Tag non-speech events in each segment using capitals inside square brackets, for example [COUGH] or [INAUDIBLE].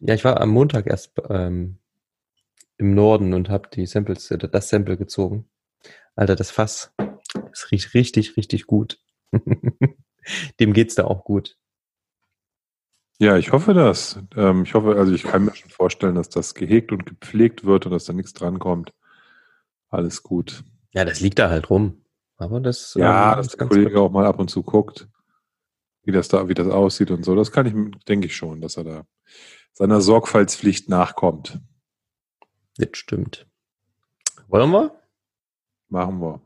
Ja, ich war am Montag erst ähm, im Norden und habe die Samples, äh, das Sample gezogen. Alter, das Fass, das riecht richtig, richtig gut. [LAUGHS] Dem geht's da auch gut. Ja, ich hoffe das. Ähm, ich hoffe, also ich kann mir schon vorstellen, dass das gehegt und gepflegt wird und dass da nichts drankommt. Alles gut. Ja, das liegt da halt rum. Aber das. Ja, ähm, dass der Kollege gut. auch mal ab und zu guckt, wie das da, wie das aussieht und so. Das kann ich, denke ich schon, dass er da seiner Sorgfaltspflicht nachkommt. Das stimmt. Wollen wir? Machen wir.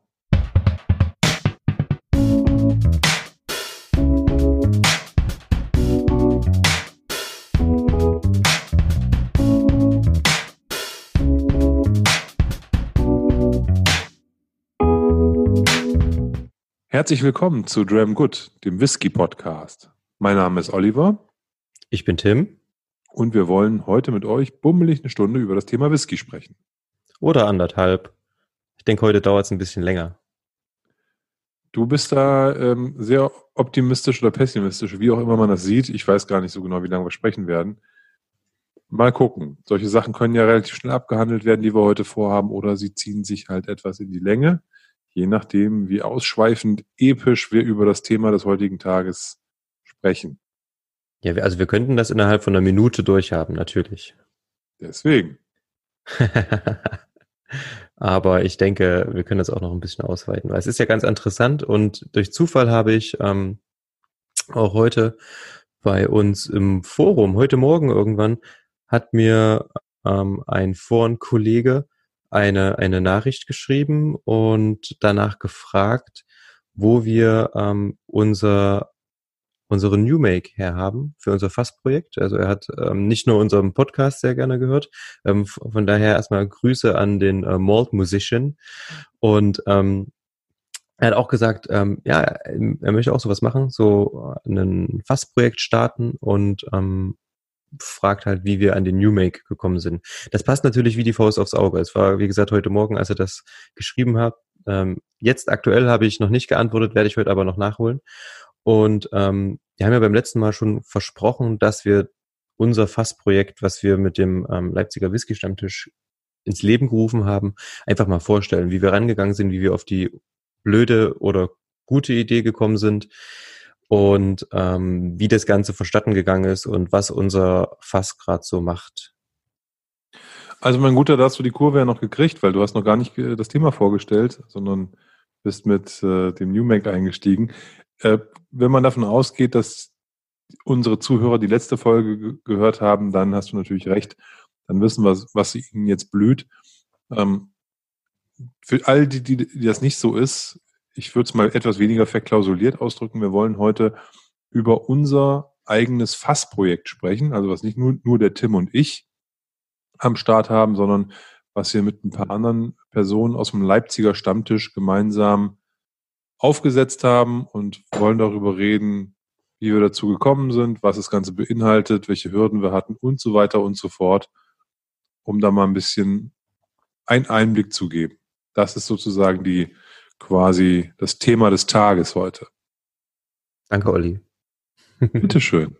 Herzlich willkommen zu Dram Good, dem Whisky Podcast. Mein Name ist Oliver. Ich bin Tim. Und wir wollen heute mit euch bummelig eine Stunde über das Thema Whisky sprechen. Oder anderthalb. Ich denke, heute dauert es ein bisschen länger. Du bist da ähm, sehr optimistisch oder pessimistisch, wie auch immer man das sieht. Ich weiß gar nicht so genau, wie lange wir sprechen werden. Mal gucken. Solche Sachen können ja relativ schnell abgehandelt werden, die wir heute vorhaben, oder sie ziehen sich halt etwas in die Länge je nachdem, wie ausschweifend episch wir über das Thema des heutigen Tages sprechen. Ja, also wir könnten das innerhalb von einer Minute durchhaben, natürlich. Deswegen. [LAUGHS] Aber ich denke, wir können das auch noch ein bisschen ausweiten, weil es ist ja ganz interessant und durch Zufall habe ich ähm, auch heute bei uns im Forum, heute Morgen irgendwann, hat mir ähm, ein Forenkollege eine, eine Nachricht geschrieben und danach gefragt, wo wir ähm, unser unsere New Make herhaben für unser Fassprojekt. Also er hat ähm, nicht nur unseren Podcast sehr gerne gehört. Ähm, von daher erstmal Grüße an den äh, Malt Musician. Und ähm, er hat auch gesagt, ähm, ja, er möchte auch sowas machen, so ein Fassprojekt starten und ähm, fragt halt, wie wir an den New Make gekommen sind. Das passt natürlich wie die Faust aufs Auge. Es war, wie gesagt, heute Morgen, als er das geschrieben hat. Ähm, jetzt aktuell habe ich noch nicht geantwortet, werde ich heute aber noch nachholen. Und ähm, wir haben ja beim letzten Mal schon versprochen, dass wir unser Fassprojekt, was wir mit dem ähm, Leipziger Whisky Stammtisch ins Leben gerufen haben, einfach mal vorstellen, wie wir rangegangen sind, wie wir auf die blöde oder gute Idee gekommen sind, und ähm, wie das Ganze verstatten gegangen ist und was unser Fass gerade so macht. Also mein Guter, da hast du die Kurve ja noch gekriegt, weil du hast noch gar nicht das Thema vorgestellt, sondern bist mit äh, dem New Mac eingestiegen. Äh, wenn man davon ausgeht, dass unsere Zuhörer die letzte Folge gehört haben, dann hast du natürlich recht. Dann wissen wir, was ihnen jetzt blüht. Ähm, für all die, die, die das nicht so ist, ich würde es mal etwas weniger verklausuliert ausdrücken. Wir wollen heute über unser eigenes Fassprojekt sprechen, also was nicht nur, nur der Tim und ich am Start haben, sondern was wir mit ein paar anderen Personen aus dem Leipziger Stammtisch gemeinsam aufgesetzt haben und wollen darüber reden, wie wir dazu gekommen sind, was das Ganze beinhaltet, welche Hürden wir hatten und so weiter und so fort, um da mal ein bisschen einen Einblick zu geben. Das ist sozusagen die quasi das Thema des Tages heute. Danke, Olli. [LAUGHS] Bitteschön.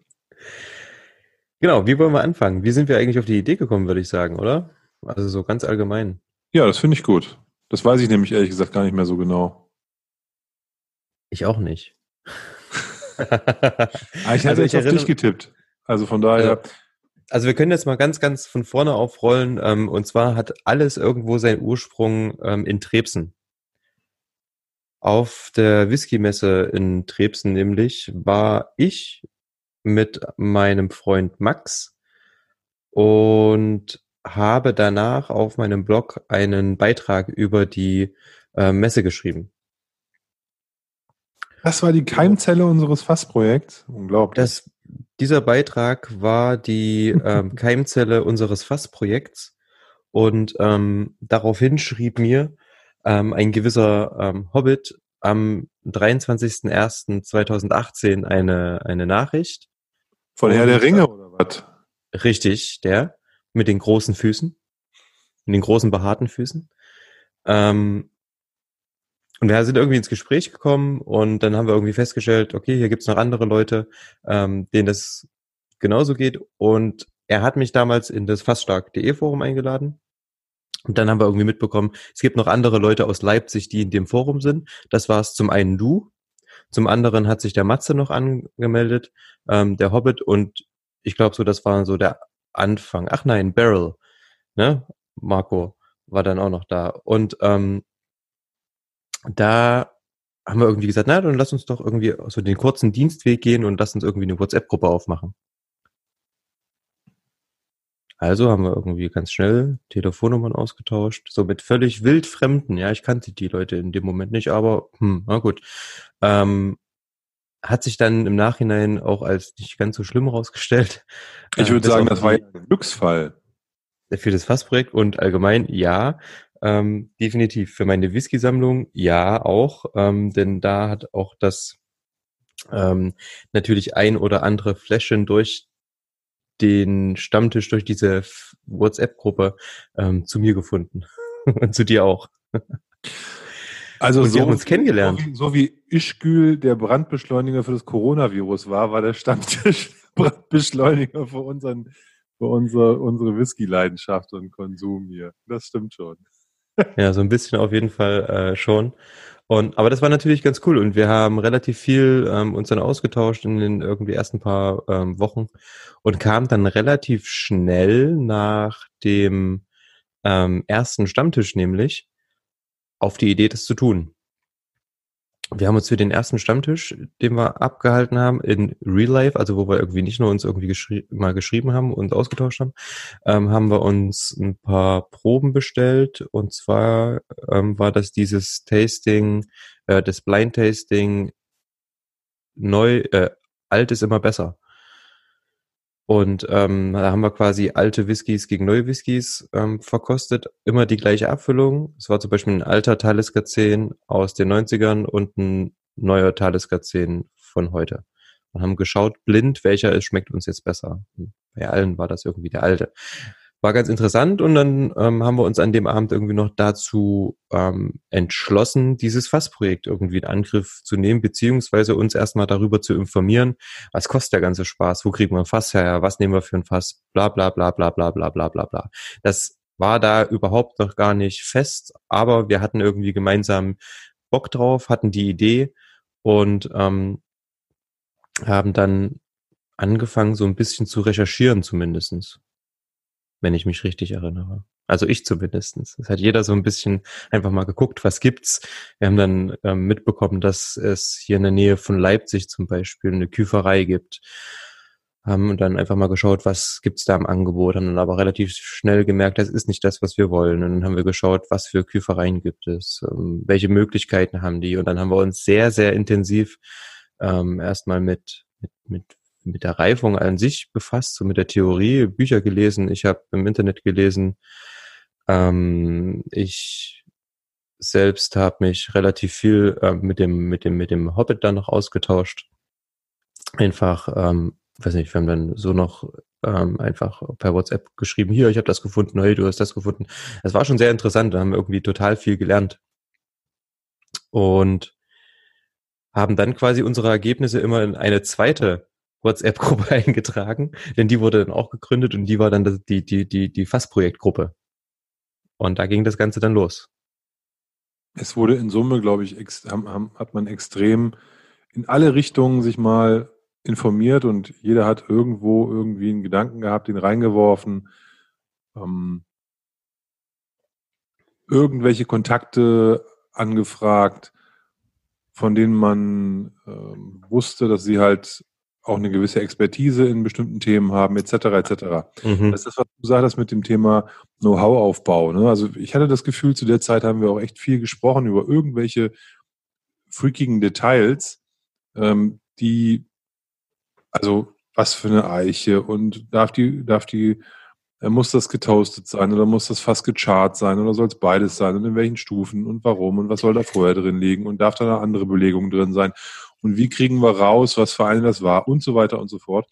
Genau, wie wollen wir anfangen? Wie sind wir eigentlich auf die Idee gekommen, würde ich sagen, oder? Also so ganz allgemein. Ja, das finde ich gut. Das weiß ich nämlich ehrlich gesagt gar nicht mehr so genau. Ich auch nicht. [LAUGHS] ah, ich hatte also ich auf dich getippt. Also von daher. Also wir können jetzt mal ganz, ganz von vorne aufrollen. Ähm, und zwar hat alles irgendwo seinen Ursprung ähm, in Trebsen. Auf der Whisky-Messe in Trebsen nämlich war ich mit meinem Freund Max und habe danach auf meinem Blog einen Beitrag über die äh, Messe geschrieben. Das war die Keimzelle unseres Fassprojekts. Unglaublich. Das, dieser Beitrag war die ähm, [LAUGHS] Keimzelle unseres Fassprojekts und ähm, daraufhin schrieb mir ähm, ein gewisser ähm, Hobbit am 23.01.2018 eine, eine Nachricht. Von Herr der Ringe oder was? Richtig, der mit den großen Füßen, mit den großen behaarten Füßen. Ähm, und wir sind irgendwie ins Gespräch gekommen und dann haben wir irgendwie festgestellt, okay, hier gibt's noch andere Leute, ähm, denen das genauso geht. Und er hat mich damals in das faststark.de Forum eingeladen. Und dann haben wir irgendwie mitbekommen, es gibt noch andere Leute aus Leipzig, die in dem Forum sind. Das war es zum einen du, zum anderen hat sich der Matze noch angemeldet, ähm, der Hobbit und ich glaube so, das war so der Anfang. Ach nein, Beryl, ne? Marco war dann auch noch da. Und ähm, da haben wir irgendwie gesagt, na, dann lass uns doch irgendwie so den kurzen Dienstweg gehen und lass uns irgendwie eine WhatsApp-Gruppe aufmachen. Also haben wir irgendwie ganz schnell Telefonnummern ausgetauscht, so mit völlig wildfremden. Ja, ich kannte die Leute in dem Moment nicht, aber hm, na gut. Ähm, hat sich dann im Nachhinein auch als nicht ganz so schlimm rausgestellt. Ich würde äh, sagen, das war ein Glücksfall. Für das Fassprojekt und allgemein ja, ähm, definitiv. Für meine Whisky-Sammlung ja auch, ähm, denn da hat auch das ähm, natürlich ein oder andere Fläschchen durch den Stammtisch, durch diese WhatsApp-Gruppe ähm, zu mir gefunden. [LAUGHS] und zu dir auch. Also so, uns kennengelernt. So wie, so wie Ischgül der Brandbeschleuniger für das Coronavirus war, war der Stammtisch [LAUGHS] Brandbeschleuniger für unseren für unsere, unsere Whisky-Leidenschaft und Konsum hier. Das stimmt schon. Ja, so ein bisschen auf jeden Fall äh, schon. Und aber das war natürlich ganz cool und wir haben relativ viel ähm, uns dann ausgetauscht in den irgendwie ersten paar ähm, Wochen und kam dann relativ schnell nach dem ähm, ersten Stammtisch nämlich auf die Idee, das zu tun. Wir haben uns für den ersten Stammtisch, den wir abgehalten haben, in Real Life, also wo wir irgendwie nicht nur uns irgendwie geschri mal geschrieben haben und ausgetauscht haben, ähm, haben wir uns ein paar Proben bestellt. Und zwar ähm, war das dieses Tasting, äh, das Blind Tasting neu, äh, alt ist immer besser. Und ähm, da haben wir quasi alte Whiskys gegen neue Whiskys ähm, verkostet. Immer die gleiche Abfüllung. Es war zum Beispiel ein alter Talisker 10 aus den 90ern und ein neuer Talisker 10 von heute. Und haben geschaut, blind, welcher ist, schmeckt uns jetzt besser. Bei allen war das irgendwie der alte war ganz interessant und dann ähm, haben wir uns an dem Abend irgendwie noch dazu ähm, entschlossen, dieses Fassprojekt irgendwie in Angriff zu nehmen, beziehungsweise uns erstmal darüber zu informieren, was kostet der ganze Spaß, wo kriegen wir ein Fass her, was nehmen wir für ein Fass, bla bla bla bla bla bla bla bla bla. Das war da überhaupt noch gar nicht fest, aber wir hatten irgendwie gemeinsam Bock drauf, hatten die Idee und ähm, haben dann angefangen, so ein bisschen zu recherchieren zumindestens wenn ich mich richtig erinnere. Also ich zumindestens. Es hat jeder so ein bisschen einfach mal geguckt, was gibt's. Wir haben dann ähm, mitbekommen, dass es hier in der Nähe von Leipzig zum Beispiel eine Küferei gibt. Haben dann einfach mal geschaut, was gibt's da im Angebot, haben dann aber relativ schnell gemerkt, das ist nicht das, was wir wollen. Und dann haben wir geschaut, was für Küfereien gibt es, ähm, welche Möglichkeiten haben die. Und dann haben wir uns sehr, sehr intensiv ähm, erstmal mit, mit, mit mit der Reifung an sich befasst, so mit der Theorie, Bücher gelesen, ich habe im Internet gelesen. Ähm, ich selbst habe mich relativ viel äh, mit dem mit dem mit dem Hobbit dann noch ausgetauscht. Einfach, ähm, weiß nicht, wir haben dann so noch ähm, einfach per WhatsApp geschrieben, hier, ich habe das gefunden, hey, du hast das gefunden. Es war schon sehr interessant, da haben wir irgendwie total viel gelernt. Und haben dann quasi unsere Ergebnisse immer in eine zweite WhatsApp-Gruppe [LAUGHS] eingetragen, denn die wurde dann auch gegründet und die war dann die, die, die, die Fassprojektgruppe. Und da ging das Ganze dann los. Es wurde in Summe, glaube ich, hat man extrem in alle Richtungen sich mal informiert und jeder hat irgendwo irgendwie einen Gedanken gehabt, ihn reingeworfen. Ähm, irgendwelche Kontakte angefragt, von denen man ähm, wusste, dass sie halt auch eine gewisse Expertise in bestimmten Themen haben, etc. etc. Mhm. Das ist das, was du sagtest mit dem Thema Know-how-Aufbau. Ne? Also ich hatte das Gefühl, zu der Zeit haben wir auch echt viel gesprochen über irgendwelche freakigen Details, ähm, die, also was für eine Eiche und darf die, darf die, muss das getoastet sein oder muss das fast gechart sein oder soll es beides sein und in welchen Stufen und warum und was soll da vorher drin liegen und darf da eine andere Belegung drin sein und wie kriegen wir raus, was für einen das war und so weiter und so fort.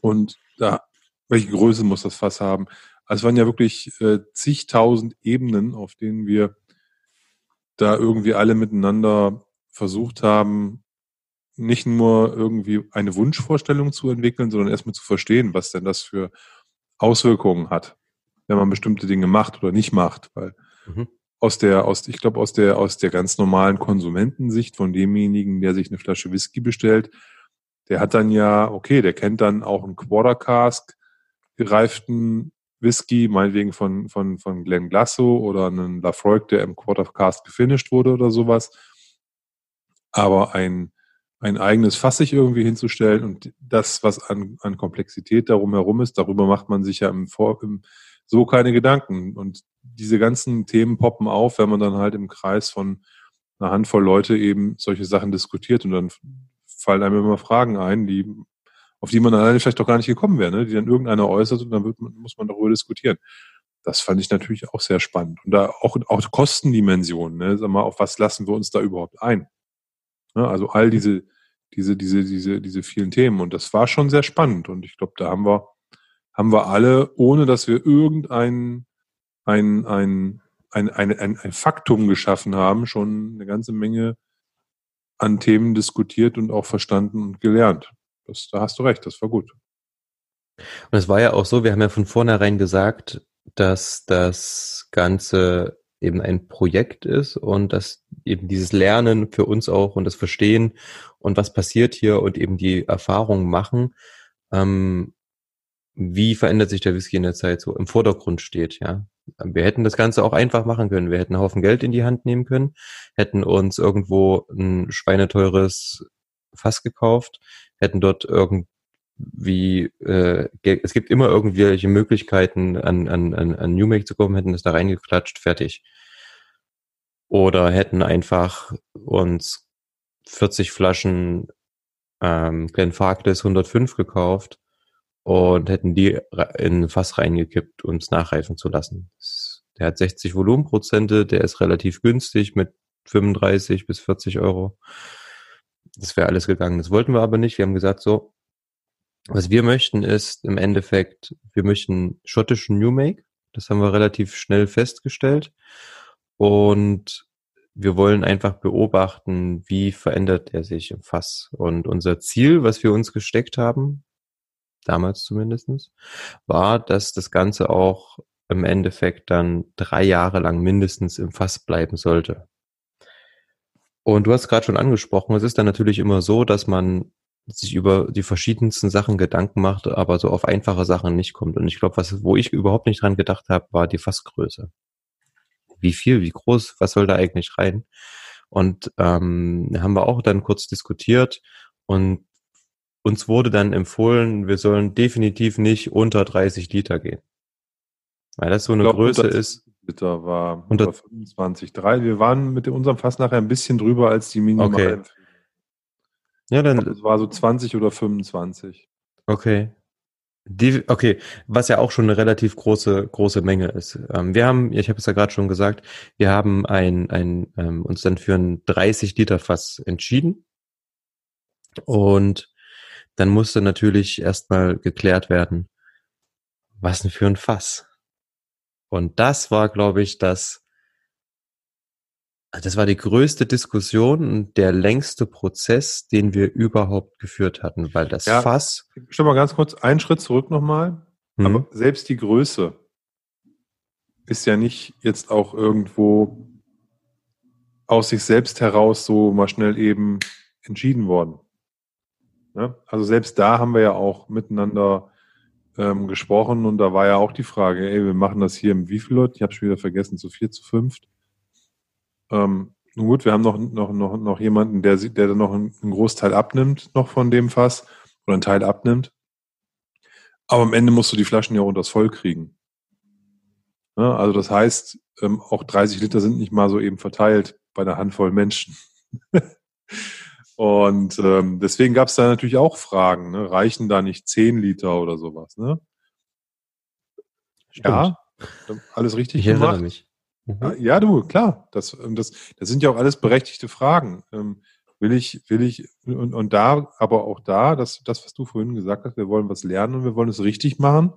Und da, welche Größe muss das Fass haben? Also es waren ja wirklich äh, zigtausend Ebenen, auf denen wir da irgendwie alle miteinander versucht haben, nicht nur irgendwie eine Wunschvorstellung zu entwickeln, sondern erstmal zu verstehen, was denn das für Auswirkungen hat, wenn man bestimmte Dinge macht oder nicht macht. Weil mhm. aus der, aus, ich glaube, aus der, aus der ganz normalen Konsumentensicht von demjenigen, der sich eine Flasche Whisky bestellt, der hat dann ja, okay, der kennt dann auch einen Quarter Cask gereiften Whisky, meinetwegen von, von, von Glenn Glasso oder einen Lafroig, der im Quarter Cask gefinisht wurde oder sowas. Aber ein, ein eigenes Fass sich irgendwie hinzustellen und das, was an, an Komplexität darum herum ist, darüber macht man sich ja im, Vor, im so keine Gedanken. Und diese ganzen Themen poppen auf, wenn man dann halt im Kreis von einer Handvoll Leute eben solche Sachen diskutiert und dann fallen einem immer Fragen ein, die, auf die man alleine vielleicht doch gar nicht gekommen wäre, ne? die dann irgendeiner äußert und dann man, muss man darüber diskutieren. Das fand ich natürlich auch sehr spannend. Und da auch, auch Kostendimensionen, ne? Sag mal, auf was lassen wir uns da überhaupt ein? Ne? Also all diese, diese, diese, diese, diese vielen Themen. Und das war schon sehr spannend. Und ich glaube, da haben wir, haben wir alle, ohne dass wir irgendein ein, ein, ein, ein, ein, ein Faktum geschaffen haben, schon eine ganze Menge an Themen diskutiert und auch verstanden und gelernt. Das, da hast du recht, das war gut. Und es war ja auch so, wir haben ja von vornherein gesagt, dass das Ganze eben ein Projekt ist und dass eben dieses Lernen für uns auch und das Verstehen und was passiert hier und eben die Erfahrungen machen, ähm, wie verändert sich der Whisky in der Zeit so im Vordergrund steht, ja. Wir hätten das Ganze auch einfach machen können. Wir hätten einen Haufen Geld in die Hand nehmen können, hätten uns irgendwo ein schweineteures Fass gekauft, hätten dort irgendwie, äh, es gibt immer irgendwelche Möglichkeiten, an, an, an, an New Make zu kommen, hätten das da reingeklatscht, fertig. Oder hätten einfach uns 40 Flaschen ähm, Glenfarclas 105 gekauft und hätten die in ein Fass reingekippt, um es nachreifen zu lassen. Der hat 60 Volumenprozente, der ist relativ günstig mit 35 bis 40 Euro. Das wäre alles gegangen. Das wollten wir aber nicht. Wir haben gesagt, so, was wir möchten ist im Endeffekt, wir möchten schottischen New Make. Das haben wir relativ schnell festgestellt. Und wir wollen einfach beobachten, wie verändert er sich im Fass. Und unser Ziel, was wir uns gesteckt haben, damals zumindestens, war, dass das Ganze auch im Endeffekt dann drei Jahre lang mindestens im Fass bleiben sollte. Und du hast gerade schon angesprochen, es ist dann natürlich immer so, dass man sich über die verschiedensten Sachen Gedanken macht, aber so auf einfache Sachen nicht kommt. Und ich glaube, was, wo ich überhaupt nicht dran gedacht habe, war die Fassgröße. Wie viel, wie groß, was soll da eigentlich rein? Und ähm, haben wir auch dann kurz diskutiert und uns wurde dann empfohlen, wir sollen definitiv nicht unter 30 Liter gehen. Weil das so eine glaub, Größe ist. Liter war unter 25, 3. Wir waren mit unserem Fass nachher ein bisschen drüber als die Minimal. Okay. Ja, dann. Es war so 20 oder 25. Okay. Die, okay, was ja auch schon eine relativ große große Menge ist. Ähm, wir haben, ich habe es ja gerade schon gesagt, wir haben ein, ein ähm, uns dann für ein 30 Liter Fass entschieden und dann musste natürlich erstmal geklärt werden, was denn für ein Fass. Und das war, glaube ich, das, das war die größte Diskussion und der längste Prozess, den wir überhaupt geführt hatten, weil das ja, Fass. Schon mal ganz kurz einen Schritt zurück nochmal. Mhm. Aber selbst die Größe ist ja nicht jetzt auch irgendwo aus sich selbst heraus so mal schnell eben entschieden worden. Ne? Also selbst da haben wir ja auch miteinander ähm, gesprochen und da war ja auch die Frage, ey, wir machen das hier im wie viel Leute? Ich habe schon wieder vergessen, zu vier, zu fünft. Ähm, nun gut, wir haben noch, noch, noch, noch jemanden, der, der dann noch einen, einen Großteil abnimmt, noch von dem Fass oder einen Teil abnimmt. Aber am Ende musst du die Flaschen ja unters Voll kriegen. Ja, also das heißt, ähm, auch 30 Liter sind nicht mal so eben verteilt bei einer Handvoll Menschen. [LAUGHS] Und ähm, deswegen gab es da natürlich auch Fragen. Ne? Reichen da nicht 10 Liter oder sowas? Ne? Ja, alles richtig ich gemacht. Mich. Mhm. Ja, du, klar. Das, ähm, das, das sind ja auch alles berechtigte Fragen. Ähm, will ich, will ich, und, und da, aber auch da, das, das, was du vorhin gesagt hast, wir wollen was lernen und wir wollen es richtig machen.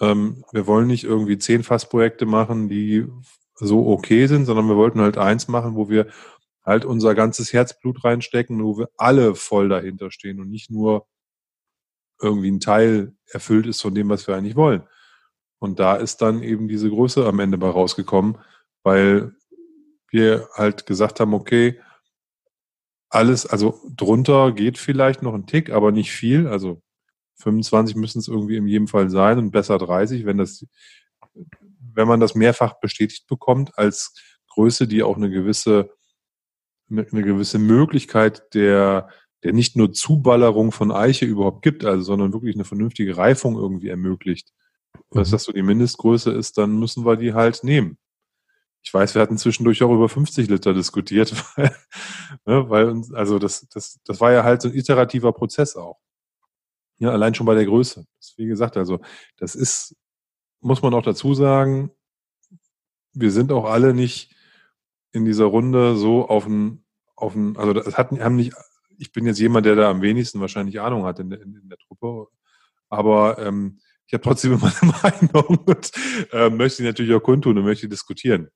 Ähm, wir wollen nicht irgendwie zehn Fassprojekte machen, die so okay sind, sondern wir wollten halt eins machen, wo wir halt unser ganzes Herzblut reinstecken, wo wir alle voll dahinter stehen und nicht nur irgendwie ein Teil erfüllt ist von dem, was wir eigentlich wollen. Und da ist dann eben diese Größe am Ende bei rausgekommen, weil wir halt gesagt haben, okay, alles, also drunter geht vielleicht noch ein Tick, aber nicht viel. Also 25 müssen es irgendwie in jedem Fall sein und besser 30, wenn das, wenn man das mehrfach bestätigt bekommt als Größe, die auch eine gewisse, eine, gewisse Möglichkeit der, der nicht nur Zuballerung von Eiche überhaupt gibt, also, sondern wirklich eine vernünftige Reifung irgendwie ermöglicht. Dass mhm. das so die Mindestgröße ist, dann müssen wir die halt nehmen. Ich weiß, wir hatten zwischendurch auch über 50 Liter diskutiert, [LAUGHS] weil, ne, weil uns, also das, das, das war ja halt so ein iterativer Prozess auch. Ja, allein schon bei der Größe. Wie gesagt, also das ist, muss man auch dazu sagen, wir sind auch alle nicht in dieser Runde so auf ein, auf ein, also das hat, haben nicht, ich bin jetzt jemand, der da am wenigsten wahrscheinlich Ahnung hat in der, in, in der Truppe, aber ähm, ich habe trotzdem immer eine [LAUGHS] Meinung und äh, möchte sie natürlich auch kundtun und möchte diskutieren.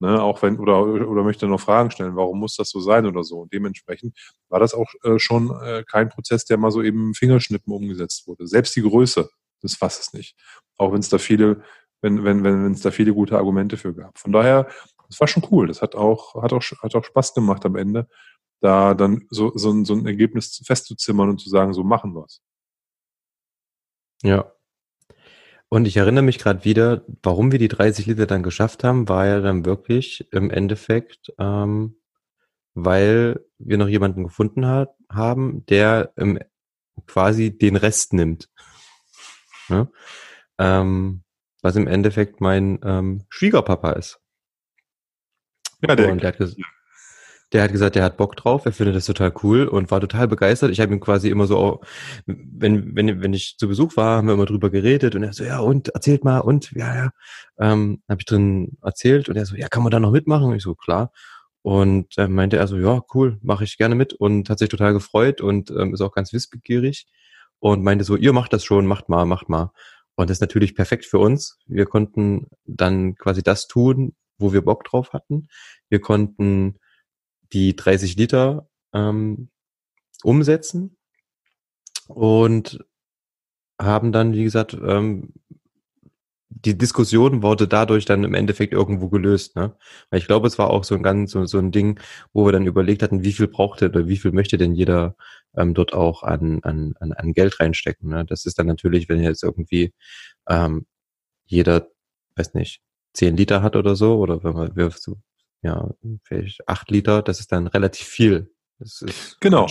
Ne, auch wenn, oder, oder möchte noch Fragen stellen, warum muss das so sein oder so. Und dementsprechend war das auch äh, schon äh, kein Prozess, der mal so eben Fingerschnippen umgesetzt wurde. Selbst die Größe des Fasses nicht. Auch wenn es da viele, wenn, wenn, wenn es da viele gute Argumente für gab. Von daher, das war schon cool. Das hat auch, hat auch, hat auch Spaß gemacht am Ende, da dann so, so, ein, so ein Ergebnis festzuzimmern und zu sagen, so machen wir's. Ja, und ich erinnere mich gerade wieder, warum wir die 30 Liter dann geschafft haben, war ja dann wirklich im Endeffekt, ähm, weil wir noch jemanden gefunden hat, haben, der ähm, quasi den Rest nimmt. Ja? Ähm, was im Endeffekt mein ähm, Schwiegerpapa ist. Ja, der, und der hat, gesagt, der hat gesagt, der hat Bock drauf, er findet das total cool und war total begeistert. Ich habe ihm quasi immer so, wenn, wenn, wenn ich zu Besuch war, haben wir immer drüber geredet und er so, ja und, erzählt mal und, ja, ja. Ähm, habe ich drin erzählt und er so, ja, kann man da noch mitmachen? Und ich so, klar. Und äh, meinte er so, ja, cool, mache ich gerne mit und hat sich total gefreut und ähm, ist auch ganz wissbegierig und meinte so, ihr macht das schon, macht mal, macht mal. Und das ist natürlich perfekt für uns. Wir konnten dann quasi das tun, wo wir Bock drauf hatten. Wir konnten die 30 Liter ähm, umsetzen und haben dann, wie gesagt, ähm, die Diskussion wurde dadurch dann im Endeffekt irgendwo gelöst, ne? Weil ich glaube, es war auch so ein ganz so, so ein Ding, wo wir dann überlegt hatten, wie viel braucht er oder wie viel möchte denn jeder ähm, dort auch an, an, an, an Geld reinstecken. Ne? Das ist dann natürlich, wenn jetzt irgendwie ähm, jeder, weiß nicht, 10 Liter hat oder so, oder wenn man wir so ja, vielleicht acht Liter, das ist dann relativ viel. genau.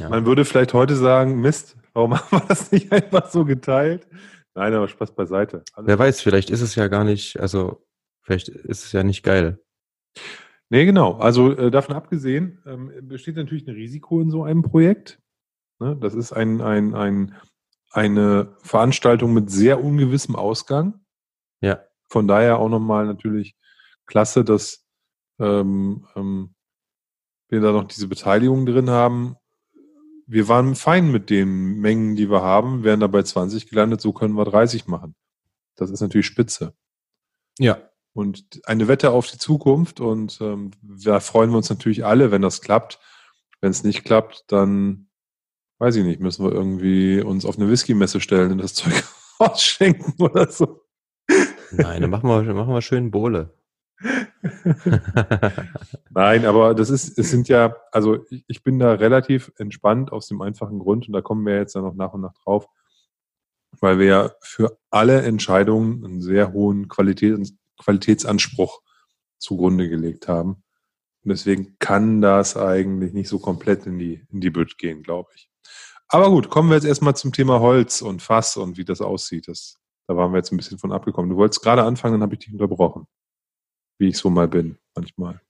Ja. Man würde vielleicht heute sagen, Mist, warum [LAUGHS] haben wir das nicht einfach so geteilt? Nein, aber Spaß beiseite. Alles Wer weiß, vielleicht ist es ja gar nicht, also vielleicht ist es ja nicht geil. Nee, genau. Also äh, davon abgesehen ähm, besteht natürlich ein Risiko in so einem Projekt. Ne? Das ist ein, ein, ein, eine Veranstaltung mit sehr ungewissem Ausgang. Ja. Von daher auch nochmal natürlich klasse, dass ähm, ähm, wir da noch diese Beteiligung drin haben. Wir waren fein mit den Mengen, die wir haben, wären dabei 20 gelandet, so können wir 30 machen. Das ist natürlich spitze. Ja. Und eine Wette auf die Zukunft und ähm, da freuen wir uns natürlich alle, wenn das klappt. Wenn es nicht klappt, dann weiß ich nicht, müssen wir irgendwie uns auf eine Whisky-Messe stellen und das [LAUGHS] Zeug ausschenken oder so. Nein, dann machen wir, machen wir schön Bohle. [LAUGHS] Nein, aber das ist, es sind ja, also ich bin da relativ entspannt aus dem einfachen Grund und da kommen wir jetzt dann noch nach und nach drauf, weil wir ja für alle Entscheidungen einen sehr hohen Qualität, Qualitätsanspruch zugrunde gelegt haben. Und deswegen kann das eigentlich nicht so komplett in die, in die Bütt gehen, glaube ich. Aber gut, kommen wir jetzt erstmal zum Thema Holz und Fass und wie das aussieht. Das, da waren wir jetzt ein bisschen von abgekommen. Du wolltest gerade anfangen, dann habe ich dich unterbrochen wie ich so mal bin, manchmal.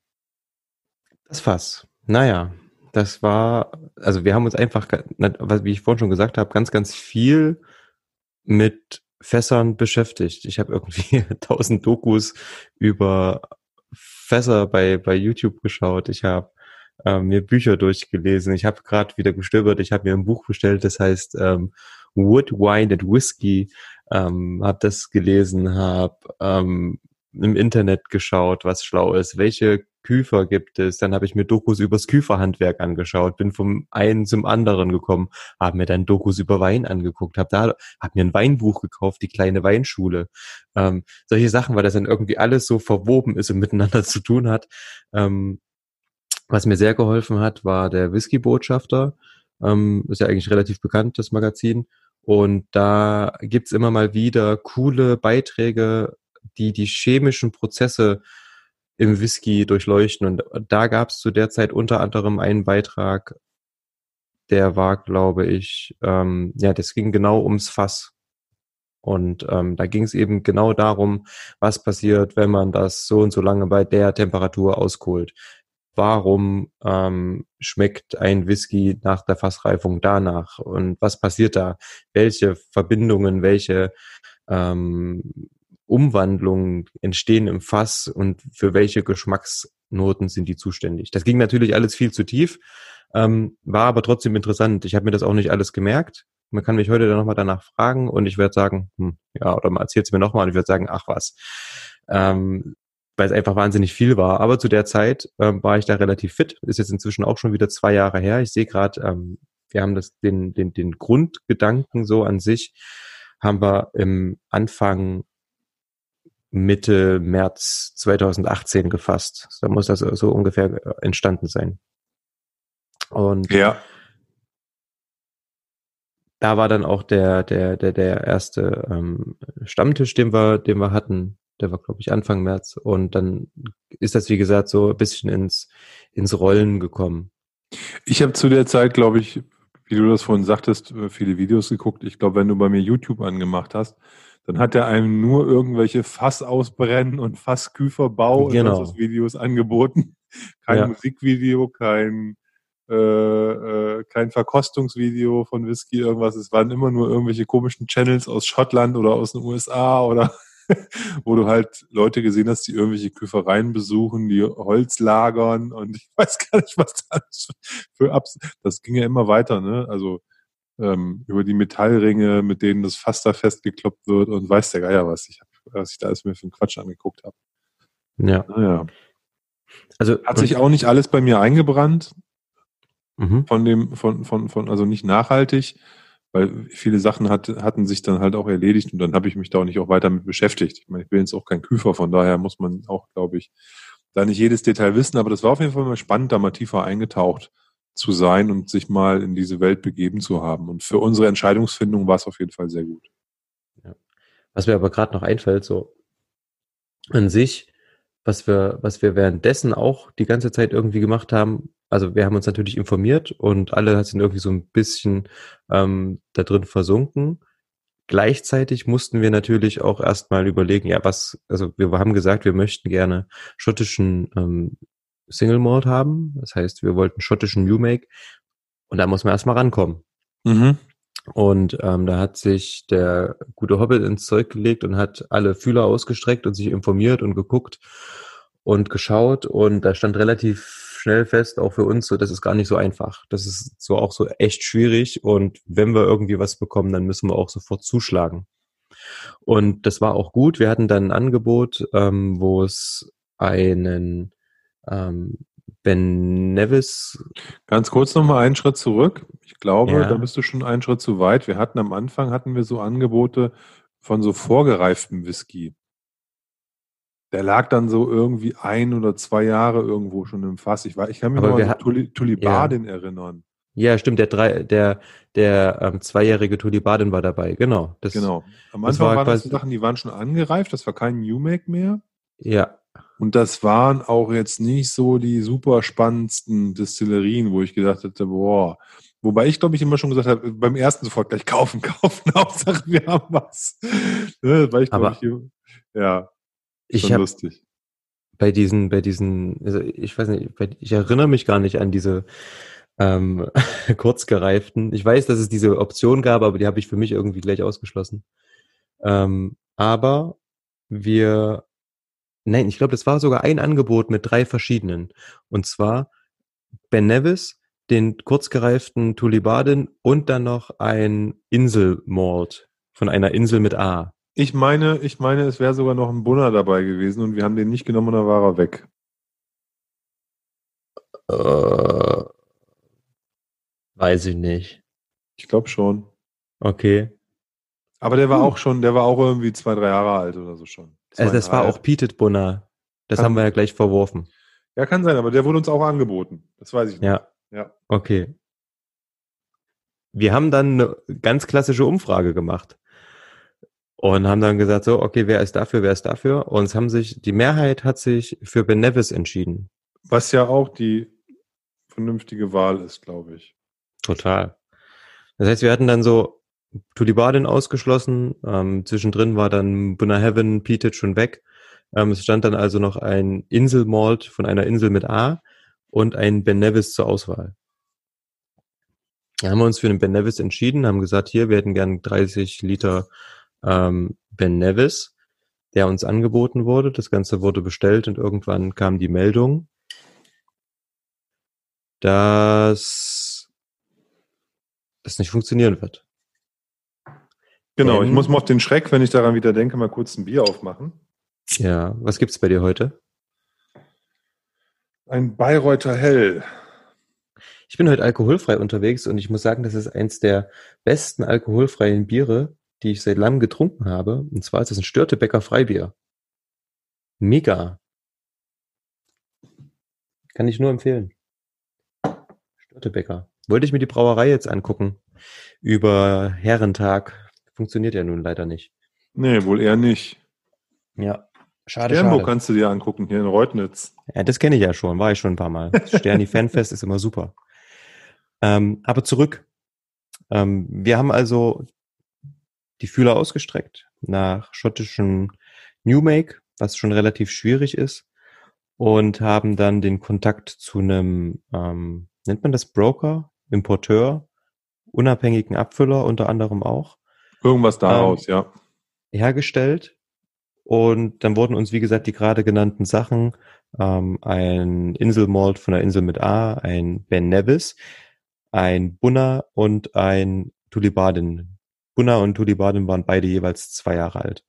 Das Fass. Naja, das war, also wir haben uns einfach, wie ich vorhin schon gesagt habe, ganz, ganz viel mit Fässern beschäftigt. Ich habe irgendwie [LAUGHS] tausend Dokus über Fässer bei, bei YouTube geschaut. Ich habe äh, mir Bücher durchgelesen. Ich habe gerade wieder gestöbert. Ich habe mir ein Buch bestellt, das heißt ähm, Wood, Wine and Whiskey. Ähm, habe das gelesen, habe ähm, im Internet geschaut, was schlau ist, welche Küfer gibt es. Dann habe ich mir Dokus übers Küferhandwerk angeschaut, bin vom einen zum anderen gekommen, habe mir dann Dokus über Wein angeguckt, habe da, habe mir ein Weinbuch gekauft, die kleine Weinschule. Ähm, solche Sachen, weil das dann irgendwie alles so verwoben ist und miteinander [LAUGHS] zu tun hat. Ähm, was mir sehr geholfen hat, war der Whisky-Botschafter. Ähm, ist ja eigentlich relativ bekannt, das Magazin. Und da gibt's immer mal wieder coole Beiträge, die die chemischen Prozesse im Whisky durchleuchten. Und da gab's zu der Zeit unter anderem einen Beitrag, der war, glaube ich, ähm, ja, das ging genau ums Fass. Und ähm, da ging es eben genau darum, was passiert, wenn man das so und so lange bei der Temperatur auskohlt warum ähm, schmeckt ein Whisky nach der Fassreifung danach und was passiert da? Welche Verbindungen, welche ähm, Umwandlungen entstehen im Fass und für welche Geschmacksnoten sind die zuständig? Das ging natürlich alles viel zu tief, ähm, war aber trotzdem interessant. Ich habe mir das auch nicht alles gemerkt. Man kann mich heute dann nochmal danach fragen und ich werde sagen, hm, ja, oder man erzählt es mir nochmal und ich werde sagen, ach was. Ähm, weil es einfach wahnsinnig viel war. Aber zu der Zeit ähm, war ich da relativ fit. Ist jetzt inzwischen auch schon wieder zwei Jahre her. Ich sehe gerade, ähm, wir haben das den, den, den Grundgedanken so an sich, haben wir im Anfang Mitte März 2018 gefasst. Da muss das so ungefähr äh, entstanden sein. Und ja. da war dann auch der, der, der, der erste ähm, Stammtisch, den wir, den wir hatten, der war, glaube ich, Anfang März. Und dann ist das, wie gesagt, so ein bisschen ins, ins Rollen gekommen. Ich habe zu der Zeit, glaube ich, wie du das vorhin sagtest, äh, viele Videos geguckt. Ich glaube, wenn du bei mir YouTube angemacht hast, dann hat er einem nur irgendwelche Fass ausbrennen und Fassküferbau genau. und Videos angeboten. [LAUGHS] Kein ja. Musikvideo, kein, äh, äh, kein Verkostungsvideo von Whisky, irgendwas. Es waren immer nur irgendwelche komischen Channels aus Schottland oder aus den USA oder [LAUGHS] wo du halt Leute gesehen hast, die irgendwelche Küfereien besuchen, die Holz lagern und [LAUGHS] ich weiß gar nicht, was das für Abs. Das ging ja immer weiter, ne? Also ähm, über die Metallringe, mit denen das Fass da festgekloppt wird und weiß der Geier was. Ich hab, was ich da alles mir für einen Quatsch angeguckt habe. Ja. Naja. Also hat sich auch nicht alles bei mir eingebrannt. Mhm. Von dem, von, von, von, also nicht nachhaltig weil viele Sachen hat, hatten sich dann halt auch erledigt und dann habe ich mich da auch nicht auch weiter mit beschäftigt. Ich meine, ich bin jetzt auch kein Küfer, von daher muss man auch, glaube ich, da nicht jedes Detail wissen, aber das war auf jeden Fall mal spannend, da mal tiefer eingetaucht zu sein und sich mal in diese Welt begeben zu haben. Und für unsere Entscheidungsfindung war es auf jeden Fall sehr gut. Ja. Was mir aber gerade noch einfällt, so an sich, was wir, was wir währenddessen auch die ganze Zeit irgendwie gemacht haben, also wir haben uns natürlich informiert und alle sind irgendwie so ein bisschen ähm, da drin versunken. Gleichzeitig mussten wir natürlich auch erstmal überlegen, ja, was, also wir haben gesagt, wir möchten gerne schottischen ähm, Single Malt haben. Das heißt, wir wollten schottischen New Make und da muss man erstmal rankommen. Mhm. Und ähm, da hat sich der gute Hobbit ins Zeug gelegt und hat alle Fühler ausgestreckt und sich informiert und geguckt und geschaut und da stand relativ schnell fest, auch für uns, so, das ist gar nicht so einfach. Das ist so auch so echt schwierig und wenn wir irgendwie was bekommen, dann müssen wir auch sofort zuschlagen. Und das war auch gut. Wir hatten dann ein Angebot, ähm, wo es einen ähm, Ben Nevis. Ganz kurz nochmal einen Schritt zurück. Ich glaube, ja. da bist du schon einen Schritt zu weit. Wir hatten am Anfang hatten wir so Angebote von so vorgereiftem Whisky. Der lag dann so irgendwie ein oder zwei Jahre irgendwo schon im Fass. Ich, war, ich kann mich noch an Tuli, Tulibadin ja. erinnern. Ja, stimmt, der drei, der, der ähm, zweijährige Tulibadin war dabei, genau. Das, genau. Am Anfang war waren das Sachen, die waren schon angereift, das war kein New Make mehr. Ja. Und das waren auch jetzt nicht so die super spannendsten Destillerien, wo ich gedacht hätte, boah. Wobei ich, glaube ich, immer schon gesagt habe, beim ersten sofort gleich kaufen, [LAUGHS] kaufen, Hauptsache wir haben was. Ne, weil ich, Aber, ich, ja. Ich habe bei diesen, bei diesen, also ich weiß nicht, ich erinnere mich gar nicht an diese ähm, [LAUGHS] kurzgereiften. Ich weiß, dass es diese Option gab, aber die habe ich für mich irgendwie gleich ausgeschlossen. Ähm, aber wir, nein, ich glaube, das war sogar ein Angebot mit drei verschiedenen. Und zwar Ben Nevis, den kurzgereiften Tulibadin und dann noch ein Inselmalt von einer Insel mit A. Ich meine, ich meine, es wäre sogar noch ein Bunner dabei gewesen und wir haben den nicht genommen und dann war er weg. Äh, weiß ich nicht. Ich glaube schon. Okay. Aber der war Hm. auch schon, der war auch irgendwie zwei, drei Jahre alt oder so schon. Also das war auch Pietet Bunner. Das Kann- haben wir ja gleich verworfen. Ja, kann sein, aber der wurde uns auch angeboten. Das weiß ich nicht. Ja. Ja. Okay. Wir haben dann eine ganz klassische Umfrage gemacht und haben dann gesagt, so, okay, wer ist dafür, wer ist dafür? Und es haben sich, die Mehrheit hat sich für Ben Nevis entschieden. Was ja auch die vernünftige Wahl ist, glaube ich. Total. Das heißt, wir hatten dann so Tulibadin ausgeschlossen, ähm, zwischendrin war dann Bunna Heaven, Pietet schon weg. Ähm, es stand dann also noch ein Inselmalt von einer Insel mit A und ein Ben Nevis zur Auswahl. Da haben wir uns für den Ben Nevis entschieden, haben gesagt, hier, wir hätten gern 30 Liter ähm, Ben Nevis, der uns angeboten wurde. Das Ganze wurde bestellt und irgendwann kam die Meldung, dass das nicht funktionieren wird. Genau, Ähm. ich muss mal auf den Schreck, wenn ich daran wieder denke, mal kurz ein Bier aufmachen. Ja, was gibt's bei dir heute? Ein Bayreuther Hell. Ich bin heute alkoholfrei unterwegs und ich muss sagen, das ist eins der besten alkoholfreien Biere, die ich seit langem getrunken habe. Und zwar ist es ein Störtebecker Freibier. Mega. Kann ich nur empfehlen. Störtebecker. Wollte ich mir die Brauerei jetzt angucken. Über Herrentag. Funktioniert ja nun leider nicht. Nee, wohl eher nicht. Ja. Schade, Sternburg schade. kannst du dir angucken, hier in Reutnitz. Ja, das kenne ich ja schon, war ich schon ein paar Mal. [LAUGHS] Sterni Fanfest ist immer super. Ähm, aber zurück. Ähm, wir haben also die Fühler ausgestreckt nach schottischen Newmake, was schon relativ schwierig ist, und haben dann den Kontakt zu einem, ähm, nennt man das Broker, Importeur, unabhängigen Abfüller unter anderem auch, Irgendwas daraus, ja. hergestellt. Und dann wurden uns, wie gesagt, die gerade genannten Sachen, ähm, ein Inselmalt von der Insel mit A, ein Ben Nevis, ein Bunna und ein Tulibadin. Bunna und Tulibadin waren beide jeweils zwei Jahre alt.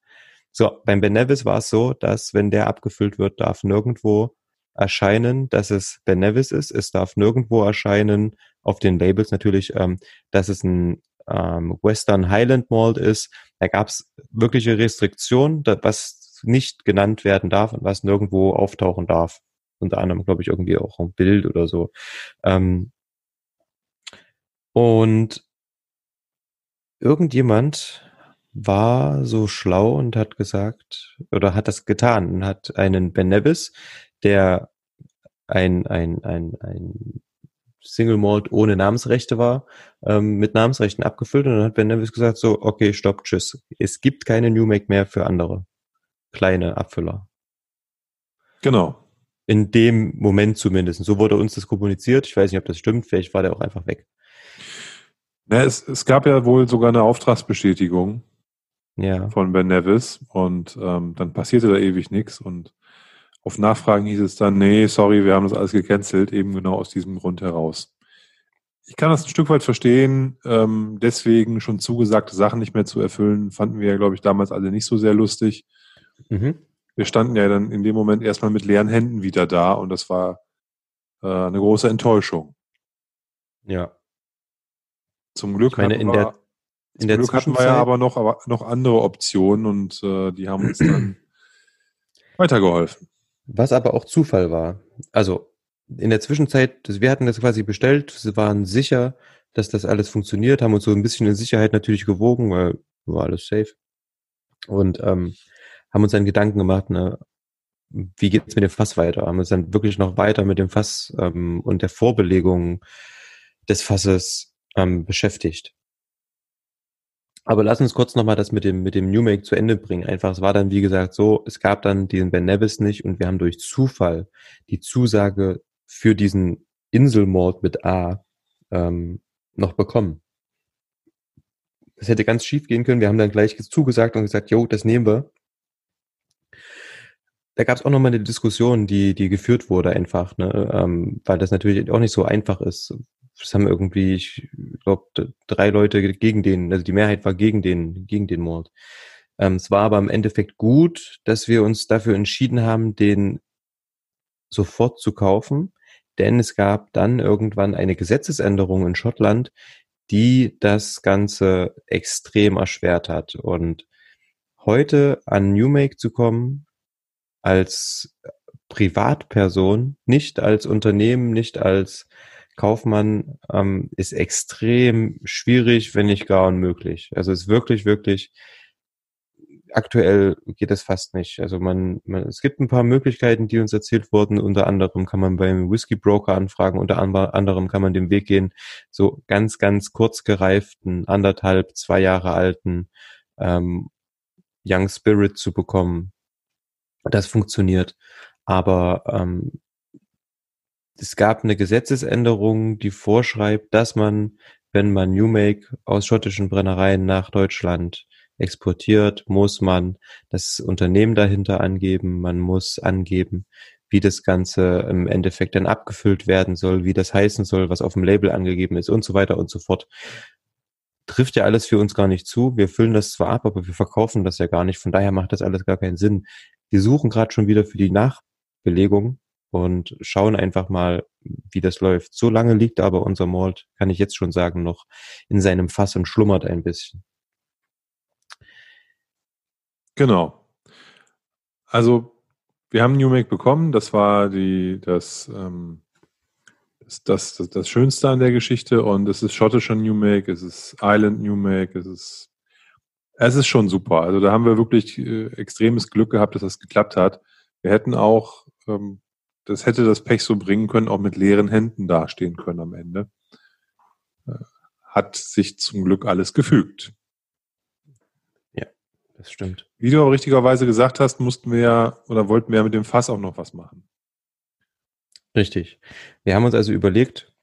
So, beim Ben Nevis war es so, dass wenn der abgefüllt wird, darf nirgendwo erscheinen, dass es Ben Nevis ist. Es darf nirgendwo erscheinen, auf den Labels natürlich, ähm, dass es ein ähm, Western Highland Malt ist. Da gab es wirkliche Restriktionen, was nicht genannt werden darf und was nirgendwo auftauchen darf. Unter anderem, glaube ich, irgendwie auch ein Bild oder so. Ähm, und irgendjemand war so schlau und hat gesagt, oder hat das getan und hat einen Ben Nevis, der ein, ein, ein, ein Single Malt ohne Namensrechte war, ähm, mit Namensrechten abgefüllt und dann hat Ben Nevis gesagt so, okay, stopp, tschüss. Es gibt keine New Make mehr für andere kleine Abfüller. Genau. In dem Moment zumindest. So wurde uns das kommuniziert. Ich weiß nicht, ob das stimmt. Vielleicht war der auch einfach weg. Na, es, es gab ja wohl sogar eine Auftragsbestätigung Ja. von Ben Nevis und ähm, dann passierte da ewig nichts und auf Nachfragen hieß es dann, nee, sorry, wir haben das alles gecancelt, eben genau aus diesem Grund heraus. Ich kann das ein Stück weit verstehen, ähm, deswegen schon zugesagte Sachen nicht mehr zu erfüllen, fanden wir ja, glaube ich, damals alle nicht so sehr lustig. Mhm. Wir standen ja dann in dem Moment erstmal mit leeren Händen wieder da und das war äh, eine große Enttäuschung. Ja. Zum Glück Ich meine, hatten in wir, der- In zum der Glück hatten wir ja aber noch, aber noch andere Optionen und äh, die haben uns dann [CLEARS THROAT] weitergeholfen. Was aber auch Zufall war. Also in der Zwischenzeit, wir hatten das quasi bestellt, waren sicher, dass das alles funktioniert, haben uns so ein bisschen in Sicherheit natürlich gewogen, weil war alles safe. Und ähm, haben uns dann Gedanken gemacht, ne, wie geht's mit dem Fass weiter? Haben uns dann wirklich noch weiter mit dem Fass ähm, und der Vorbelegung des Fasses ähm, beschäftigt. Aber lass uns kurz nochmal das mit dem, mit dem New Make zu Ende bringen. Einfach, es war dann, wie gesagt, so, es gab dann diesen Ben Nevis nicht und wir haben durch Zufall die Zusage für diesen Inselmord mit A ähm, noch bekommen. Das hätte ganz schief gehen können. Wir haben dann gleich zugesagt und gesagt, jo, das nehmen wir. Da gab es auch nochmal eine Diskussion, die, die geführt wurde einfach, ne? ähm, weil das natürlich auch nicht so einfach ist. Es haben irgendwie, ich glaube, drei Leute gegen den, also die Mehrheit war gegen den, gegen den Mord. Ähm, es war aber im Endeffekt gut, dass wir uns dafür entschieden haben, den sofort zu kaufen, denn es gab dann irgendwann eine Gesetzesänderung in Schottland, die das Ganze extrem erschwert hat. Und heute an Newmake zu kommen, als Privatperson, nicht als Unternehmen, nicht als Kaufmann, ähm, ist extrem schwierig, wenn nicht gar unmöglich. Also es ist wirklich, wirklich aktuell geht es fast nicht. Also man, man, es gibt ein paar Möglichkeiten, die uns erzählt wurden. Unter anderem kann man beim Whisky Broker anfragen. Unter anderem kann man den Weg gehen, so ganz, ganz kurz gereiften, anderthalb, zwei Jahre alten ähm, Young Spirit zu bekommen. Das funktioniert. Aber ähm, es gab eine Gesetzesänderung, die vorschreibt, dass man, wenn man New Make aus schottischen Brennereien nach Deutschland exportiert, muss man das Unternehmen dahinter angeben, man muss angeben, wie das Ganze im Endeffekt dann abgefüllt werden soll, wie das heißen soll, was auf dem Label angegeben ist und so weiter und so fort. Trifft ja alles für uns gar nicht zu. Wir füllen das zwar ab, aber wir verkaufen das ja gar nicht. Von daher macht das alles gar keinen Sinn. Wir suchen gerade schon wieder für die Nachbelegung und schauen einfach mal, wie das läuft. So lange liegt aber unser Malt, kann ich jetzt schon sagen, noch in seinem Fass und schlummert ein bisschen. Genau. Also wir haben New Make bekommen. Das war die, das, ähm, das, das, das, das, Schönste an der Geschichte. Und es ist schottischer New Make, es ist Island New Make, es ist, es ist schon super. Also da haben wir wirklich äh, extremes Glück gehabt, dass das geklappt hat. Wir hätten auch, ähm, das hätte das Pech so bringen können, auch mit leeren Händen dastehen können am Ende. Äh, hat sich zum Glück alles gefügt das stimmt. Wie du auch richtigerweise gesagt hast, mussten wir ja oder wollten wir ja mit dem Fass auch noch was machen. Richtig. Wir haben uns also überlegt,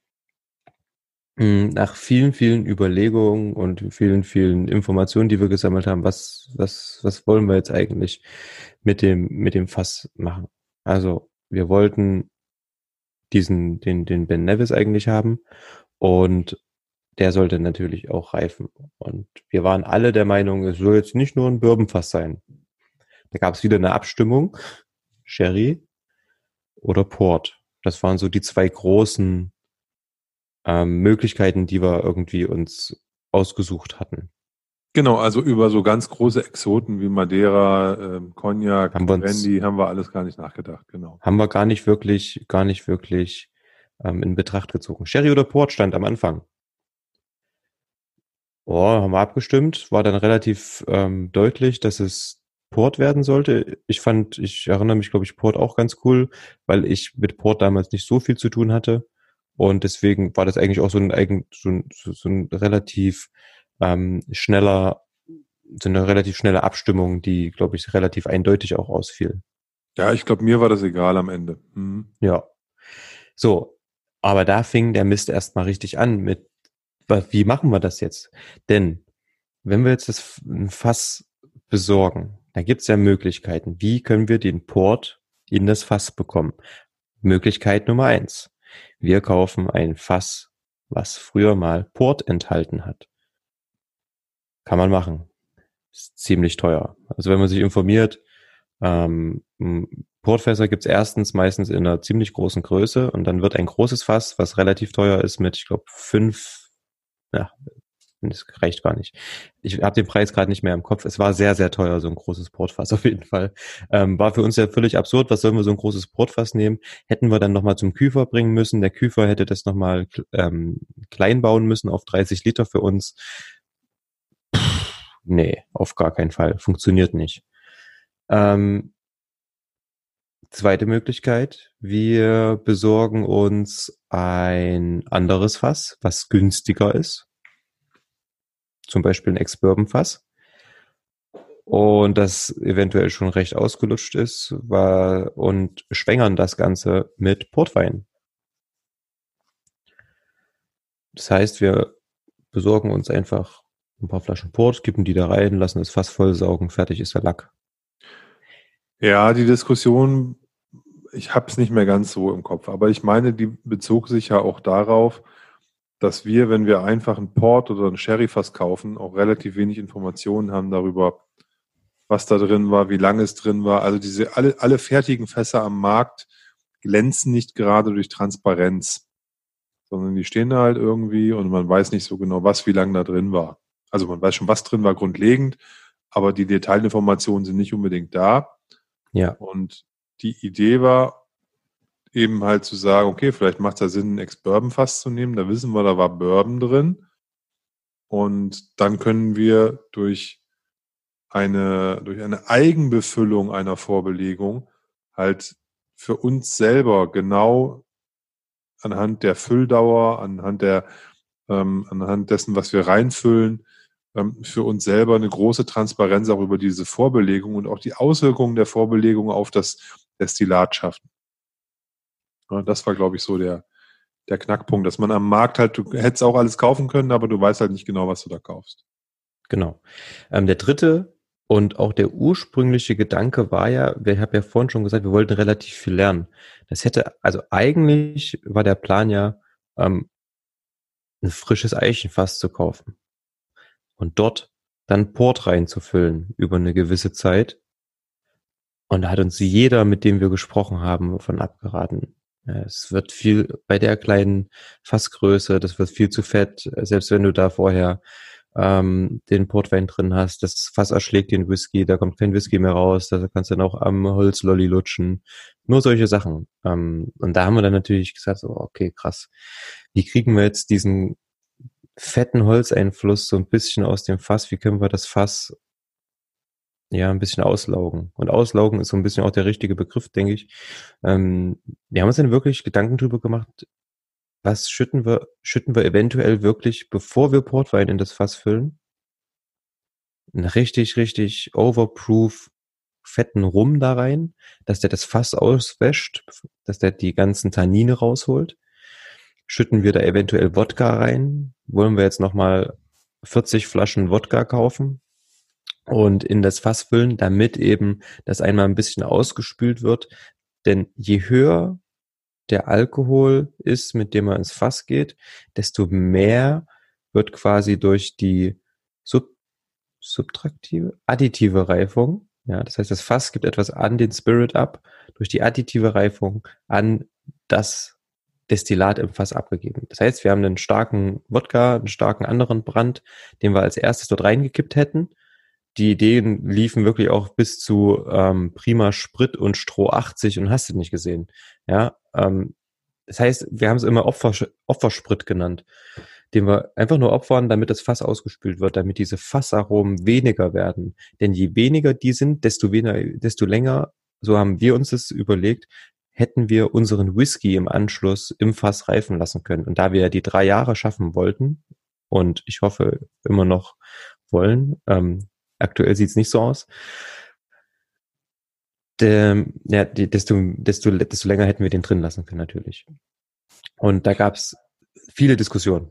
hm, nach vielen, vielen Überlegungen und vielen, vielen Informationen, die wir gesammelt haben, was, was, was wollen wir jetzt eigentlich mit dem, mit dem Fass machen? Also, wir wollten diesen, den, den Ben Nevis eigentlich haben und der sollte natürlich auch reifen. Und wir waren alle der Meinung, es soll jetzt nicht nur ein Bourbonfass sein. Da gab es wieder eine Abstimmung, Sherry oder Port. Das waren so die zwei großen ähm, Möglichkeiten, die wir irgendwie uns ausgesucht hatten. Genau, also über so ganz große Exoten wie Madeira, ähm, Cognac, haben Brandy haben wir alles gar nicht nachgedacht, genau. Haben wir gar nicht wirklich, gar nicht wirklich ähm, in Betracht gezogen. Sherry oder Port stand am Anfang. Oh, haben wir abgestimmt. War dann relativ ähm, deutlich, dass es Port werden sollte. Ich fand, ich erinnere mich, glaube ich, Port auch ganz cool, weil ich mit Port damals nicht so viel zu tun hatte. Und deswegen war das eigentlich auch so ein, eigen, so ein, so ein relativ ähm, schneller, so eine relativ schnelle Abstimmung, die, glaube ich, relativ eindeutig auch ausfiel. Ja, ich glaube, mir war das egal am Ende. Mhm. Ja. So, aber da fing der Mist erstmal richtig an mit wie machen wir das jetzt? Denn wenn wir jetzt das Fass besorgen, da gibt es ja Möglichkeiten. Wie können wir den Port in das Fass bekommen? Möglichkeit Nummer eins. Wir kaufen ein Fass, was früher mal Port enthalten hat. Kann man machen. Ist ziemlich teuer. Also wenn man sich informiert, ähm, Portfässer gibt's erstens meistens in einer ziemlich großen Größe und dann wird ein großes Fass, was relativ teuer ist, mit, ich glaube, fünf ja, das reicht gar nicht. Ich habe den Preis gerade nicht mehr im Kopf. Es war sehr, sehr teuer, so ein großes Portfass [LAUGHS] auf jeden Fall. Ähm, war für uns ja völlig absurd. Was sollen wir so ein großes Portfass nehmen? Hätten wir dann nochmal zum Küfer bringen müssen. Der Küfer hätte das nochmal ähm, klein bauen müssen auf 30 Liter für uns. Nee, auf gar keinen Fall. Funktioniert nicht. Ähm, zweite Möglichkeit, wir besorgen uns ein anderes Fass, was günstiger ist. Zum Beispiel ein Ex-Bourbon-Fass. Und das eventuell schon recht ausgelutscht ist, war, und schwängern das Ganze mit Portwein. Das heißt, wir besorgen uns einfach ein paar Flaschen Port, kippen die da rein, lassen das Fass vollsaugen, fertig ist der Lack. Ja, die Diskussion ich habe es nicht mehr ganz so im Kopf, aber ich meine, die bezog sich ja auch darauf, dass wir, wenn wir einfach einen Port oder einen Sherry-Fass kaufen, auch relativ wenig Informationen haben darüber, was da drin war, wie lange es drin war. Also diese alle, alle fertigen Fässer am Markt glänzen nicht gerade durch Transparenz, sondern die stehen da halt irgendwie und man weiß nicht so genau, was wie lange da drin war. Also man weiß schon, was drin war grundlegend, aber die Detailinformationen sind nicht unbedingt da. Ja. Und die Idee war eben halt zu sagen, okay, vielleicht macht es ja Sinn, ein Ex-Bourbon-Fass zu nehmen. Da wissen wir, da war Bourbon drin. Und dann können wir durch eine, durch eine Eigenbefüllung einer Vorbelegung halt für uns selber genau anhand der Fülldauer, anhand der, ähm, anhand dessen, was wir reinfüllen, für uns selber eine große Transparenz auch über diese Vorbelegung und auch die Auswirkungen der Vorbelegung auf das Destillat schaffen. Ja, das war, glaube ich, so der, der Knackpunkt, dass man am Markt halt, du hättest auch alles kaufen können, aber du weißt halt nicht genau, was du da kaufst. Genau. Ähm, der dritte und auch der ursprüngliche Gedanke war ja, wir haben ja vorhin schon gesagt, wir wollten relativ viel lernen. Das hätte, also eigentlich war der Plan ja, ähm, ein frisches Eichenfass zu kaufen und dort dann Port reinzufüllen über eine gewisse Zeit. Und da hat uns jeder, mit dem wir gesprochen haben, von abgeraten. Es wird viel bei der kleinen Fassgröße, das wird viel zu fett, selbst wenn du da vorher ähm, den Portwein drin hast, das Fass erschlägt den Whisky, da kommt kein Whisky mehr raus, da kannst du dann auch am Holzlolli lutschen. Nur solche Sachen. Ähm, und da haben wir dann natürlich gesagt, so, okay, krass. Wie kriegen wir jetzt diesen fetten Holzeinfluss so ein bisschen aus dem Fass. Wie können wir das Fass ja ein bisschen auslaugen? Und auslaugen ist so ein bisschen auch der richtige Begriff, denke ich. Ähm, wir haben uns dann wirklich Gedanken drüber gemacht, was schütten wir, schütten wir eventuell wirklich, bevor wir Portwein in das Fass füllen? Ein richtig, richtig overproof fetten Rum da rein, dass der das Fass auswäscht, dass der die ganzen Tannine rausholt schütten wir da eventuell Wodka rein. Wollen wir jetzt nochmal 40 Flaschen Wodka kaufen und in das Fass füllen, damit eben das einmal ein bisschen ausgespült wird. Denn je höher der Alkohol ist, mit dem man ins Fass geht, desto mehr wird quasi durch die Sub subtraktive, additive Reifung, ja, das heißt, das Fass gibt etwas an den Spirit ab, durch die additive Reifung an das Destillat im Fass abgegeben. Das heißt, wir haben einen starken Wodka, einen starken anderen Brand, den wir als erstes dort reingekippt hätten. Die Ideen liefen wirklich auch bis zu ähm, Prima Sprit und Stroh 80 und hast du nicht gesehen. Ja, ähm, das heißt, wir haben es immer Opfer, Opfersprit genannt, den wir einfach nur opfern, damit das Fass ausgespült wird, damit diese Fassaromen weniger werden. Denn je weniger die sind, desto weniger, desto länger, so haben wir uns das überlegt, hätten wir unseren Whisky im Anschluss im Fass reifen lassen können. Und da wir ja die drei Jahre schaffen wollten und ich hoffe immer noch wollen, ähm, aktuell sieht es nicht so aus, der, ja, die, desto, desto, desto länger hätten wir den drin lassen können natürlich. Und da gab es viele Diskussionen.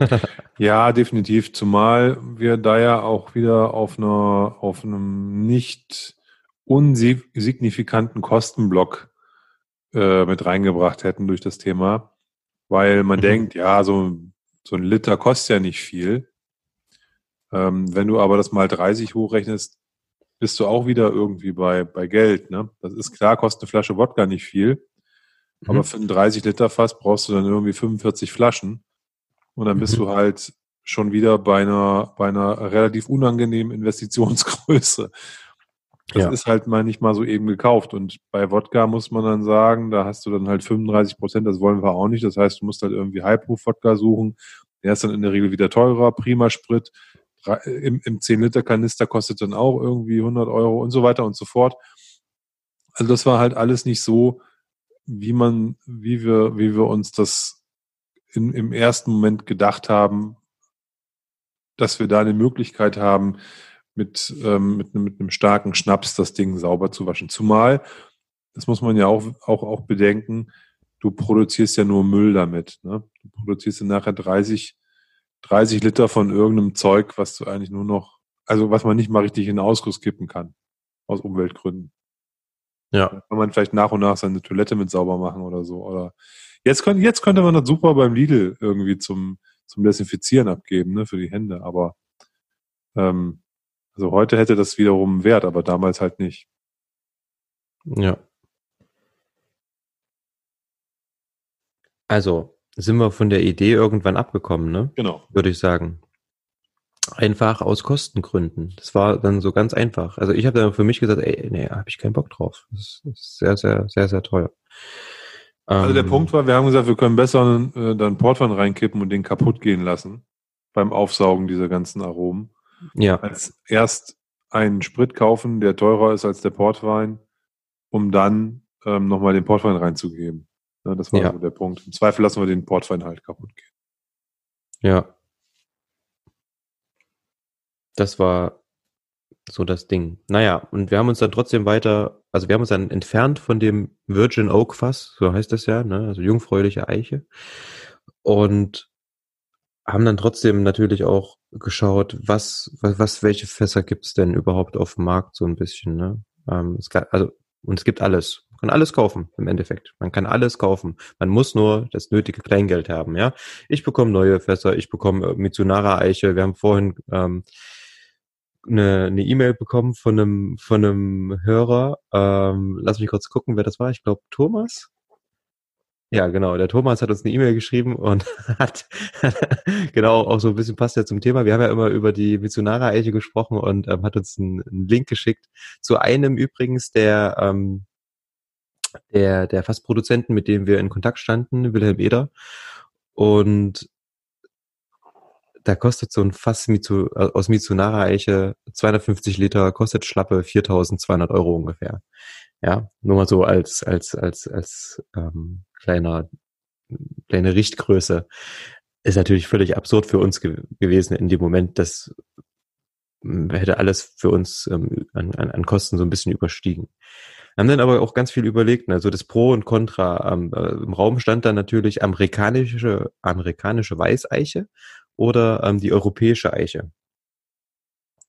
[LAUGHS] ja, definitiv. Zumal wir da ja auch wieder auf einer, auf einem nicht unsignifikanten Kostenblock äh, mit reingebracht hätten durch das Thema, weil man mhm. denkt, ja, so, so ein Liter kostet ja nicht viel. Ähm, wenn du aber das mal 30 hochrechnest, bist du auch wieder irgendwie bei, bei Geld. Ne? Das ist klar, kostet eine Flasche Wodka nicht viel. Mhm. Aber für ein 30 Liter Fass brauchst du dann irgendwie 45 Flaschen. Und dann bist mhm. du halt schon wieder bei einer, bei einer relativ unangenehmen Investitionsgröße. Das ja. ist halt mal nicht mal so eben gekauft. Und bei Wodka muss man dann sagen, da hast du dann halt 35 Prozent, das wollen wir auch nicht. Das heißt, du musst halt irgendwie High-Proof-Wodka suchen. Der ist dann in der Regel wieder teurer, prima Sprit. Im, im 10-Liter-Kanister kostet dann auch irgendwie 100 Euro und so weiter und so fort. Also das war halt alles nicht so, wie man, wie wir, wie wir uns das in, im ersten Moment gedacht haben, dass wir da eine Möglichkeit haben, mit, ähm, mit, mit einem starken Schnaps das Ding sauber zu waschen. Zumal, das muss man ja auch, auch, auch bedenken, du produzierst ja nur Müll damit. Ne? Du produzierst ja nachher 30, 30 Liter von irgendeinem Zeug, was du eigentlich nur noch, also was man nicht mal richtig in den Ausguss kippen kann, aus Umweltgründen. Ja. Da kann man vielleicht nach und nach seine Toilette mit sauber machen oder so. Oder jetzt könnte, jetzt könnte man das super beim Lidl irgendwie zum, zum Desinfizieren abgeben, ne, für die Hände. Aber ähm, also heute hätte das wiederum Wert, aber damals halt nicht. Ja. Also sind wir von der Idee irgendwann abgekommen, ne? Genau. Würde ich sagen. Einfach aus Kostengründen. Das war dann so ganz einfach. Also ich habe dann für mich gesagt, ey, nee, habe ich keinen Bock drauf. Das ist sehr, sehr, sehr, sehr teuer. Also der Ähm, Punkt war, wir haben gesagt, wir können besser äh, dann Portwein reinkippen und den kaputt gehen lassen beim Aufsaugen dieser ganzen Aromen, Ja, als erst einen Sprit kaufen, der teurer ist als der Portwein, um dann ähm, nochmal den Portwein reinzugeben. Ja, das war Ja. so der Punkt. Im Zweifel lassen wir den Portwein halt kaputt gehen. ja. Das war so das Ding. Naja, und wir haben uns dann trotzdem weiter, also wir haben uns dann entfernt von dem Virgin Oak Fass, so heißt das ja, ne? also jungfräuliche Eiche. Und haben dann trotzdem natürlich auch geschaut, was, was, was welche Fässer gibt's denn überhaupt auf dem Markt so ein bisschen, ne? Ähm, es gab, also, und es gibt alles. Man kann alles kaufen im Endeffekt. Man kann alles kaufen. Man muss nur das nötige Kleingeld haben, ja. Ich bekomme neue Fässer, ich bekomme äh, Mitsunara Eiche. Wir haben vorhin ähm, eine eine E-Mail bekommen von einem von einem Hörer. Ähm, lass mich kurz gucken, wer das war. Ich glaube Thomas. Ja, genau. Der Thomas hat uns eine E-Mail geschrieben und [LAUGHS] hat genau auch so ein bisschen passt ja zum Thema. Wir haben ja immer über die Mitsunara Eiche gesprochen und ähm, hat uns einen, einen Link geschickt zu einem übrigens der ähm, der der Fassproduzenten, mit dem wir in Kontakt standen, Wilhelm Eder. Und da kostet so ein Fass Mitsu, äh, aus Mitsunara Eiche 250 Liter, kostet schlappe 4200 Euro ungefähr. Ja, nur mal so als, als, als, als ähm, kleiner, kleine Richtgröße. Ist natürlich völlig absurd für uns ge gewesen in dem Moment. Das ähm, hätte alles für uns ähm, an, an, an Kosten so ein bisschen überstiegen. Haben dann aber auch ganz viel überlegt, also das Pro und Contra. Ähm, äh, Im Raum stand dann natürlich amerikanische, amerikanische Weißeiche oder ähm, die europäische Eiche.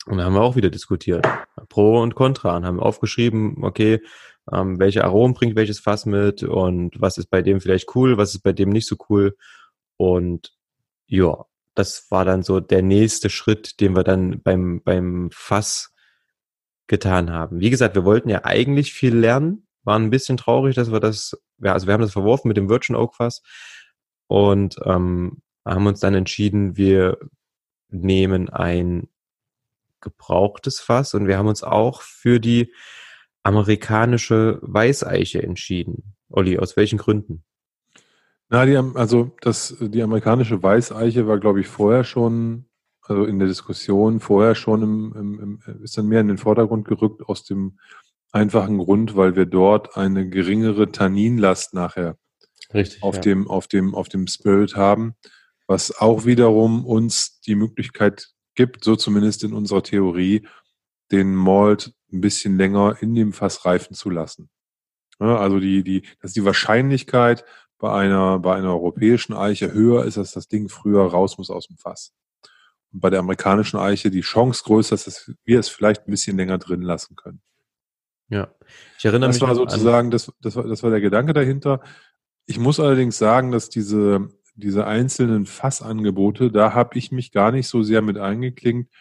Und da haben wir auch wieder diskutiert. Pro und Contra und haben aufgeschrieben, okay, ähm, welche Aromen bringt welches Fass mit und was ist bei dem vielleicht cool, was ist bei dem nicht so cool. Und ja, das war dann so der nächste Schritt, den wir dann beim, beim Fass getan haben. Wie gesagt, wir wollten ja eigentlich viel lernen, waren ein bisschen traurig, dass wir das, ja, also wir haben das verworfen mit dem Virgin Oak Fass und ähm, haben uns dann entschieden, wir nehmen ein gebrauchtes Fass und wir haben uns auch für die amerikanische Weißeiche entschieden. Olli, aus welchen Gründen? Na, die, also das, die amerikanische Weißeiche war, glaube ich, vorher schon, also in der Diskussion vorher schon im, im, im, ist dann mehr in den Vordergrund gerückt aus dem einfachen Grund, weil wir dort eine geringere Tanninlast nachher Richtig. auf ja. dem, auf dem, auf dem Spirit haben, was auch wiederum uns die Möglichkeit gibt, so zumindest in unserer Theorie, den Malt ein bisschen länger in dem Fass reifen zu lassen. Ja, also die, die, dass die Wahrscheinlichkeit bei einer, bei einer europäischen Eiche höher ist, dass das Ding früher raus muss aus dem Fass. Und bei der amerikanischen Eiche die Chance größer ist, dass wir es vielleicht ein bisschen länger drin lassen können. ja. Ich erinnere Das mich war noch an, sozusagen, das, das, war, das war der Gedanke dahinter. Ich muss allerdings sagen, dass diese, diese einzelnen Fassangebote, da habe ich mich gar nicht so sehr mit eingeklinkt.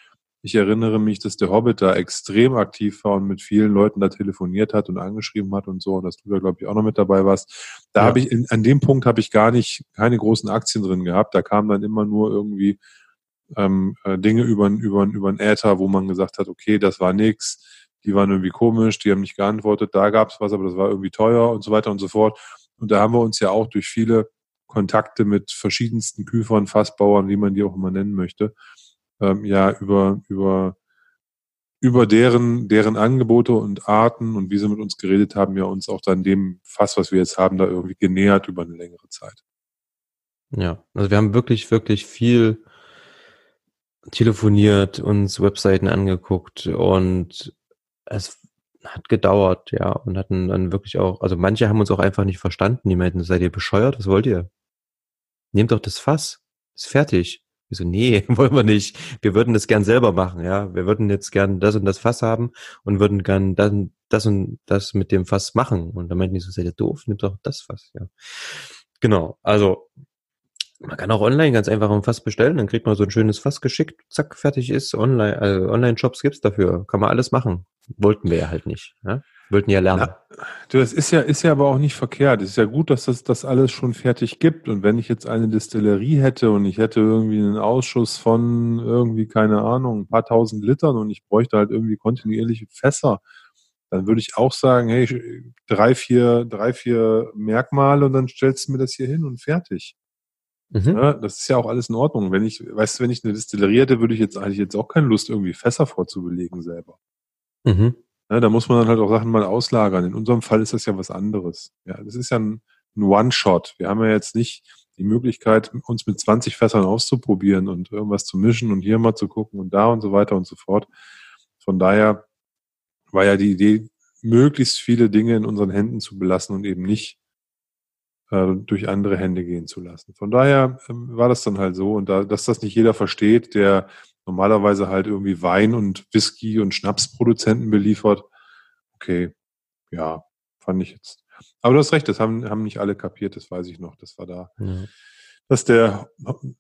Ich erinnere mich, dass der Hobbit da extrem aktiv war und mit vielen Leuten da telefoniert hat und angeschrieben hat und so, und dass du da, glaube ich, auch noch mit dabei warst. Da Ja. habe ich, in, an dem Punkt habe ich gar nicht, keine großen Aktien drin gehabt. Da kamen dann immer nur irgendwie ähm, äh, Dinge über, über, über einen Äther, wo man gesagt hat, okay, das war nix, die waren irgendwie komisch, die haben nicht geantwortet, da gab's was, aber das war irgendwie teuer und so weiter und so fort. Und da haben wir uns ja auch durch viele Kontakte mit verschiedensten Küfern, Fassbauern, wie man die auch immer nennen möchte, ähm, ja, über, über, über deren, deren Angebote und Arten und wie sie mit uns geredet haben, ja uns auch dann dem Fass, was wir jetzt haben, da irgendwie genähert über eine längere Zeit. Ja, also wir haben wirklich, wirklich viel telefoniert, uns Webseiten angeguckt und es hat gedauert, ja, und hatten dann wirklich auch, also manche haben uns auch einfach nicht verstanden, die meinten, seid ihr bescheuert, was wollt ihr? Nehmt doch das Fass, ist fertig. Wir so, nee, [LAUGHS] wollen wir nicht. Wir würden das gern selber machen, ja. Wir würden jetzt gern das und das Fass haben und würden gern dann das und das mit dem Fass machen. Und dann meinten die so, seid ihr doof, nehmt doch das Fass, ja. Genau, also man kann auch online ganz einfach ein Fass bestellen, dann kriegt man so ein schönes Fass geschickt, zack, fertig ist. Online, also Online-Shops gibt's dafür, kann man alles machen. Wollten wir ja halt nicht. Ja? Wollten ja lernen. Na, du, das ist ja, ist ja aber auch nicht verkehrt. Es ist ja gut, dass das, das alles schon fertig gibt. Und wenn ich jetzt eine Distillerie hätte und ich hätte irgendwie einen Ausschuss von irgendwie, keine Ahnung, ein paar tausend Litern und ich bräuchte halt irgendwie kontinuierliche Fässer, dann würde ich auch sagen, hey, drei, vier, drei, vier Merkmale und dann stellst du mir das hier hin und fertig. Mhm. Ja, das ist ja auch alles in Ordnung. Wenn ich, weißt du, wenn ich eine Distillerie hätte, würde ich jetzt eigentlich jetzt auch keine Lust, irgendwie Fässer vorzubelegen selber. Mhm. Ja, da muss man dann halt auch Sachen mal auslagern. In unserem Fall ist das ja was anderes. Ja, das ist ja ein, ein One-Shot. Wir haben ja jetzt nicht die Möglichkeit, uns mit 20 Fässern auszuprobieren und irgendwas zu mischen und hier mal zu gucken und da und so weiter und so fort. Von daher war ja die Idee, möglichst viele Dinge in unseren Händen zu belassen und eben nicht äh, durch andere Hände gehen zu lassen. Von daher ähm, war das dann halt so und da, dass das nicht jeder versteht, der normalerweise halt irgendwie Wein und Whisky und Schnapsproduzenten beliefert. Okay, ja, fand ich jetzt. Aber du hast recht, das haben, haben nicht alle kapiert, das weiß ich noch. Das war da. Ja. Dass der,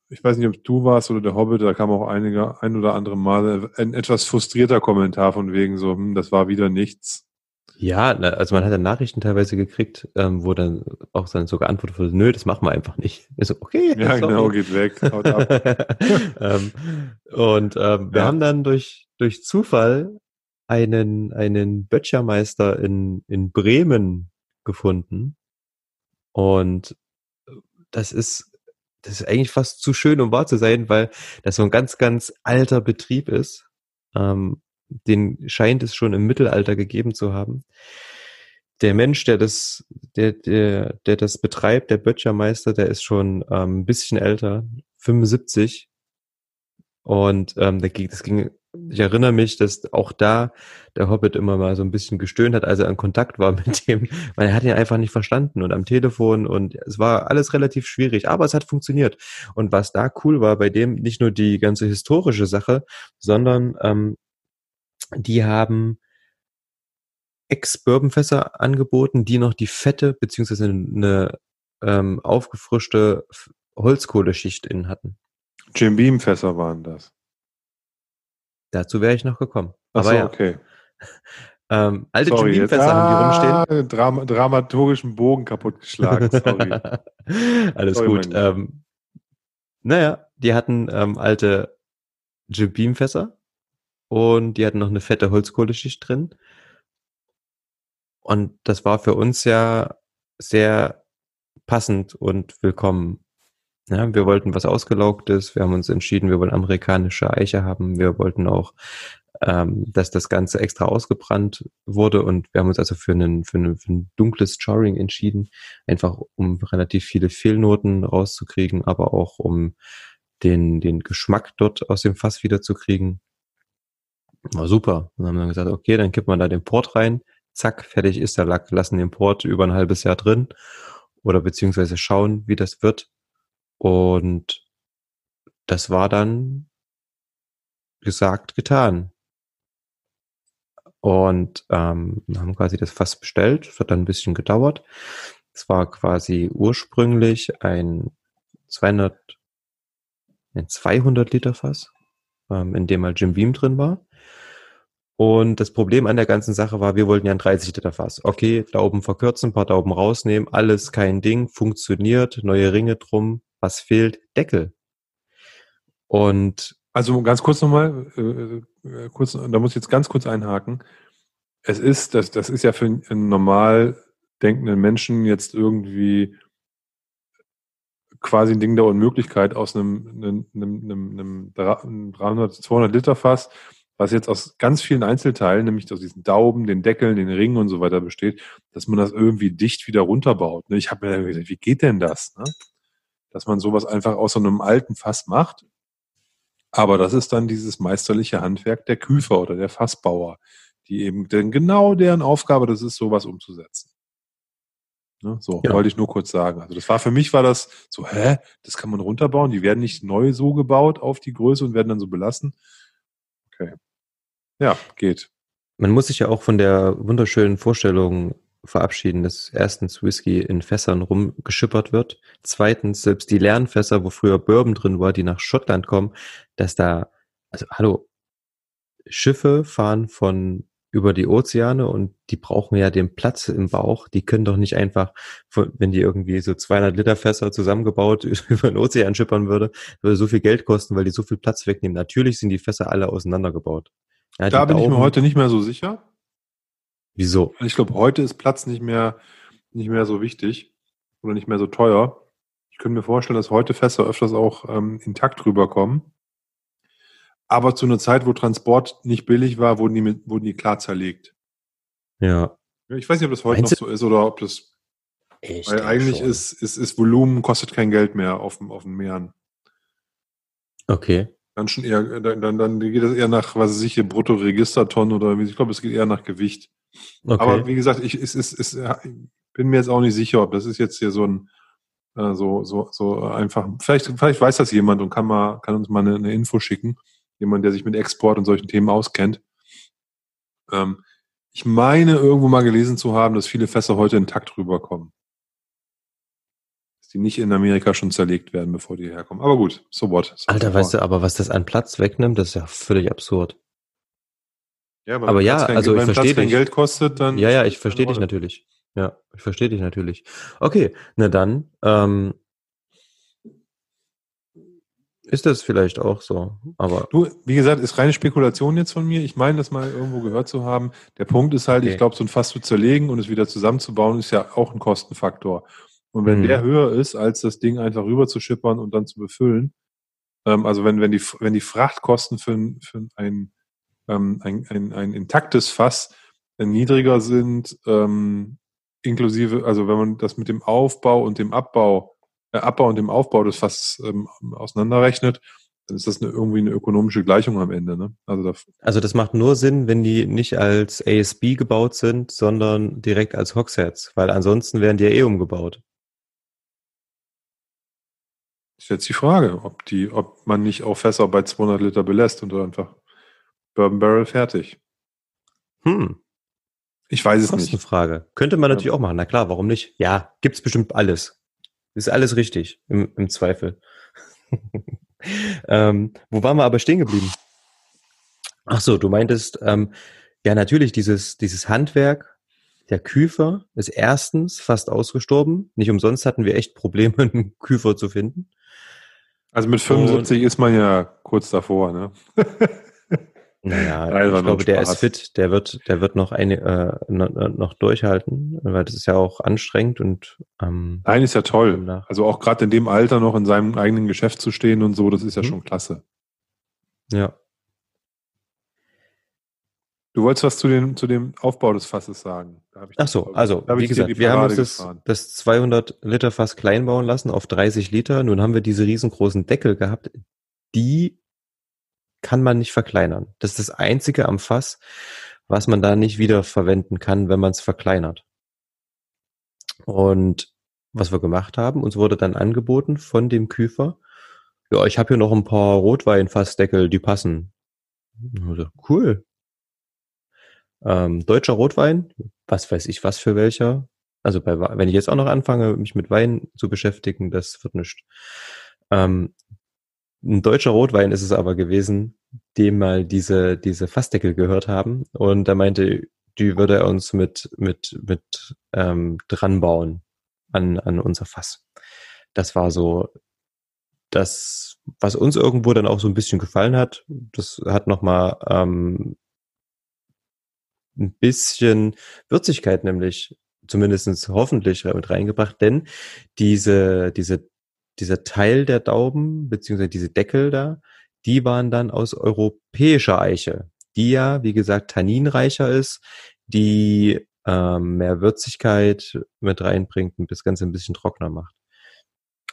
ich weiß nicht, ob du warst oder der Hobbit, da kam auch einige, ein oder andere Mal ein etwas frustrierter Kommentar von wegen so, hm, das war wieder nichts. Ja, also man hat dann Nachrichten teilweise gekriegt, ähm, wo dann auch dann so geantwortet wurde, nö, das machen wir einfach nicht. Ich so, okay. Ja, genau, geht weg, haut ab. [LAUGHS] ähm, und ähm, wir ja. haben dann durch, durch Zufall einen, einen Böttchermeister in, in Bremen gefunden. Und das ist, das ist eigentlich fast zu schön, um wahr zu sein, weil das so ein ganz, ganz alter Betrieb ist. Ähm, den scheint es schon im Mittelalter gegeben zu haben. Der Mensch, der das, der, der, der das betreibt, der Böttchermeister, der ist schon ähm, ein bisschen älter, 75. Und ähm, das ging, ich erinnere mich, dass auch da der Hobbit immer mal so ein bisschen gestöhnt hat, als er in Kontakt war [LAUGHS] mit dem, weil er hat ihn einfach nicht verstanden und am Telefon und es war alles relativ schwierig, aber es hat funktioniert. Und was da cool war bei dem, nicht nur die ganze historische Sache, sondern ähm, die haben Ex-Bourbonfässer angeboten, die noch die fette beziehungsweise eine ähm, aufgefrischte Holzkohleschicht innen hatten. Jim Beam Fässer waren das. Dazu wäre ich noch gekommen. Ach so, ja. okay. [LAUGHS] ähm, alte Sorry, Jim Beam Fässer ah, haben die ah, rumstehen. Dram dramaturgischen Bogen kaputtgeschlagen. Sorry. [LAUGHS] Alles Sorry, gut. Ähm, naja, die hatten ähm, alte Jim Beam Fässer und die hatten noch eine fette Holzkohleschicht drin. Und das war für uns ja sehr passend und willkommen. Ja, wir wollten was Ausgelaugtes, wir haben uns entschieden, wir wollen amerikanische Eiche haben, wir wollten auch, ähm, dass das Ganze extra ausgebrannt wurde und wir haben uns also für, einen, für, einen, für ein dunkles Jarring entschieden, einfach um relativ viele Fehlnoten rauszukriegen, aber auch um den, den Geschmack dort aus dem Fass wiederzukriegen. War super. Und haben dann gesagt, okay, dann kippt man da den Port rein, zack, fertig ist der Lack, lassen den Port über ein halbes Jahr drin oder beziehungsweise schauen, wie das wird. Und das war dann gesagt, getan. Und ähm, haben quasi das Fass bestellt. Es hat dann ein bisschen gedauert. Es war quasi ursprünglich ein 200, ein 200 Liter Fass, ähm, in dem mal Jim Beam drin war. Und das Problem an der ganzen Sache war, wir wollten ja ein 30 Liter Fass. Okay, Dauben verkürzen, ein paar Dauben rausnehmen, alles kein Ding, funktioniert, neue Ringe drum. Was fehlt? Deckel. Und also ganz kurz nochmal, äh, äh, kurz, da muss ich jetzt ganz kurz einhaken. Es ist, das, das ist ja für einen normal denkenden Menschen jetzt irgendwie quasi ein Ding der Unmöglichkeit aus einem, einem, einem, einem 300, 200 Liter Fass was jetzt aus ganz vielen Einzelteilen, nämlich aus diesen Daumen, den Deckeln, den Ringen und so weiter besteht, dass man das irgendwie dicht wieder runterbaut. Ne? Ich habe mir dann gesagt, wie geht denn das? Ne? Dass man sowas einfach aus so einem alten Fass macht. Aber das ist dann dieses meisterliche Handwerk der Küfer oder der Fassbauer, die eben denn genau deren Aufgabe das ist, sowas umzusetzen. Ne? So, ja. wollte ich nur kurz sagen. Also das war für mich war das so, hä, das kann man runterbauen, die werden nicht neu so gebaut auf die Größe und werden dann so belassen. Okay. Ja, geht. Man muss sich ja auch von der wunderschönen Vorstellung verabschieden, dass erstens Whisky in Fässern rumgeschippert wird. Zweitens, selbst die leeren Fässer, wo früher Bourbon drin war, die nach Schottland kommen, dass da, also hallo, Schiffe fahren von über die Ozeane und die brauchen ja den Platz im Bauch. Die können doch nicht einfach, wenn die irgendwie so 200 Liter Fässer zusammengebaut [LAUGHS] über den Ozean schippern würde, würde so viel Geld kosten, weil die so viel Platz wegnehmen. Natürlich sind die Fässer alle auseinandergebaut. Ja, da bin Daumen, ich mir heute nicht mehr so sicher. Wieso? Ich glaube, heute ist Platz nicht mehr, nicht mehr so wichtig oder nicht mehr so teuer. Ich könnte mir vorstellen, dass heute Fässer öfters auch ähm, intakt rüberkommen. Aber zu einer Zeit, wo Transport nicht billig war, wurden die, mit, wurden die klar zerlegt. Ja. Ich weiß nicht, ob das heute Meinst noch so ist oder ob das. Ich weil eigentlich schon. ist, ist, ist Volumen, kostet kein Geld mehr auf, auf den Meeren. Okay. Dann schon eher, dann, dann, dann geht es eher nach, was weiß ich, hier Bruttoregistertonnen oder wie, ich glaube, es geht eher nach Gewicht. Okay. Aber wie gesagt, ich, es, es, es, bin mir jetzt auch nicht sicher, ob das ist jetzt hier so ein, äh, so, so, so einfach, vielleicht, vielleicht weiß das jemand und kann mal, kann uns mal eine, eine Info schicken jemand, der sich mit Export und solchen Themen auskennt. Ähm, ich meine, irgendwo mal gelesen zu haben, dass viele Fässer heute intakt rüberkommen. Dass die nicht in Amerika schon zerlegt werden, bevor die herkommen. Aber gut, so what. So Alter, weißt du, aber was das an Platz wegnimmt, das ist ja völlig absurd. Ja, aber, aber ja, kein, also ich verstehe dich. Geld kostet, dann. Ja, ja, ich verstehe dich natürlich. Ja, ich verstehe dich natürlich. Okay, na dann, ähm, ist das vielleicht auch so, aber. Du, wie gesagt, ist reine Spekulation jetzt von mir. Ich meine, das mal irgendwo gehört zu haben. Der Punkt ist halt, okay. ich glaube, so ein Fass zu zerlegen und es wieder zusammenzubauen, ist ja auch ein Kostenfaktor. Und wenn mhm. der höher ist, als das Ding einfach rüber zu schippern und dann zu befüllen, ähm, also wenn, wenn die, wenn die Frachtkosten für, für ein, ähm, ein, ein, ein intaktes Fass niedriger sind, ähm, inklusive, also wenn man das mit dem Aufbau und dem Abbau äh, Abbau und dem Aufbau des Fasses ähm, auseinanderrechnet, dann ist das eine, irgendwie eine ökonomische Gleichung am Ende. Ne? Also, da also das macht nur Sinn, wenn die nicht als ASB gebaut sind, sondern direkt als Hogsheads, weil ansonsten werden die ja eh umgebaut. Ist jetzt die Frage, ob, die, ob man nicht auch Fässer bei 200 Liter belässt und einfach Bourbon Barrel fertig. Hm. Ich weiß es nicht. Frage. Könnte man natürlich ja. auch machen. Na klar, warum nicht? Ja, gibt's bestimmt alles. Ist alles richtig, im, im Zweifel. [LAUGHS] ähm, wo waren wir aber stehen geblieben? Ach so, du meintest, ähm, ja natürlich, dieses, dieses Handwerk der Küfer ist erstens fast ausgestorben. Nicht umsonst hatten wir echt Probleme, [LAUGHS] einen Küfer zu finden. Also mit 75 Und, ist man ja kurz davor, ne? [LAUGHS] Naja, [LAUGHS] ich glaube, der ist fit, der wird, der wird noch eine, äh, noch durchhalten, weil das ist ja auch anstrengend und ähm, Nein, ist ja toll. Also auch gerade in dem Alter noch in seinem eigenen Geschäft zu stehen und so, das ist ja mhm. schon klasse. Ja. Du wolltest was zu dem, zu dem Aufbau des Fasses sagen. Ach so, also, wie gesagt, wir haben uns das, das 200 Liter Fass klein bauen lassen auf 30 Liter. Nun haben wir diese riesengroßen Deckel gehabt, die kann man nicht verkleinern. Das ist das Einzige am Fass, was man da nicht wieder verwenden kann, wenn man es verkleinert. Und was wir gemacht haben, uns wurde dann angeboten von dem Küfer, ja, ich habe hier noch ein paar Rotweinfassdeckel, die passen. Also, cool. Ähm, deutscher Rotwein, was weiß ich, was für welcher. Also bei, wenn ich jetzt auch noch anfange, mich mit Wein zu beschäftigen, das wird nicht. Ähm, ein deutscher Rotwein ist es aber gewesen, dem mal diese, diese Fassdeckel gehört haben. Und er meinte, die würde er uns mit, mit, mit ähm, dran bauen an, an unser Fass. Das war so das, was uns irgendwo dann auch so ein bisschen gefallen hat. Das hat nochmal ähm, ein bisschen Würzigkeit nämlich zumindestens hoffentlich mit reingebracht, denn diese, diese dieser Teil der Dauben, beziehungsweise diese Deckel da, die waren dann aus europäischer Eiche, die ja, wie gesagt, tanninreicher ist, die ähm, mehr Würzigkeit mit reinbringt und das Ganze ein bisschen trockener macht.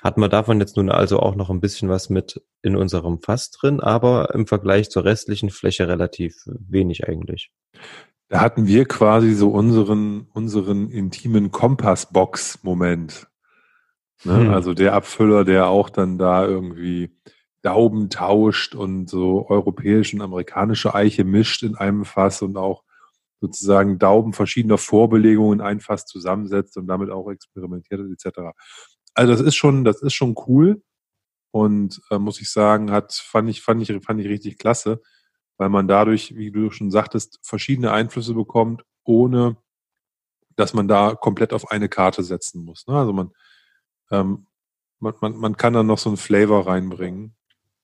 Hat man davon jetzt nun also auch noch ein bisschen was mit in unserem Fass drin, aber im Vergleich zur restlichen Fläche relativ wenig eigentlich. Da hatten wir quasi so unseren, unseren intimen Kompassbox-Moment. Ne? Hm. Also der Abfüller, der auch dann da irgendwie Dauben tauscht und so europäische und amerikanische Eiche mischt in einem Fass und auch sozusagen Dauben verschiedener Vorbelegungen in ein Fass zusammensetzt und damit auch experimentiert etc. Also das ist schon, das ist schon cool und äh, muss ich sagen, hat fand ich fand ich fand ich richtig klasse. weil man dadurch, wie du schon sagtest, verschiedene Einflüsse bekommt, ohne dass man da komplett auf eine Karte setzen muss. Ne? Also man, ähm, man, man, man kann dann noch so einen Flavor reinbringen.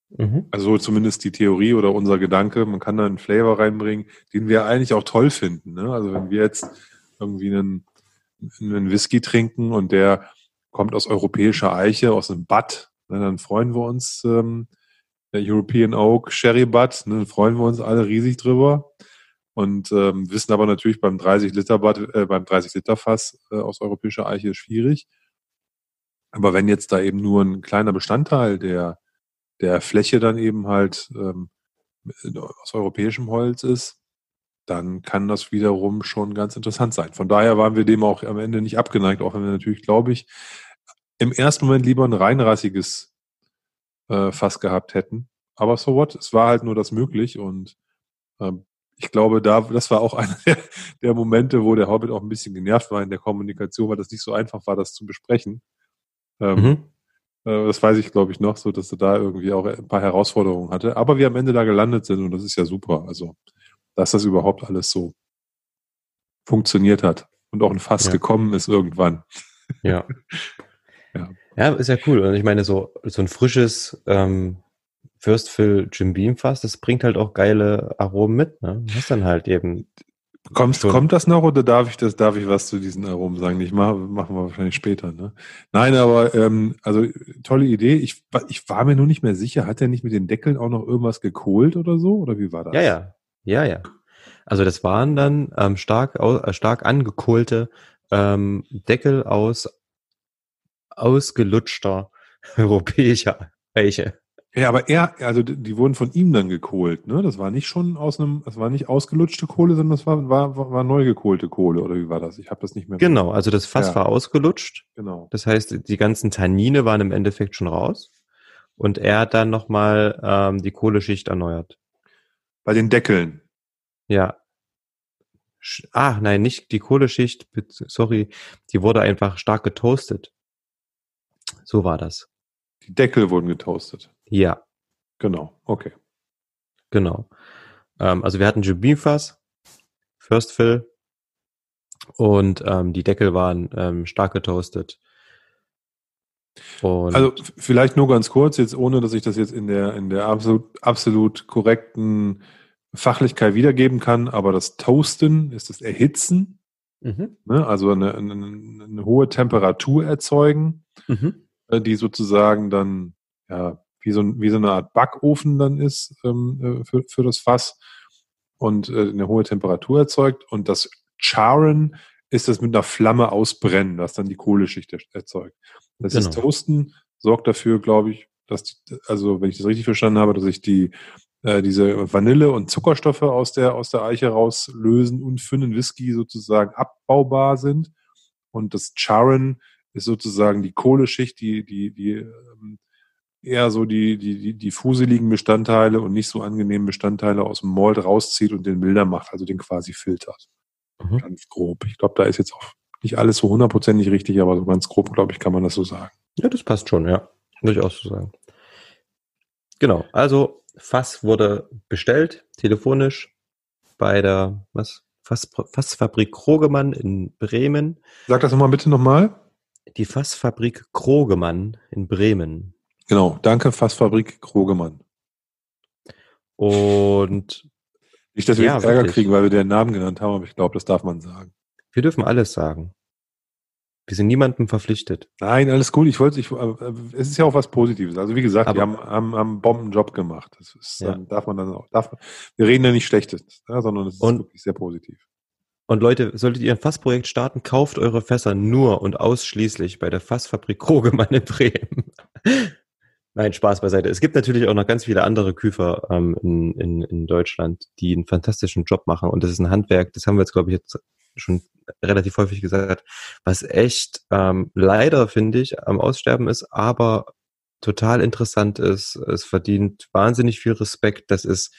Mhm. Also zumindest die Theorie oder unser Gedanke, man kann da einen Flavor reinbringen, den wir eigentlich auch toll finden. Ne? Also wenn wir jetzt irgendwie einen, einen Whisky trinken und der kommt aus europäischer Eiche, aus einem Butt, ne, dann freuen wir uns, ähm, der European Oak Sherry Butt, ne, dann freuen wir uns alle riesig drüber und ähm, wissen aber natürlich beim 30 Liter Bad, äh, beim 30 Liter Fass äh, aus europäischer Eiche ist schwierig. Aber wenn jetzt da eben nur ein kleiner Bestandteil der der Fläche dann eben halt ähm, aus europäischem Holz ist, dann kann das wiederum schon ganz interessant sein. Von daher waren wir dem auch am Ende nicht abgeneigt, auch wenn wir natürlich, glaube ich, im ersten Moment lieber ein reinrassiges äh, Fass gehabt hätten. Aber so what? Es war halt nur das möglich und ähm, ich glaube, da, das war auch [LAUGHS] einer der, der, Momente, wo der Hobbit auch ein bisschen genervt war in der Kommunikation, weil das nicht so einfach war, das zu besprechen. Ähm, mhm. äh, das weiß ich, glaube ich, noch, so dass er da irgendwie auch ein paar Herausforderungen hatte. Aber wir am Ende da gelandet sind und das ist ja super. Also, dass das überhaupt alles so funktioniert hat und auch ein Fass ja. gekommen ist irgendwann. Ja. [LAUGHS] ja. Ja, ist ja cool. Und ich meine, so, so ein frisches ähm, First Fill Jim Beam Fass, das bringt halt auch geile Aromen mit. Ne? Du hast dann halt eben. Kommst, kommt das noch oder darf ich das, darf ich was zu diesen Aromen sagen? Ich mache, machen wir wahrscheinlich später, ne? Nein, aber ähm, also tolle Idee. Ich, ich war mir nur nicht mehr sicher, hat er nicht mit den Deckeln auch noch irgendwas gekohlt oder so? Oder wie war das? Ja, ja. Ja, ja. Also das waren dann ähm, stark, äh, stark angekohlte ähm, Deckel aus ausgelutschter [LAUGHS] europäischer Eiche. Ja, aber er, also die wurden von ihm dann gekohlt, ne? Das war nicht schon aus einem, das war nicht ausgelutschte Kohle, sondern das war, war, war neu gekohlte Kohle, oder wie war das? Ich habe das nicht mehr. Genau, also das Fass ja. war ausgelutscht. Genau. Das heißt, die ganzen Tannine waren im Endeffekt schon raus. Und er hat dann nochmal ähm, die Kohleschicht erneuert. Bei den Deckeln. Ja. Ah, nein, nicht die Kohleschicht, sorry, die wurde einfach stark getoastet. So war das. Die Deckel wurden getoastet. Ja. Genau, okay. Genau. Ähm, also wir hatten Jubin-Fass, First Fill und ähm, die Deckel waren ähm, stark getoastet. Und also vielleicht nur ganz kurz, jetzt ohne, dass ich das jetzt in der, in der absolut, absolut korrekten Fachlichkeit wiedergeben kann, aber das Toasten ist das Erhitzen, mhm. ne? also eine, eine, eine, hohe Temperatur erzeugen. Mhm. Äh, die sozusagen dann ja wie so, wie so eine Art Backofen dann ist ähm, äh, für, für das Fass und äh, eine hohe Temperatur erzeugt. Und das Charen ist das mit einer Flamme ausbrennen, was dann die Kohleschicht erzeugt. Das genau. ist Toasten sorgt dafür, glaube ich, dass die, also wenn ich das richtig verstanden habe, dass sich die äh, diese Vanille und Zuckerstoffe aus der aus der Eiche rauslösen und für einen Whisky sozusagen abbaubar sind. Und das Charen ist sozusagen die Kohleschicht, die, die, die eher so die, die, die, die fuseligen Bestandteile und nicht so angenehmen Bestandteile aus dem Malt rauszieht und den milder macht, also den quasi filtert. Mhm. Ganz grob. Ich glaube, da ist jetzt auch nicht alles so hundertprozentig richtig, aber so ganz grob, glaube ich, kann man das so sagen. Ja, das passt schon, ja. Auch so sagen. Genau, also Fass wurde bestellt, telefonisch, bei der, was, Fass, Fassfabrik Krogemann in Bremen. Sag das nochmal bitte nochmal die Fassfabrik Krogemann in Bremen. Genau, danke Fassfabrik Krogemann. Und nicht, dass wir ja, jetzt Ärger wirklich. kriegen, weil wir den Namen genannt haben, aber ich glaube, das darf man sagen. Wir dürfen alles sagen. Wir sind niemandem verpflichtet. Nein, alles gut. Ich wollte, ich, äh, es ist ja auch was Positives. Also wie gesagt, aber, wir haben, haben, haben einen Bombenjob gemacht. Das ist, ja. darf man dann auch. Darf, wir reden ja nicht Schlechtes, ja, sondern es ist und, wirklich sehr positiv. Und Leute, solltet ihr ein Fassprojekt starten, kauft eure Fässer nur und ausschließlich bei der Fassfabrik Krogemann in Bremen. Nein, Spaß beiseite. Es gibt natürlich auch noch ganz viele andere Küfer ähm, in, in, in Deutschland, die einen fantastischen Job machen. Und das ist ein Handwerk, das haben wir jetzt, glaube ich, jetzt schon relativ häufig gesagt, was echt ähm, leider, finde ich, am Aussterben ist, aber total interessant ist. Es verdient wahnsinnig viel Respekt. Das ist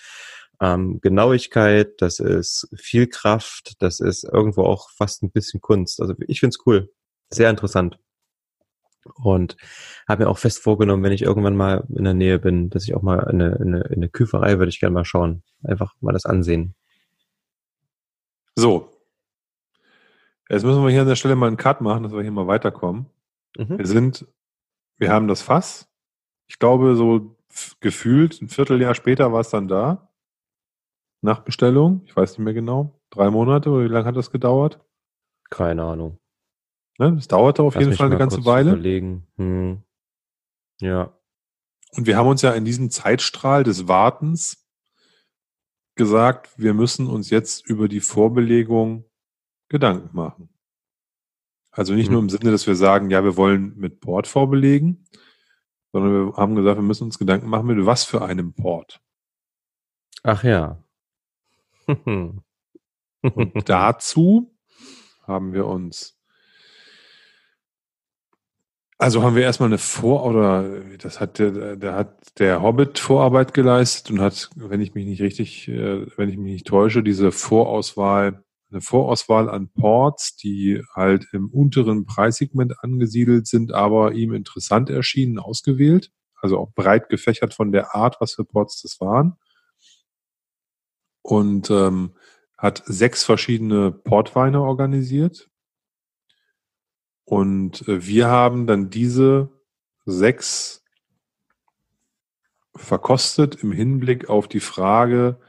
ähm, Genauigkeit, das ist viel Kraft, das ist irgendwo auch fast ein bisschen Kunst. Also ich finde es cool. Sehr interessant. Und habe mir auch fest vorgenommen, wenn ich irgendwann mal in der Nähe bin, dass ich auch mal in eine, in eine, in eine Küferei würde ich gerne mal schauen. Einfach mal das ansehen. So. Jetzt müssen wir hier an der Stelle mal einen Cut machen, dass wir hier mal weiterkommen. Mhm. Wir sind, wir haben das Fass. Ich glaube, so gefühlt ein Vierteljahr später war es dann da. Nach Bestellung. Ich weiß nicht mehr genau. Drei Monate oder wie lange hat das gedauert? Keine Ahnung. Ne? Das dauerte auf Lass jeden Fall eine ganze Weile. Überlegen. Hm. Ja. Und wir haben uns ja in diesem Zeitstrahl des Wartens gesagt, wir müssen uns jetzt über die Vorbelegung Gedanken machen. Also nicht hm. nur im Sinne, dass wir sagen, ja, wir wollen mit Port vorbelegen, sondern wir haben gesagt, wir müssen uns Gedanken machen, mit was für einem Port. Ach ja. [LAUGHS] Und dazu haben wir uns also haben wir erstmal eine Vor- oder das hat der, der hat der Hobbit Vorarbeit geleistet und hat, wenn ich mich nicht richtig, äh, wenn ich mich nicht täusche, diese Vorauswahl, eine Vorauswahl an Ports, die halt im unteren Preissegment angesiedelt sind, aber ihm interessant erschienen, ausgewählt. Also auch breit gefächert von der Art, was für Ports das waren. Und ähm, hat sechs verschiedene Portweine organisiert, und äh, wir haben dann diese sechs verkostet im Hinblick auf die Frage,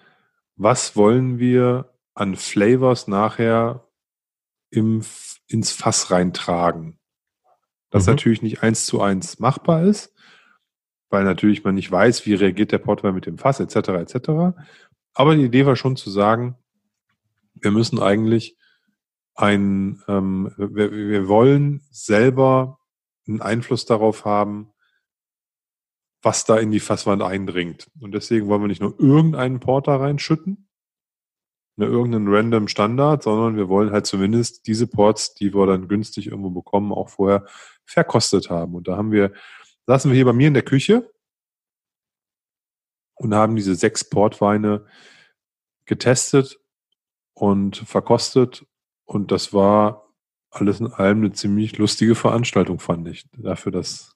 was wollen wir an Flavors nachher im, ins Fass reintragen. Das mhm. natürlich nicht eins zu eins machbar ist, weil natürlich man nicht weiß, wie reagiert der Portwein mit dem Fass etc. etc. Aber die Idee war schon zu sagen, wir müssen eigentlich ein, ähm, wir, wir wollen selber einen Einfluss darauf haben, was da in die Fasswand eindringt. Und deswegen wollen wir nicht nur irgendeinen Porter reinschütten, ne, irgendeinen random Standard, sondern wir wollen halt zumindest diese Ports, die wir dann günstig irgendwo bekommen, auch vorher verkostet haben. Und da haben wir, saßen wir hier bei mir in der Küche und haben diese sechs Portweine getestet und verkostet und das war alles in allem eine ziemlich lustige Veranstaltung, fand ich. Dafür, dass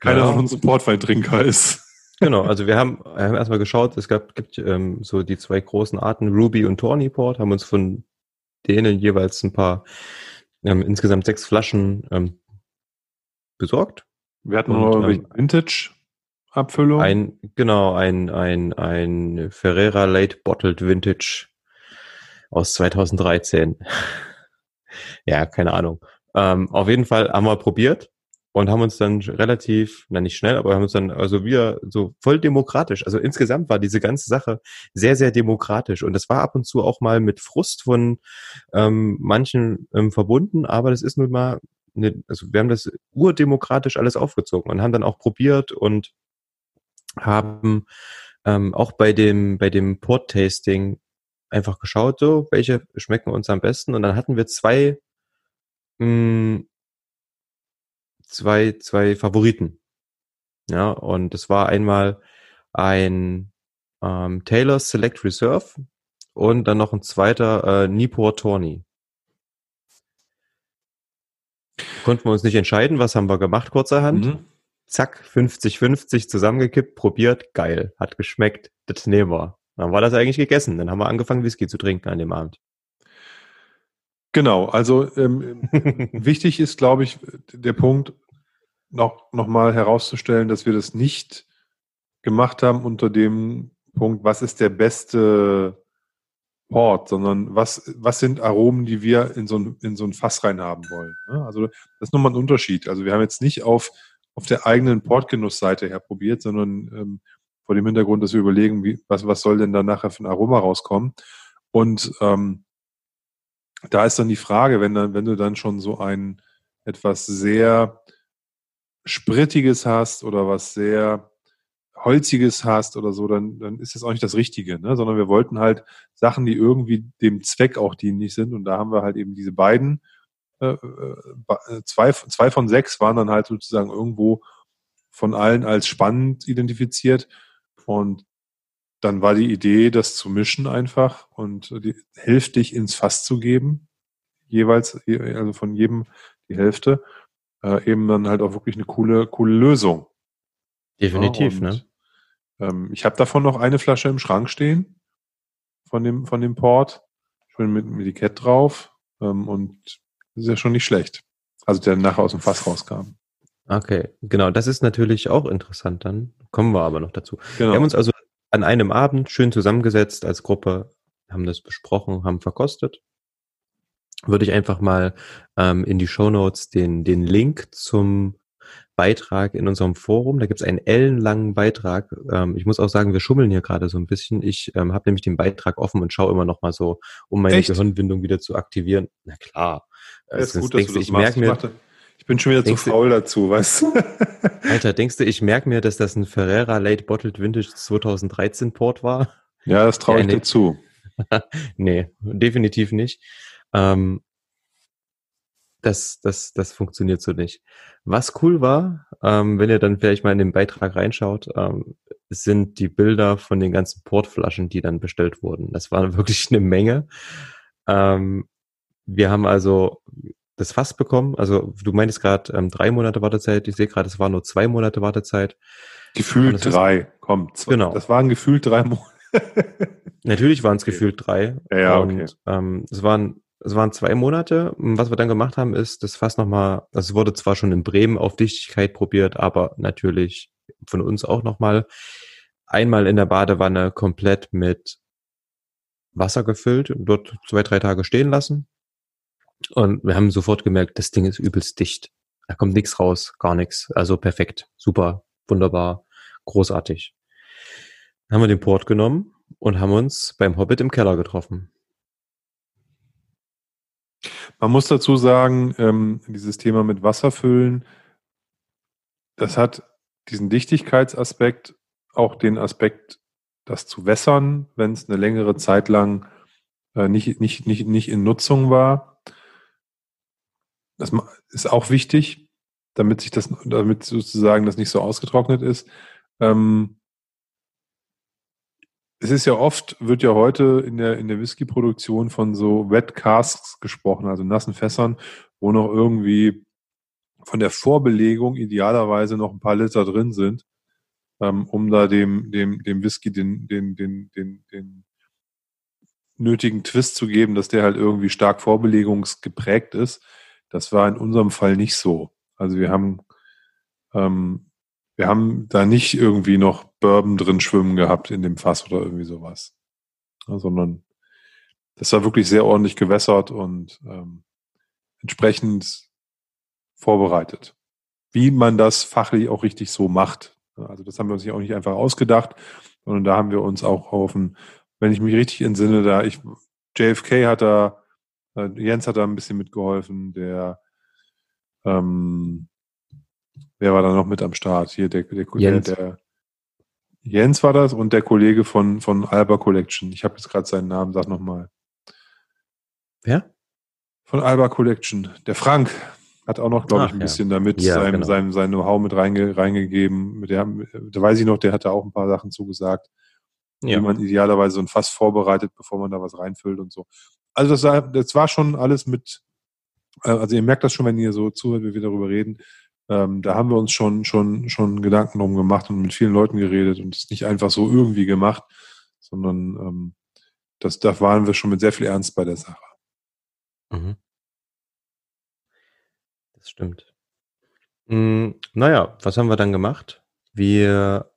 keiner ja. von uns Portweintrinker ist. Genau, also wir haben, wir haben erstmal geschaut, es gab, gibt ähm, so die zwei großen Arten, Ruby und Tawny Port, haben uns von denen jeweils ein paar, ähm, insgesamt sechs Flaschen ähm, besorgt. Wir hatten nur ähm, Vintage Abfüllung. Ein, genau, ein, ein, ein Ferrera Late Bottled Vintage aus 2013. ja, keine Ahnung. Ähm, auf jeden Fall haben wir probiert und haben uns dann relativ, na nicht schnell, aber haben uns dann also wieder so voll demokratisch. Also insgesamt war diese ganze Sache sehr, sehr demokratisch und das war ab und zu auch mal mit Frust von ähm, manchen ähm, verbunden, aber das ist nun mal, eine, also wir haben das urdemokratisch alles aufgezogen und haben dann auch probiert und haben ähm, auch bei dem bei dem Port-Tasting einfach geschaut, so, welche schmecken uns am besten. Und dann hatten wir zwei, mh, hm, zwei, zwei Favoriten. Ja, und es war einmal ein ähm, Taylor Select Reserve und dann noch ein zweiter äh, Nipor Tawny. Konnten wir uns nicht entscheiden, was haben wir gemacht kurzerhand? Mhm. Zack, 50-50 zusammengekippt, probiert, geil, hat geschmeckt, das nehmen wir. Dann war das eigentlich gegessen. Dann haben wir angefangen, Whisky zu trinken an dem Abend. Genau, also ähm, [LAUGHS] wichtig ist, glaube ich, der Punkt, noch, noch mal herauszustellen, dass wir das nicht gemacht haben unter dem Punkt, was ist der beste Port, sondern was, was sind Aromen, die wir in so ein, in so ein Fass rein haben wollen. Ne? Also das ist nochmal ein Unterschied. Also wir haben jetzt nicht auf, auf der eigenen Portgenussseite her probiert, sondern ähm, vor dem Hintergrund, dass wir überlegen, wie, was, was soll denn da nachher für ein Aroma rauskommen. Und ähm, da ist dann die Frage, wenn, wenn du dann schon so ein etwas sehr Sprittiges hast oder was sehr Holziges hast oder so, dann, dann ist das auch nicht das Richtige, ne? sondern wir wollten halt Sachen, die irgendwie dem Zweck auch dienlich sind. Und da haben wir halt eben diese beiden, äh, äh zwei, zwei von sechs waren dann halt sozusagen irgendwo von allen als spannend identifiziert. Und dann war die Idee, das zu mischen einfach und die hälftig ins Fass zu geben, jeweils, also von jedem die Hälfte. äh, eben dann halt auch wirklich eine coole, coole Lösung. Definitiv, ja, und, ne? Ähm, ich habe davon noch eine Flasche im Schrank stehen, von dem, von dem Port, schön mit dem Etikett drauf ähm, und ist ja schon nicht schlecht. Also der nachher aus dem Fass rauskam. Okay, genau, das ist natürlich auch interessant dann. Kommen wir aber noch dazu. Genau. Wir haben uns also an einem Abend schön zusammengesetzt als Gruppe, haben das besprochen, haben verkostet. Würde ich einfach mal ähm, in die Show Notes den, den Link zum Beitrag in unserem Forum. Da gibt es einen ellenlangen Beitrag. Ähm, ich muss auch sagen, wir schummeln hier gerade so ein bisschen. Ich ähm, habe nämlich den Beitrag offen und schaue immer noch mal so, um meine Echt? Gehirnbindung wieder zu aktivieren. Na klar. Ja, ist gut, dass du das ich merke mir, Ich bin schon wieder zu Denkst du- faul dazu, weißt du? [LAUGHS] Alter, denkst du, ich merke mir, dass das ein Ferrera Late Bottled Vintage 2013 Port war? ja, das traue Ja, ich nee. dir zu. [LAUGHS] nee, definitiv nicht. Ähm, das, das, das funktioniert so nicht. Was cool war, ähm, wenn ihr dann vielleicht mal in den Beitrag reinschaut, ähm, sind die Bilder von den ganzen Portflaschen, die dann bestellt wurden. Das war [LAUGHS] wirklich eine Menge. Ähm, wir haben also das Fass bekommen. Also du meintest gerade ähm, drei Monate Wartezeit. Ich sehe gerade, es war nur zwei Monate Wartezeit. Gefühlt drei. Komm, zwei, Genau. das waren gefühlt drei Monate. [LAUGHS] Natürlich waren es Okay. gefühlt drei. Ja, ja, okay. Und ähm, es waren es waren zwei Monate. Was wir dann gemacht haben, ist das Fass nochmal, das wurde zwar schon in Bremen auf Dichtigkeit probiert, aber natürlich von uns auch nochmal einmal in der Badewanne komplett mit Wasser gefüllt und dort zwei, drei Tage stehen lassen. Und wir haben sofort gemerkt, das Ding ist übelst dicht. Da kommt nichts raus, gar nichts. Also perfekt, super, wunderbar, großartig. Dann haben wir den Port genommen und haben uns beim Hobbit im Keller getroffen. Man muss dazu sagen, ähm, dieses Thema mit Wasser füllen, das hat diesen Dichtigkeitsaspekt, auch den Aspekt, das zu wässern, wenn es eine längere Zeit lang äh, nicht, nicht, nicht, nicht in Nutzung war. Das ist auch wichtig, damit sich das, damit sozusagen das nicht so ausgetrocknet ist. Ähm, es ist ja oft, wird ja heute in der, in der Whisky-Produktion von so Wet Casks gesprochen, also nassen Fässern, wo noch irgendwie von der Vorbelegung idealerweise noch ein paar Liter drin sind, ähm, um da dem, dem, dem Whisky den, den, den, den, den nötigen Twist zu geben, dass der halt irgendwie stark vorbelegungsgeprägt ist. Das war in unserem Fall nicht so. Also wir haben, ähm, wir haben da nicht irgendwie noch Bourbon drin schwimmen gehabt in dem Fass oder irgendwie sowas. Ja, sondern das war wirklich sehr ordentlich gewässert und ähm, entsprechend vorbereitet. Wie man das fachlich auch richtig so macht. Ja, Also das haben wir uns ja auch nicht einfach ausgedacht, sondern da haben wir uns auch auf wenn ich mich richtig entsinne, da ich JFK hat da, äh, Jens hat da ein bisschen mitgeholfen, der ähm, wer war da noch mit am Start? Hier der, der, Jens. der, der Jens war das und der Kollege von, von Alba Collection. Ich habe jetzt gerade seinen Namen, sag nochmal. Wer? Von Alba Collection. Der Frank hat auch noch, glaube ich, ein ja. bisschen damit Ja, sein, genau. sein, sein Know-how mit reinge, reingegeben. Der, da weiß ich noch, der hat da auch ein paar Sachen zugesagt, wie man idealerweise so ein Fass vorbereitet, bevor man da was reinfüllt und so. Also das, war- das war schon alles mit, äh, also ihr merkt das schon, wenn ihr so zuhört, wie wir darüber reden. Ähm, da haben wir uns schon, schon, schon Gedanken drum gemacht und mit vielen Leuten geredet und es nicht einfach so irgendwie gemacht, sondern ähm, das, da waren wir schon mit sehr viel Ernst bei der Sache. Mhm. Das stimmt. Mm, naja, was haben wir dann gemacht? Wir,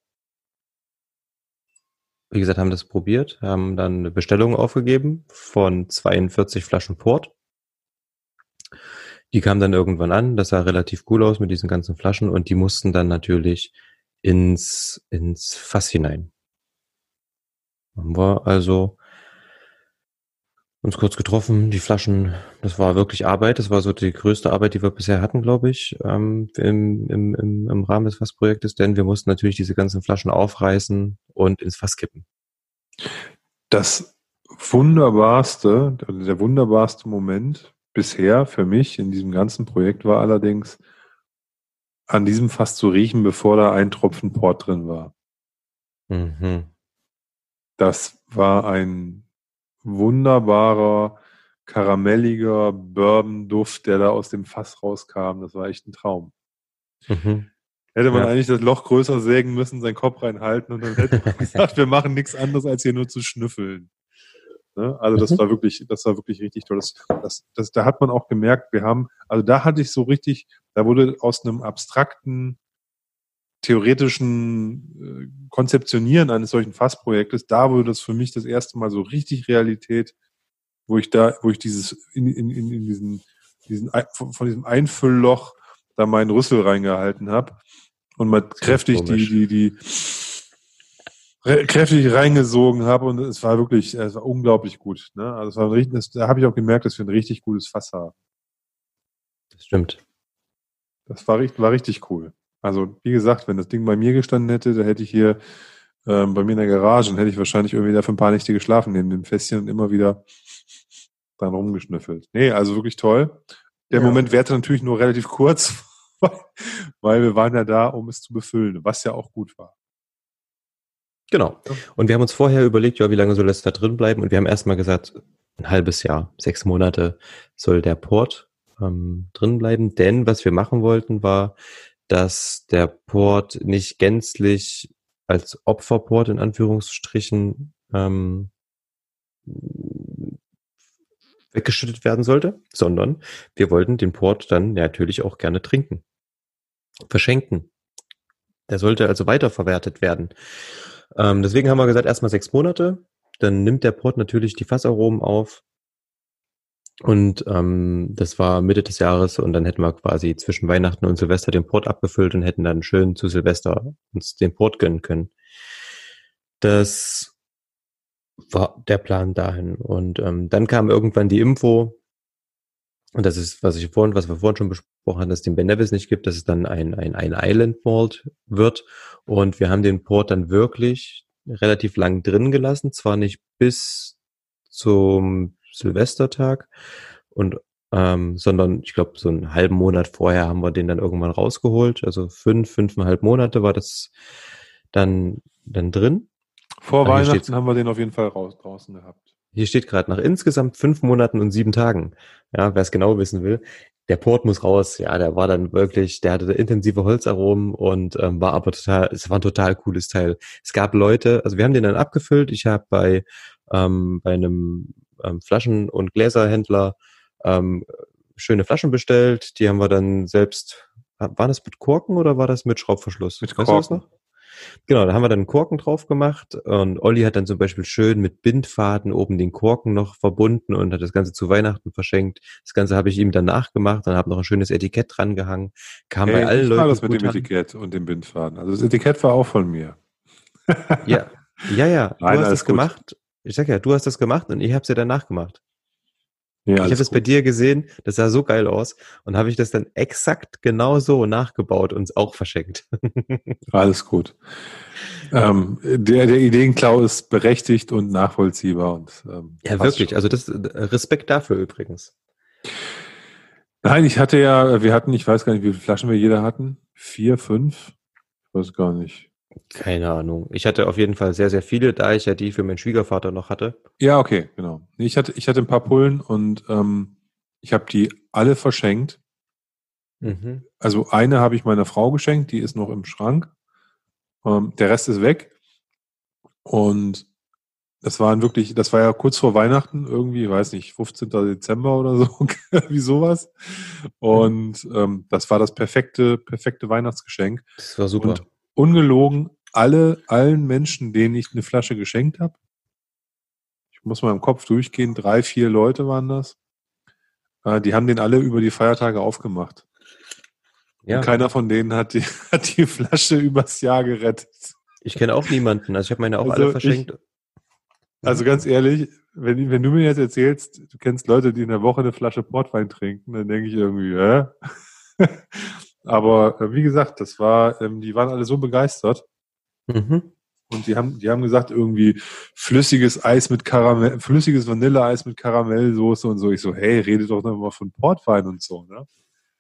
wie gesagt, haben das probiert, haben dann eine Bestellung aufgegeben von 42 Flaschen Port. Die kamen dann irgendwann an, das sah relativ cool aus mit diesen ganzen Flaschen und die mussten dann natürlich ins, ins Fass hinein. Haben wir also uns kurz getroffen, die Flaschen, das war wirklich Arbeit, das war so die größte Arbeit, die wir bisher hatten, glaube ich, ähm, im, im, im, im Rahmen des Fassprojektes, denn wir mussten natürlich diese ganzen Flaschen aufreißen und ins Fass kippen. Das wunderbarste, also der wunderbarste Moment bisher für mich in diesem ganzen Projekt war allerdings, an diesem Fass zu riechen, bevor da ein Tropfen Port drin war. Mhm. Das war ein wunderbarer, karamelliger Bourbon-Duft, der da aus dem Fass rauskam. Das war echt ein Traum. Mhm. Hätte man ja. eigentlich das Loch größer sägen müssen, seinen Kopf reinhalten und dann hätte man [LAUGHS] gesagt, wir machen nichts anderes, als hier nur zu schnüffeln. Ne? Also das mhm. war wirklich, das war wirklich richtig toll. Das, das, das, da hat man auch gemerkt, wir haben, also da hatte ich so richtig, da wurde aus einem abstrakten, theoretischen äh, Konzeptionieren eines solchen Fassprojektes, da wurde das für mich das erste Mal so richtig Realität, wo ich da, wo ich dieses in, in, in, in diesen, diesen von diesem Einfüllloch da meinen Rüssel reingehalten habe und mal kräftig die, die, die kräftig reingesogen habe und es war wirklich, es war unglaublich gut. Ne? Also es war richtig, das, da habe ich auch gemerkt, dass wir ein richtig gutes Fass haben. Das stimmt. Das war, war richtig cool. Also wie gesagt, wenn das Ding bei mir gestanden hätte, da hätte ich hier ähm, bei mir in der Garage, dann hätte ich wahrscheinlich irgendwie da für ein paar Nächte geschlafen neben dem Fässchen und immer wieder dran rumgeschnüffelt. Nee, also wirklich toll. Der ja. Moment währte natürlich nur relativ kurz, [LAUGHS] weil wir waren ja da, um es zu befüllen, was ja auch gut war. Genau. Und wir haben uns vorher überlegt, ja, wie lange soll es da drin bleiben? Und wir haben erstmal gesagt, ein halbes Jahr, sechs Monate soll der Port ähm, drin bleiben. Denn was wir machen wollten, war, dass der Port nicht gänzlich als Opferport in Anführungsstrichen ähm, weggeschüttet werden sollte, sondern wir wollten den Port dann natürlich auch gerne trinken, verschenken. Der sollte also weiterverwertet werden. Ähm, deswegen haben wir gesagt, erstmal sechs Monate. Dann nimmt der Port natürlich die Fassaromen auf. Und ähm, das war Mitte des Jahres und dann hätten wir quasi zwischen Weihnachten und Silvester den Port abgefüllt und hätten dann schön zu Silvester uns den Port gönnen können. Das war der Plan dahin. Und ähm, dann kam irgendwann die Info, und das ist, was ich vorhin, was wir vorhin schon besprochen hatten, dass es den Ben Nevis nicht gibt, dass es dann ein, ein, ein Island Vault wird. Und wir haben den Port dann wirklich relativ lang drin gelassen, zwar nicht bis zum Silvestertag und ähm, sondern ich glaube so einen halben Monat vorher haben wir den dann irgendwann rausgeholt. Also fünf, fünfeinhalb Monate war das dann dann drin. Vor Weihnachten haben wir den auf jeden Fall raus, draußen gehabt. Hier steht gerade nach insgesamt fünf Monaten und sieben Tagen. Ja, wer es genau wissen will. Der Port muss raus. Ja, der war dann wirklich, der hatte intensive Holzaromen und ähm, war aber total, es war ein total cooles Teil. Es gab Leute, also wir haben den dann abgefüllt. Ich habe bei ähm, bei einem ähm, Flaschen- und Gläserhändler ähm, schöne Flaschen bestellt. Die haben wir dann selbst. War das mit Korken oder war das mit Schraubverschluss? Mit Korken. Weißt du das noch? Genau, da haben wir dann einen Korken drauf gemacht und Olli hat dann zum Beispiel schön mit Bindfaden oben den Korken noch verbunden und hat das Ganze zu Weihnachten verschenkt. Das Ganze habe ich ihm dann nachgemacht und habe noch ein schönes Etikett dran gehangen. Kam hey, bei allen Leuten. das mit dem an. Etikett und dem Bindfaden. Also das Etikett war auch von mir. ja, [LAUGHS] ja, ja. Du Nein, hast das gut. gemacht. Ich sag ja, du hast das gemacht und ich habe es ja danach gemacht. Ja, ich habe das bei dir gesehen, das sah so geil aus und habe ich das dann exakt genau so nachgebaut und auch verschenkt. [LAUGHS] alles gut. Ähm, der, der Ideenklau ist berechtigt und nachvollziehbar. Und, ähm, ja, wirklich. Schon. Also das Respekt dafür übrigens. Nein, ich hatte ja, wir hatten, ich weiß gar nicht, wie viele Flaschen wir jeder hatten. Vier, fünf? Ich weiß gar nicht. Keine Ahnung. Ich hatte auf jeden Fall sehr, sehr viele, da ich ja die für meinen Schwiegervater noch hatte. Ja, okay, genau. Ich hatte, ich hatte ein paar Pullen und ähm, ich habe die alle verschenkt. Mhm. Also eine habe ich meiner Frau geschenkt, die ist noch im Schrank. Ähm, der Rest ist weg. Und das waren wirklich, das war ja kurz vor Weihnachten, irgendwie, weiß nicht, 15. Dezember oder so, [LAUGHS] wie sowas. Und ähm, das war das perfekte, perfekte Weihnachtsgeschenk. Das war super. Und ungelogen alle, allen Menschen, denen ich eine Flasche geschenkt habe. Ich muss mal im Kopf durchgehen, drei, vier Leute waren das. Äh, die haben den alle über die Feiertage aufgemacht. Ja. Und keiner von denen hat die, [LAUGHS] hat die Flasche übers Jahr gerettet. Ich kenne auch niemanden. Also ich habe meine auch also alle verschenkt. Ich, also ganz ehrlich, wenn, wenn du mir jetzt erzählst, du kennst Leute, die in der Woche eine Flasche Portwein trinken, dann denke ich irgendwie, hä? [LAUGHS] Aber äh, wie gesagt, das war, ähm, die waren alle so begeistert. Mhm. Und die haben, die haben gesagt, irgendwie flüssiges Eis mit Karamell, flüssiges Vanilleeis mit Karamellsoße und so. Ich so, hey, redet doch noch mal von Portwein und so, ne?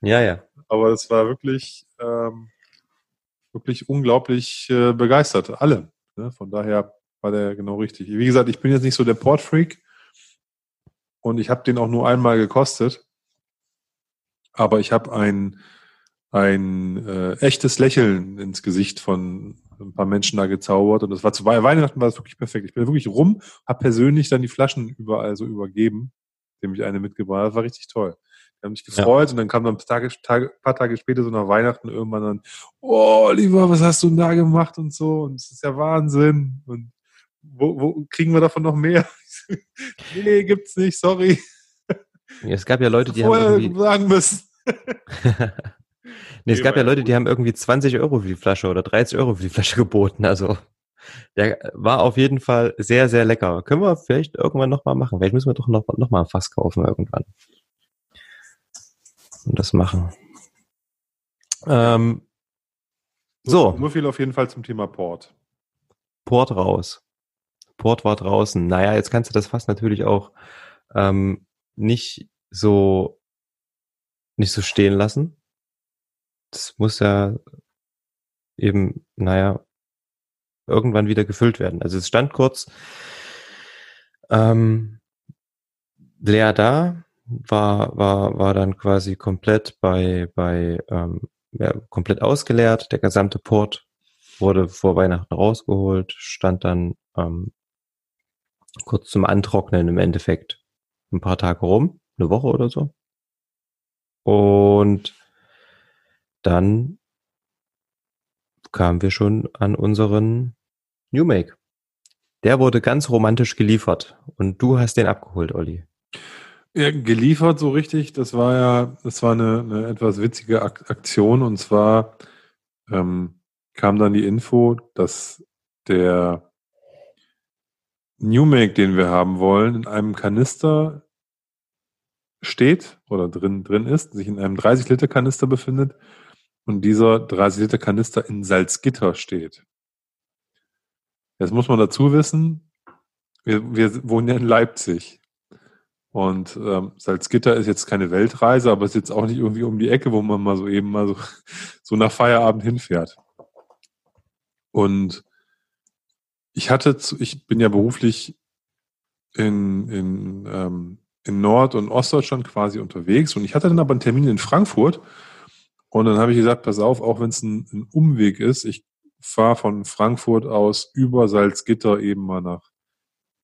Ja, ja. Aber das war wirklich, ähm, wirklich unglaublich äh, begeistert, alle. Ne? Von daher war der genau richtig. Wie gesagt, ich bin jetzt nicht so der Portfreak. und ich habe den auch nur einmal gekostet. Aber ich habe ein, ein äh, echtes Lächeln ins Gesicht von ein paar Menschen da gezaubert. Und das war zu Weihnachten war das wirklich perfekt. Ich bin wirklich rum, habe persönlich dann die Flaschen überall so übergeben, dem ich eine mitgebracht habe. Das war richtig toll. Die haben mich gefreut ja. und dann kam dann ein paar Tage, Tage, paar Tage später, so nach Weihnachten, irgendwann dann, oh, lieber, was hast du denn da gemacht und so? Und es ist ja Wahnsinn. Und wo, wo kriegen wir davon noch mehr? [LAUGHS] nee, gibt's nicht, sorry. Es gab ja Leute, die Vorher haben irgendwie... sagen müssen. [LAUGHS] [LAUGHS] [LAUGHS] nee, es gab ja Leute, die haben irgendwie 20 Euro für die Flasche oder 30 Euro für die Flasche [LAUGHS] geboten. Also der war auf jeden Fall sehr, sehr lecker. Können wir vielleicht irgendwann nochmal machen. Vielleicht müssen wir doch noch, noch mal ein Fass kaufen irgendwann. Und das machen. Ähm, so. Nur viel auf jeden Fall zum Thema Port. Port raus. Port war draußen. Naja, jetzt kannst du das Fass natürlich auch ähm, nicht so nicht so stehen lassen. Das muss ja eben, naja, irgendwann wieder gefüllt werden. Also es stand kurz ähm, leer da, war, war, war dann quasi komplett bei, bei ähm, ja, komplett ausgeleert. Der gesamte Port wurde vor Weihnachten rausgeholt, stand dann ähm, kurz zum Antrocknen im Endeffekt ein paar Tage rum, eine Woche oder so. Und dann kamen wir schon an unseren New Make. Der wurde ganz romantisch geliefert und du hast den abgeholt, Olli. Ja, geliefert so richtig. Das war ja, das war eine, eine etwas witzige Aktion und zwar ähm, kam dann die Info, dass der New Make, den wir haben wollen, in einem Kanister steht oder drin, drin ist, sich in einem 30-Liter-Kanister befindet und dieser 30-Liter-Kanister in Salzgitter steht. Jetzt muss man dazu wissen, wir, wir wohnen ja in Leipzig. Und ähm, Salzgitter ist jetzt keine Weltreise, aber ist jetzt auch nicht irgendwie um die Ecke, wo man mal so eben mal so, [LAUGHS] so nach Feierabend hinfährt. Und ich hatte, zu, ich bin ja beruflich in, in ähm, in Nord- und Ostdeutschland quasi unterwegs und ich hatte dann aber einen Termin in Frankfurt und dann habe ich gesagt, pass auf, auch wenn es ein, ein, Umweg ist, ich fahre von Frankfurt aus über Salzgitter eben mal nach,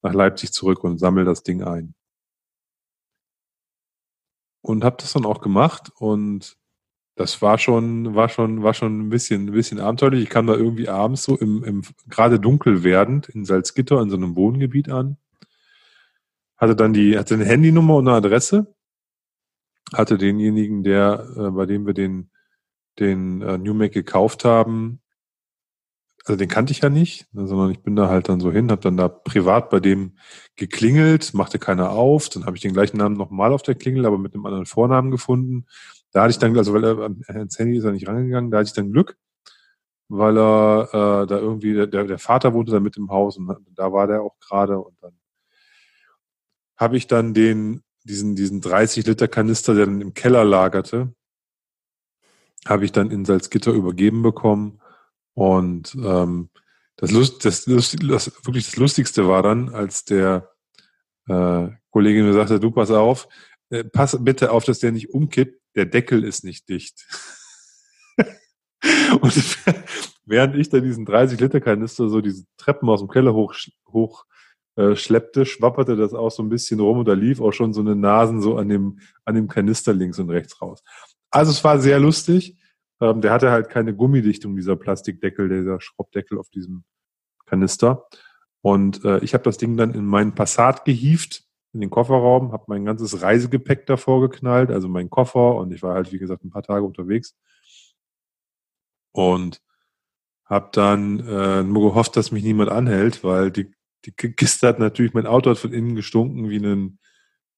nach Leipzig zurück und sammle das Ding ein. Und habe das dann auch gemacht und das war schon, war schon, war schon ein bisschen, ein bisschen abenteuerlich. Ich kam da irgendwie abends so im, im gerade dunkel werdend in Salzgitter in so einem Wohngebiet an hatte dann die, hatte eine Handynummer und eine Adresse, hatte denjenigen, der, äh, bei dem wir den, den äh, New Mac gekauft haben, also den kannte ich ja nicht, sondern ich bin da halt dann so hin, habe dann da privat bei dem geklingelt, machte keiner auf, dann habe ich den gleichen Namen nochmal auf der Klingel, aber mit einem anderen Vornamen gefunden. Da hatte ich dann, also weil er ans Handy ist er nicht rangegangen, da hatte ich dann Glück, weil er äh, da irgendwie, der, der Vater wohnte da mit im Haus und da war der auch gerade und dann habe ich dann den, diesen, diesen 30 Liter Kanister, der dann im Keller lagerte, habe ich dann in Salzgitter übergeben bekommen. Und ähm, das, Lust, das, Lust, das wirklich das Lustigste war dann, als der äh, Kollege mir sagte, du pass auf, äh, pass bitte auf, dass der nicht umkippt, der Deckel ist nicht dicht. [LAUGHS] und während ich da diesen 30 Liter Kanister so diese Treppen aus dem Keller hoch, hoch äh, schleppte, schwapperte das auch so ein bisschen rum und da lief auch schon so eine Nasen so an dem, an dem Kanister links und rechts raus. Also es war sehr lustig. Ähm, der hatte halt keine Gummidichtung, dieser Plastikdeckel, dieser Schraubdeckel auf diesem Kanister. Und äh, ich habe das Ding dann in meinen Passat gehieft, in den Kofferraum, habe mein ganzes Reisegepäck davor geknallt, also mein Koffer und ich war halt, wie gesagt, ein paar Tage unterwegs. Und habe dann äh, nur gehofft, dass mich niemand anhält, weil die die Kiste hat natürlich, mein Auto hat von innen gestunken wie ein,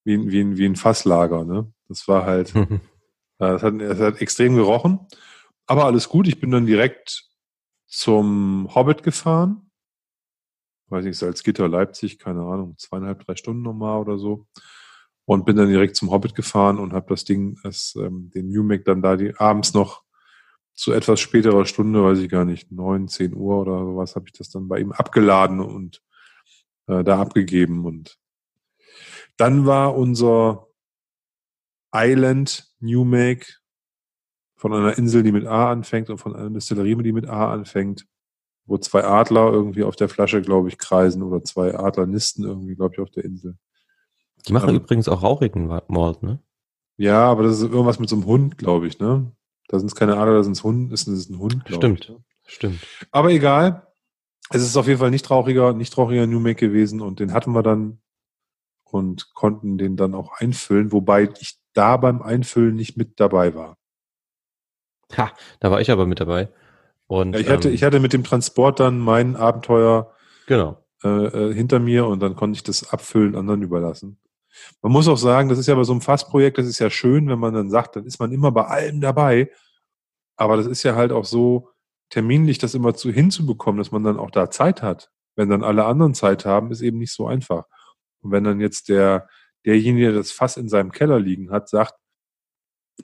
wie wie wie ein Fasslager. Ne? Das war halt, [LAUGHS] mhm. das, hat, das hat extrem gerochen. Aber alles gut, ich bin dann direkt zum Hobbit gefahren. Weiß nicht, Salzgitter, Leipzig, keine Ahnung, zweieinhalb, drei Stunden nochmal oder so. Und bin dann direkt zum Hobbit gefahren und habe das Ding, das, ähm, den New Mac dann da die, abends noch zu etwas späterer Stunde, weiß ich gar nicht, neun, zehn Uhr oder sowas, habe ich das dann bei ihm abgeladen und äh, da abgegeben und Dann war unser Island New Make von einer Insel, die mit A anfängt und von einer Distillerie, die mit A anfängt, wo zwei Adler irgendwie auf der Flasche, glaube ich, kreisen oder zwei Adlernisten irgendwie, glaube ich, auf der Insel. Die machen ähm, übrigens auch rauchigen Malt, ne? Ja, aber das ist irgendwas mit so einem Hund, glaube ich, ne? Da sind es keine Adler, da sind es Hund, ist, ist ein Hund, Stimmt, ich, ne? stimmt. Aber egal. Es ist auf jeden Fall nicht rauchiger, nicht rauchiger New Make gewesen und den hatten wir dann und konnten den dann auch einfüllen, wobei ich da beim Einfüllen nicht mit dabei war. Ha, da war ich aber mit dabei. Und, ja, ich, hatte, ähm, ich hatte mit dem Transport dann mein Abenteuer genau. äh, äh hinter mir und dann konnte ich das Abfüllen anderen überlassen. Man muss auch sagen, das ist ja bei so einem Fassprojekt, das ist ja schön, wenn man dann sagt, dann ist man immer bei allem dabei. Aber das ist ja halt auch so terminlich, das immer zu hinzubekommen, dass man dann auch da Zeit hat. Wenn dann alle anderen Zeit haben, ist eben nicht so einfach. Und wenn dann jetzt der, derjenige, der das Fass in seinem Keller liegen hat, sagt,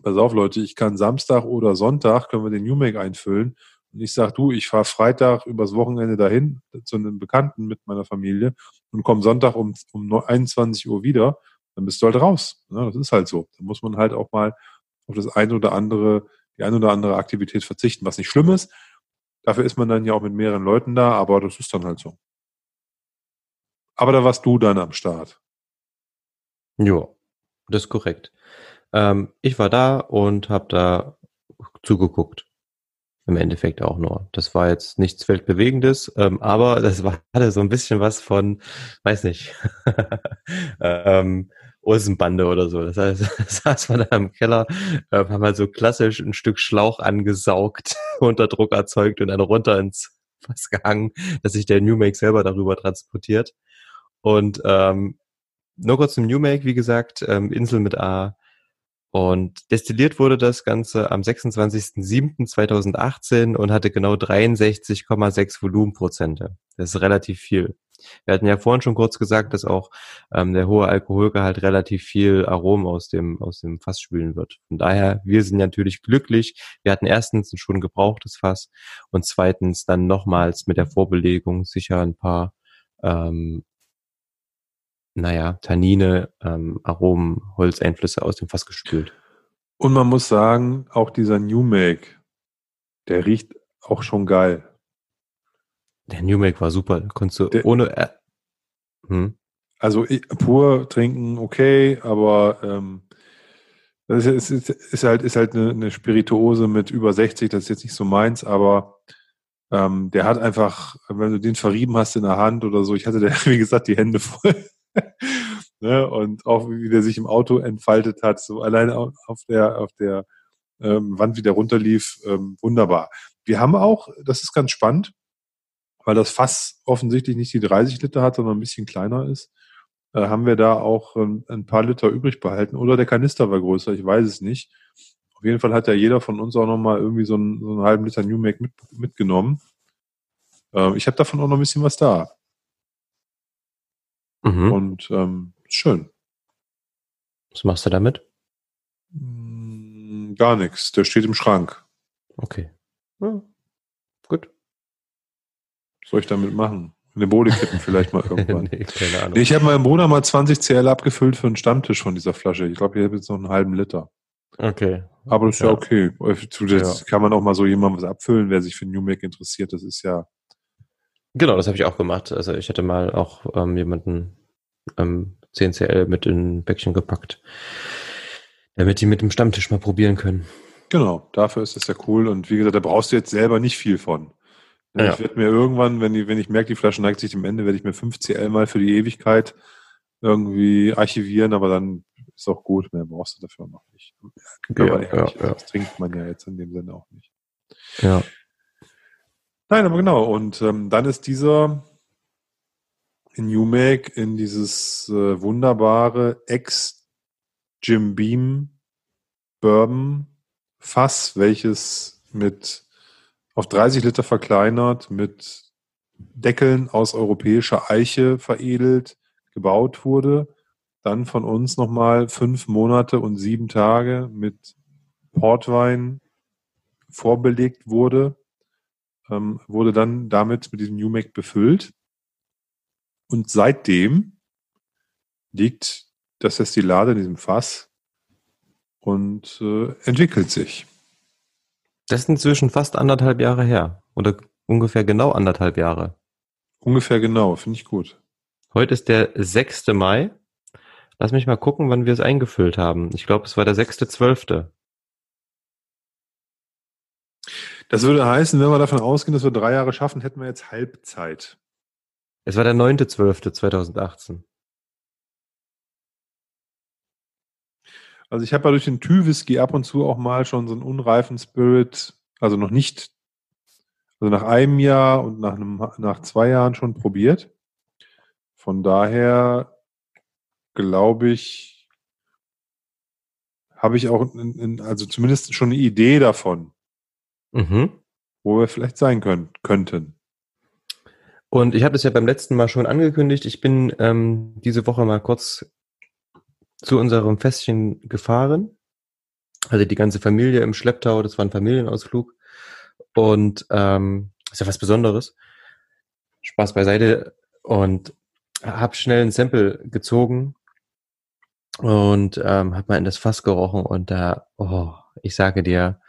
pass auf Leute, ich kann Samstag oder Sonntag, können wir den New Make einfüllen. Und ich sage, du, ich fahre Freitag übers Wochenende dahin zu einem Bekannten mit meiner Familie und komme Sonntag um, um 21 Uhr wieder, dann bist du halt raus. Ja, das ist halt so. Da muss man halt auch mal auf das eine oder andere, die eine oder andere Aktivität verzichten, was nicht schlimm ist. Dafür ist man dann ja auch mit mehreren Leuten da, aber das ist dann halt so. Aber da warst du dann am Start. Ja, das ist korrekt. Ähm, ich war da und habe da zugeguckt. Im Endeffekt auch nur. Das war jetzt nichts Weltbewegendes, ähm, aber [LAUGHS] das war, hatte so ein bisschen was von, weiß nicht, [LAUGHS] ähm, Olsenbande oder so. Das heißt, [LAUGHS] saß man da im Keller, äh, haben halt so klassisch ein Stück Schlauch angesaugt, unter Druck erzeugt und dann runter ins Fass gehangen, dass sich der New Make selber darüber transportiert. Und ähm, nur kurz zum New Make, wie gesagt, ähm, Insel mit A, und destilliert wurde das Ganze am 26.07.2018 und hatte genau 63,6 Volumenprozente. Das ist relativ viel. Wir hatten ja vorhin schon kurz gesagt, dass auch ähm, der hohe Alkoholgehalt relativ viel Aromen aus dem, aus dem Fass spülen wird. Von daher, wir sind natürlich glücklich. Wir hatten erstens ein schon gebrauchtes Fass und zweitens dann nochmals mit der Vorbelegung sicher ein paar ähm, naja, Tannine, ähm, Aromen, Holzeinflüsse aus dem Fass gespült. Und man muss sagen, auch dieser New Make, der riecht auch schon geil. Der New Make war super. Konntest du der, ohne. Äh, hm? Also pur trinken, okay, aber ähm, das ist, ist, ist, halt, ist halt eine, eine Spirituose mit über 60, das ist jetzt nicht so meins, aber ähm, der hat einfach, wenn du den verrieben hast in der Hand oder so, ich hatte da, [LAUGHS] wie gesagt, die Hände voll. [LAUGHS] ne? Und auch wie der sich im Auto entfaltet hat, so alleine auf der, auf der ähm, Wand wieder runterlief, ähm, wunderbar. Wir haben auch, das ist ganz spannend, weil das Fass offensichtlich nicht die 30 Liter hat, sondern ein bisschen kleiner ist, äh, haben wir da auch ähm, ein paar Liter übrig behalten. Oder der Kanister war größer, ich weiß es nicht. Auf jeden Fall hat ja jeder von uns auch nochmal irgendwie so einen, so einen halben Liter New Make mit, mitgenommen. Äh, ich habe davon auch noch ein bisschen was da. Mhm. Und ähm, schön. Was machst du damit? Hm, gar nichts. Der steht im Schrank. Okay. Ja, gut. Was soll ich damit machen? Eine Bode kippen vielleicht mal [LAUGHS] irgendwann. nee, keine Ahnung. Nee, ich habe meinem Bruder mal 20 CL abgefüllt für einen Stammtisch von dieser Flasche. Ich glaube, ich habe jetzt noch einen halben Liter. Okay. Aber das ist ja, ja okay. Das ja. kann man auch mal so jemandem was abfüllen, wer sich für New Make interessiert. Das ist ja Genau, das habe ich auch gemacht. Also ich hatte mal auch ähm, jemanden ähm, CNCL mit in ein Päckchen gepackt, damit die mit dem Stammtisch mal probieren können. Genau, dafür ist das ja cool. Und wie gesagt, da brauchst du jetzt selber nicht viel von. Ja. Ich werde mir irgendwann, wenn, die, wenn ich merke, die Flasche neigt sich dem Ende, werde ich mir 5 CL mal für die Ewigkeit irgendwie archivieren, aber dann ist auch gut, mehr brauchst du dafür noch nicht. Ja, ja, ja, ja. Das trinkt man ja jetzt in dem Sinne auch nicht. Ja. Nein, aber genau. Und ähm, dann ist dieser New Make in dieses äh, wunderbare Ex Jim Beam Bourbon Fass, welches mit auf 30 Liter verkleinert, mit Deckeln aus europäischer Eiche veredelt, gebaut wurde. Dann von uns nochmal fünf Monate und sieben Tage mit Portwein vorbelegt wurde ähm, wurde dann damit mit diesem New Mac befüllt. Und seitdem liegt das Destillat in diesem Fass und äh, entwickelt sich. Das ist inzwischen fast anderthalb Jahre her. Oder ungefähr genau anderthalb Jahre. Ungefähr genau, finde ich gut. Heute ist der 6. Mai. Lass mich mal gucken, wann wir es eingefüllt haben. Ich glaube, es war der 6.12. Das würde heißen, wenn wir davon ausgehen, dass wir drei Jahre schaffen, hätten wir jetzt Halbzeit. Es war der 9.12.2018. Also ich habe ja durch den Tü-Whisky ab und zu auch mal schon so einen unreifen Spirit, also noch nicht, also nach einem Jahr und nach, einem, nach zwei Jahren schon probiert. Von daher glaube ich, habe ich auch, in, in, also zumindest schon eine Idee davon, mhm. wo wir vielleicht sein können, könnten. Und ich habe das ja beim letzten Mal schon angekündigt. Ich bin ähm, diese Woche mal kurz zu unserem Festchen gefahren. Also die ganze Familie im Schlepptau, das war ein Familienausflug. Und ähm, ist ja was Besonderes. Spaß beiseite. Und habe schnell ein Sample gezogen und ähm, habe mal in das Fass gerochen und da, oh, ich sage dir,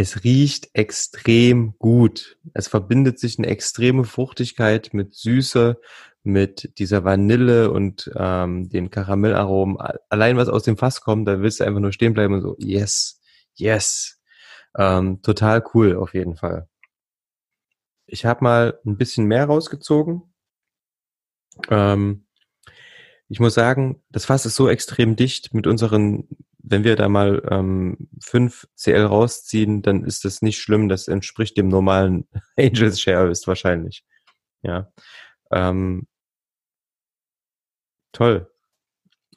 es riecht extrem gut. Es verbindet sich eine extreme Fruchtigkeit mit Süße, mit dieser Vanille und ähm, den Karamellaromen. Allein was aus dem Fass kommt, da willst du einfach nur stehen bleiben und so, yes, yes. Ähm, total cool auf jeden Fall. Ich habe mal ein bisschen mehr rausgezogen. Ähm, ich muss sagen, das Fass ist so extrem dicht mit unseren, wenn wir da mal ähm, 5 CL rausziehen, dann ist das nicht schlimm. Das entspricht dem normalen [LAUGHS] Angels Share ist wahrscheinlich. Ja. Ähm, toll.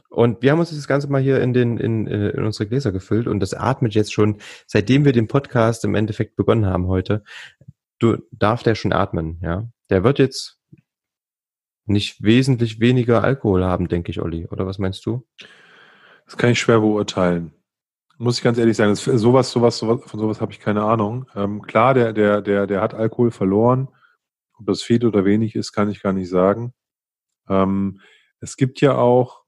Und wir haben uns das Ganze mal hier in, den, in, in unsere Gläser gefüllt und das atmet jetzt schon, seitdem wir den Podcast im Endeffekt begonnen haben heute, du darf der schon atmen, ja. Der wird jetzt nicht wesentlich weniger Alkohol haben, denke ich, Olli. Oder was meinst du? Das kann ich schwer beurteilen. Muss ich ganz ehrlich sagen, das, sowas, sowas, sowas, von sowas habe ich keine Ahnung. Ähm, klar, der, der, der, der hat Alkohol verloren. Ob das viel oder wenig ist, kann ich gar nicht sagen. Ähm, es gibt ja auch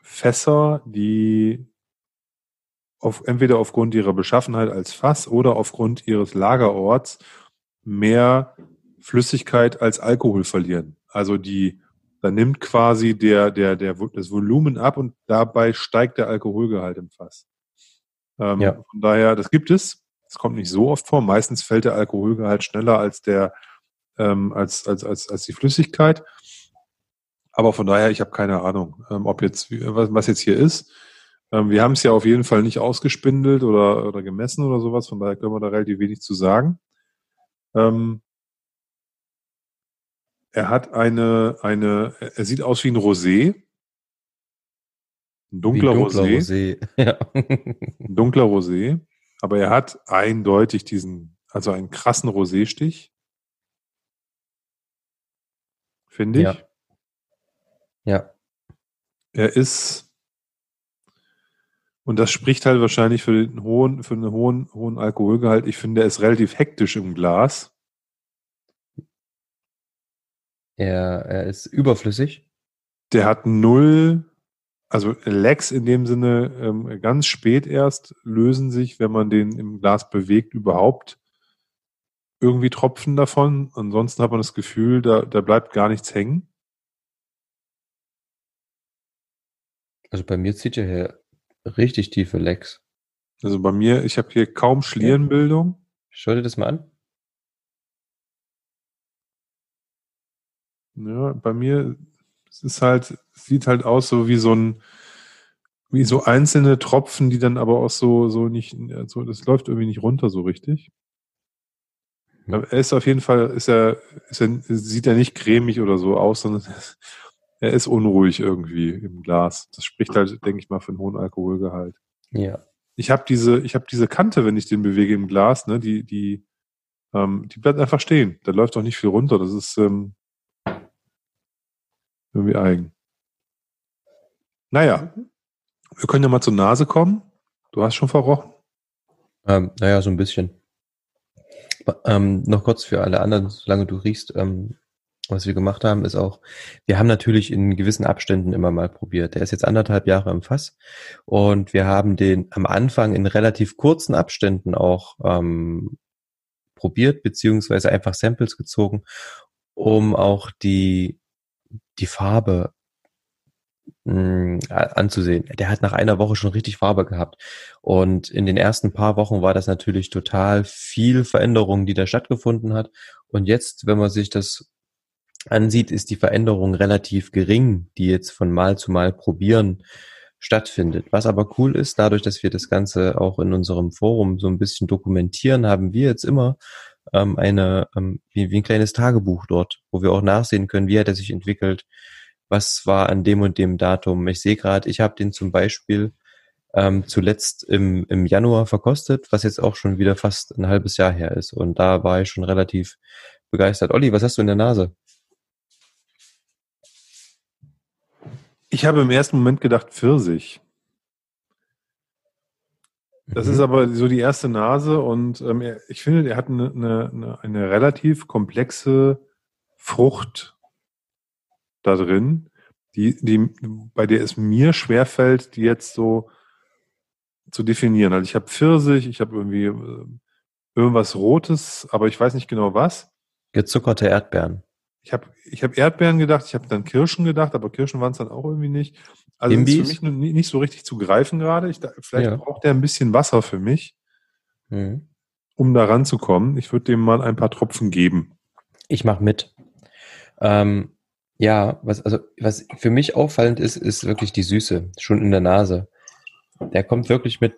Fässer, die auf, entweder aufgrund ihrer Beschaffenheit als Fass oder aufgrund ihres Lagerorts mehr Flüssigkeit als Alkohol verlieren. Also die, da nimmt quasi der, der, der, das Volumen ab und dabei steigt der Alkoholgehalt im Fass. Ähm, ja. Von daher, das gibt es. Es kommt nicht so oft vor. Meistens fällt der Alkoholgehalt schneller als der, ähm, als, als, als, als die Flüssigkeit. Aber von daher, ich habe keine Ahnung, ähm, ob jetzt, was, was jetzt hier ist. Ähm, wir haben es ja auf jeden Fall nicht ausgespindelt oder, oder gemessen oder sowas, von daher können wir da relativ wenig zu sagen. Ähm, er hat eine, eine, er sieht aus wie ein Rosé. Ein dunkler, dunkler Rosé. Rosé. [LAUGHS] Ja. ein dunkler Rosé. Aber er hat eindeutig diesen, also einen krassen Rosé-Stich. Finde ich. Ja. Ja. Er ist, und das spricht halt wahrscheinlich für den hohen, für einen hohen, hohen Alkoholgehalt. Ich finde, er ist relativ hektisch im Glas. Er, er ist überflüssig. Der hat null, also Lecks in dem Sinne ähm, ganz spät erst lösen sich, wenn man den im Glas bewegt, überhaupt irgendwie Tropfen davon. Ansonsten hat man das Gefühl, da, da bleibt gar nichts hängen. Also bei mir zieht er hier richtig tiefe Lecks. Also bei mir, ich habe hier kaum Schlierenbildung. Schau dir das mal an. Ja, bei mir es ist halt, sieht halt aus so wie so ein, wie so einzelne Tropfen, die dann aber auch so, so nicht, so, das läuft irgendwie nicht runter so richtig. Er ist auf jeden Fall, ist er, ist er, sieht er nicht cremig oder so aus, sondern [LAUGHS] er ist unruhig irgendwie im Glas. Das spricht halt, denke ich mal, für einen hohen Alkoholgehalt. Ja. Ich habe diese, ich habe diese Kante, wenn ich den bewege im Glas, ne, die, die, ähm, die bleibt einfach stehen. Da läuft auch nicht viel runter. Das ist ähm, irgendwie eigen. Naja, mhm. wir können ja mal zur Nase kommen. Du hast schon verrochen. Ähm, naja, so ein bisschen. Ähm, noch kurz für alle anderen, solange du riechst, ähm, was wir gemacht haben, ist auch, wir haben natürlich in gewissen Abständen immer mal probiert. Der ist jetzt anderthalb Jahre im Fass und wir haben den am Anfang in relativ kurzen Abständen auch ähm, probiert, beziehungsweise einfach Samples gezogen, um auch die, die Farbe mh, mm, anzusehen. Der hat nach einer Woche schon richtig Farbe gehabt. Und in den ersten paar Wochen war das natürlich total viel Veränderung, die da stattgefunden hat. Und jetzt, wenn man sich das ansieht, ist die Veränderung relativ gering, die jetzt von Mal zu Mal probieren stattfindet. Was aber cool ist, dadurch, dass wir das Ganze auch in unserem Forum so ein bisschen dokumentieren, haben wir jetzt immer ähm, eine, ähm, wie, wie ein kleines Tagebuch dort, wo wir auch nachsehen können, wie hat er sich entwickelt, was war an dem und dem Datum. Ich sehe gerade, ich habe den zum Beispiel ähm, zuletzt im, im Januar verkostet, was jetzt auch schon wieder fast ein halbes Jahr her ist. Und da war ich schon relativ begeistert. Olli, was hast du in der Nase? Ich habe im ersten Moment gedacht Pfirsich. Das mhm. ist aber so die erste Nase und ähm, ich finde, er hat eine, eine, eine relativ komplexe Frucht da drin, die, die, bei der es mir schwerfällt, die jetzt so zu definieren. Also ich habe Pfirsich, ich habe irgendwie äh, irgendwas Rotes, aber ich weiß nicht genau was. Gezuckerte Erdbeeren. Ich habe ich hab Erdbeeren gedacht, ich habe dann Kirschen gedacht, aber Kirschen waren es dann auch irgendwie nicht. Also Imbis? ist für mich nicht so richtig zu greifen gerade. Ich, vielleicht ja. braucht er ein bisschen Wasser für mich, mhm. um da ranzukommen. Ich würde dem mal ein paar Tropfen geben. Ich mache mit. Ähm, ja, was, also, was für mich auffallend ist, ist wirklich die Süße, schon in der Nase. Der kommt wirklich mit,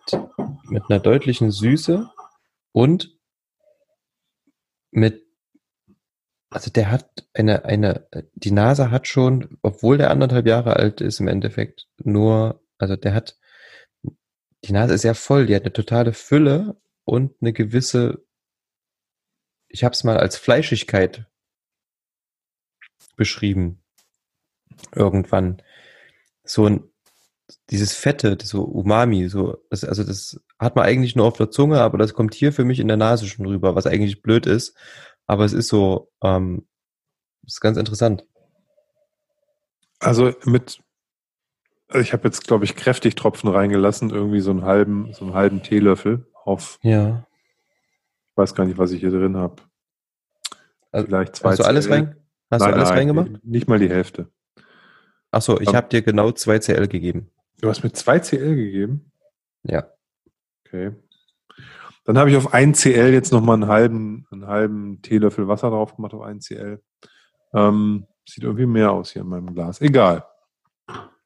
mit einer deutlichen Süße und mit also der hat eine, eine, die Nase hat schon, obwohl der anderthalb Jahre alt ist im Endeffekt, nur, also der hat, die Nase ist sehr voll, die hat eine totale Fülle und eine gewisse, ich habe es mal als Fleischigkeit beschrieben. Irgendwann. So ein, dieses Fette, so Umami, so, das, also das hat man eigentlich nur auf der Zunge, aber das kommt hier für mich in der Nase schon rüber, was eigentlich blöd ist. Aber es ist so, ähm, ist ganz interessant. Also mit, also ich habe jetzt, glaube ich, kräftig Tropfen reingelassen, irgendwie so einen halben, so einen halben Teelöffel auf. Ja. Ich weiß gar nicht, was ich hier drin habe. Also, Vielleicht zwei. Hast du alles rein? Hast nein, du alles nein, reingemacht? Nicht mal die Hälfte. Ach so, ich habe dir genau 2 CL gegeben. Du hast mir 2 CL gegeben? Ja. Okay. Dann habe ich auf 1 CL jetzt nochmal einen halben, einen halben Teelöffel Wasser drauf gemacht auf 1 CL. Ähm, sieht irgendwie mehr aus hier in meinem Glas. Egal.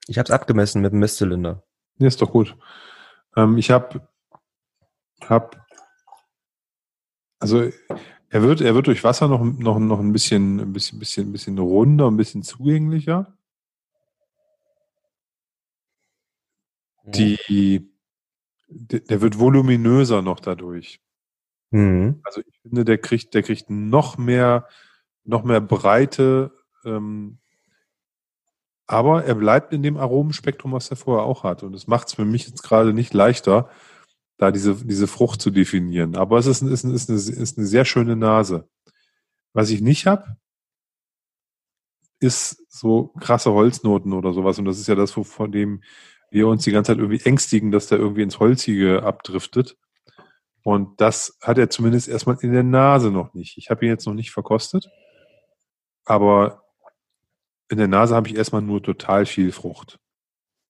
Ich habe es abgemessen mit dem Messzylinder. Nee, ist doch gut. Ähm, ich habe hab, also er wird, er wird durch Wasser noch, noch, noch ein bisschen, ein bisschen, bisschen, ein bisschen runder, ein bisschen zugänglicher. Die, der wird voluminöser noch dadurch. Mhm. Also ich finde, der kriegt, der kriegt noch mehr, noch mehr Breite, ähm, aber er bleibt in dem Aromenspektrum, was er vorher auch hat. Und es macht es für mich jetzt gerade nicht leichter, da diese, diese Frucht zu definieren. Aber es ist, ist, ist, eine, ist eine sehr schöne Nase. Was ich nicht habe, ist so krasse Holznoten oder sowas. Und das ist ja das, von dem wir uns die ganze Zeit irgendwie ängstigen, dass der irgendwie ins Holzige abdriftet. Und das hat er zumindest erstmal in der Nase noch nicht. Ich habe ihn jetzt noch nicht verkostet, aber in der Nase habe ich erstmal nur total viel Frucht.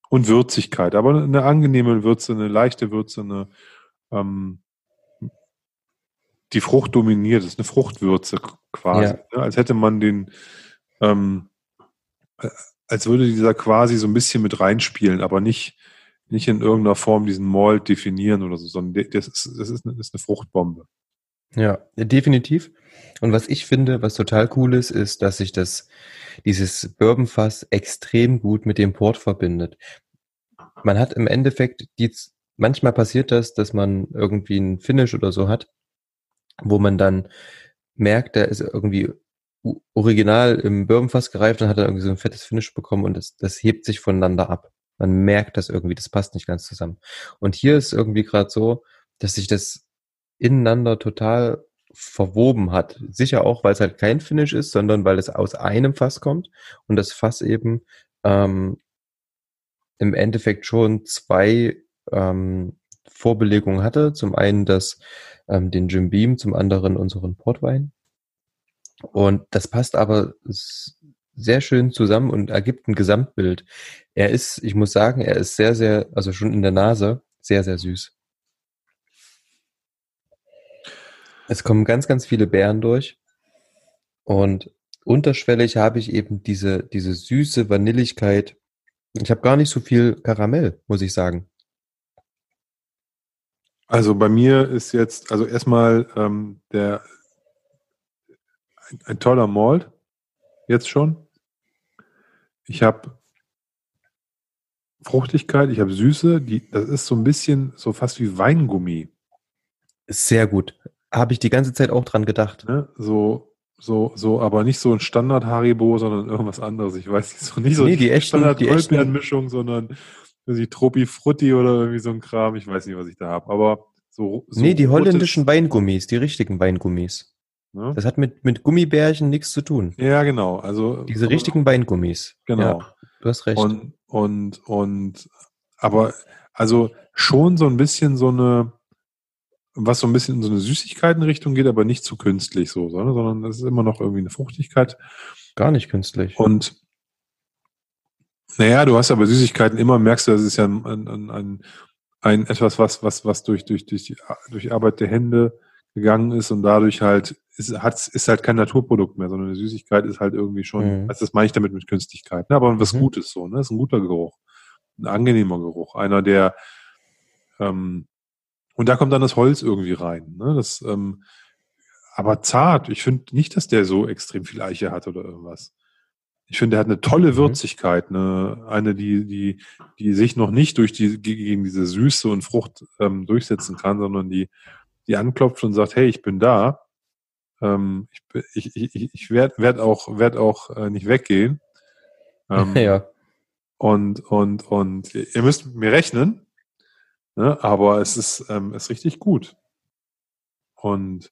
Und Würzigkeit, aber eine angenehme Würze, eine leichte Würze, eine, ähm, die Frucht dominiert, das ist eine Fruchtwürze quasi. Ja. Ne? Als hätte man den, ähm, als würde dieser quasi so ein bisschen mit reinspielen, aber nicht, nicht in irgendeiner Form diesen Malt definieren oder so, sondern das ist, das ist, eine, Fruchtbombe. Ja, definitiv. Und was ich finde, was total cool ist, ist, dass sich das, dieses Bourbonfass extrem gut mit dem Port verbindet. Man hat im Endeffekt die, manchmal passiert das, dass man irgendwie einen Finish oder so hat, wo man dann merkt, da ist irgendwie original im Bourbonfass gereift und hat dann irgendwie so ein fettes Finish bekommen und das, das hebt sich voneinander ab. Man merkt das irgendwie, das passt nicht ganz zusammen. Und hier ist irgendwie gerade so, dass sich das ineinander total verwoben hat. Sicher auch, weil es halt kein Finish ist, sondern weil es aus einem Fass kommt und das Fass eben ähm, im Endeffekt schon zwei ähm, Vorbelegungen hatte. Zum einen das, ähm, den Jim Beam, zum anderen unseren Portwein. Und das passt aber sehr schön zusammen und ergibt ein Gesamtbild. Er ist, ich muss sagen, er ist sehr, sehr, also schon in der Nase, sehr, sehr süß. Es kommen ganz, ganz viele Beeren durch. Und unterschwellig habe ich eben diese, diese süße Vanilligkeit. Ich habe gar nicht so viel Karamell, muss ich sagen. Also bei mir ist jetzt, also erstmal ähm, der ein, ein toller Malt, jetzt schon. Ich habe Fruchtigkeit, ich habe Süße, die, das ist so ein bisschen so fast wie Weingummi. Sehr gut. Habe ich die ganze Zeit auch dran gedacht. Ne? So, so, so, aber nicht so ein Standard Haribo, sondern irgendwas anderes. Ich weiß nicht, so nicht so nee, die echten, Standard die Goldbeerenmischung, sondern die Tropi Frutti oder irgendwie so ein Kram. Ich weiß nicht, was ich da habe. Aber so, so Nee, die holländischen Weingummis, die richtigen Weingummis. Ne? Das hat mit, mit Gummibärchen nichts zu tun. Ja, genau. Also diese richtigen Weingummis. Genau. Ja, du hast recht. Und, und, und, aber also schon so ein bisschen so eine, was so ein bisschen in so eine Süßigkeitenrichtung geht, aber nicht zu künstlich so, sondern, sondern das ist immer noch irgendwie eine Fruchtigkeit. Gar nicht künstlich. Und naja, du hast aber Süßigkeiten immer, merkst du, das ist ja ein, ein, ein, ein etwas, was, was, was durch, durch, durch, die, durch die Arbeit der Hände gegangen ist und dadurch halt ist, hat, ist halt kein Naturprodukt mehr, sondern eine Süßigkeit ist halt irgendwie schon, mhm. also das meine ich damit mit Künstlichkeit, ne? aber was mhm. Gutes so, ne? Das ist ein guter Geruch, ein angenehmer Geruch, einer der ähm, und da kommt dann das Holz irgendwie rein, ne? Das, ähm, aber zart. Ich finde nicht, dass der so extrem viel Eiche hat oder irgendwas. Ich finde, der hat eine tolle mhm. Würzigkeit, eine, eine, die, die, die sich noch nicht durch die, gegen diese Süße und Frucht ähm, durchsetzen kann, sondern die, die anklopft und sagt, hey, ich bin da. Ähm, ich ich, ich, ich werde werd auch, werd auch äh, nicht weggehen. Ähm, [LAUGHS] ja. Und, und, und ihr müsst mit mir rechnen, ne? aber es ist, ähm, ist richtig gut. Und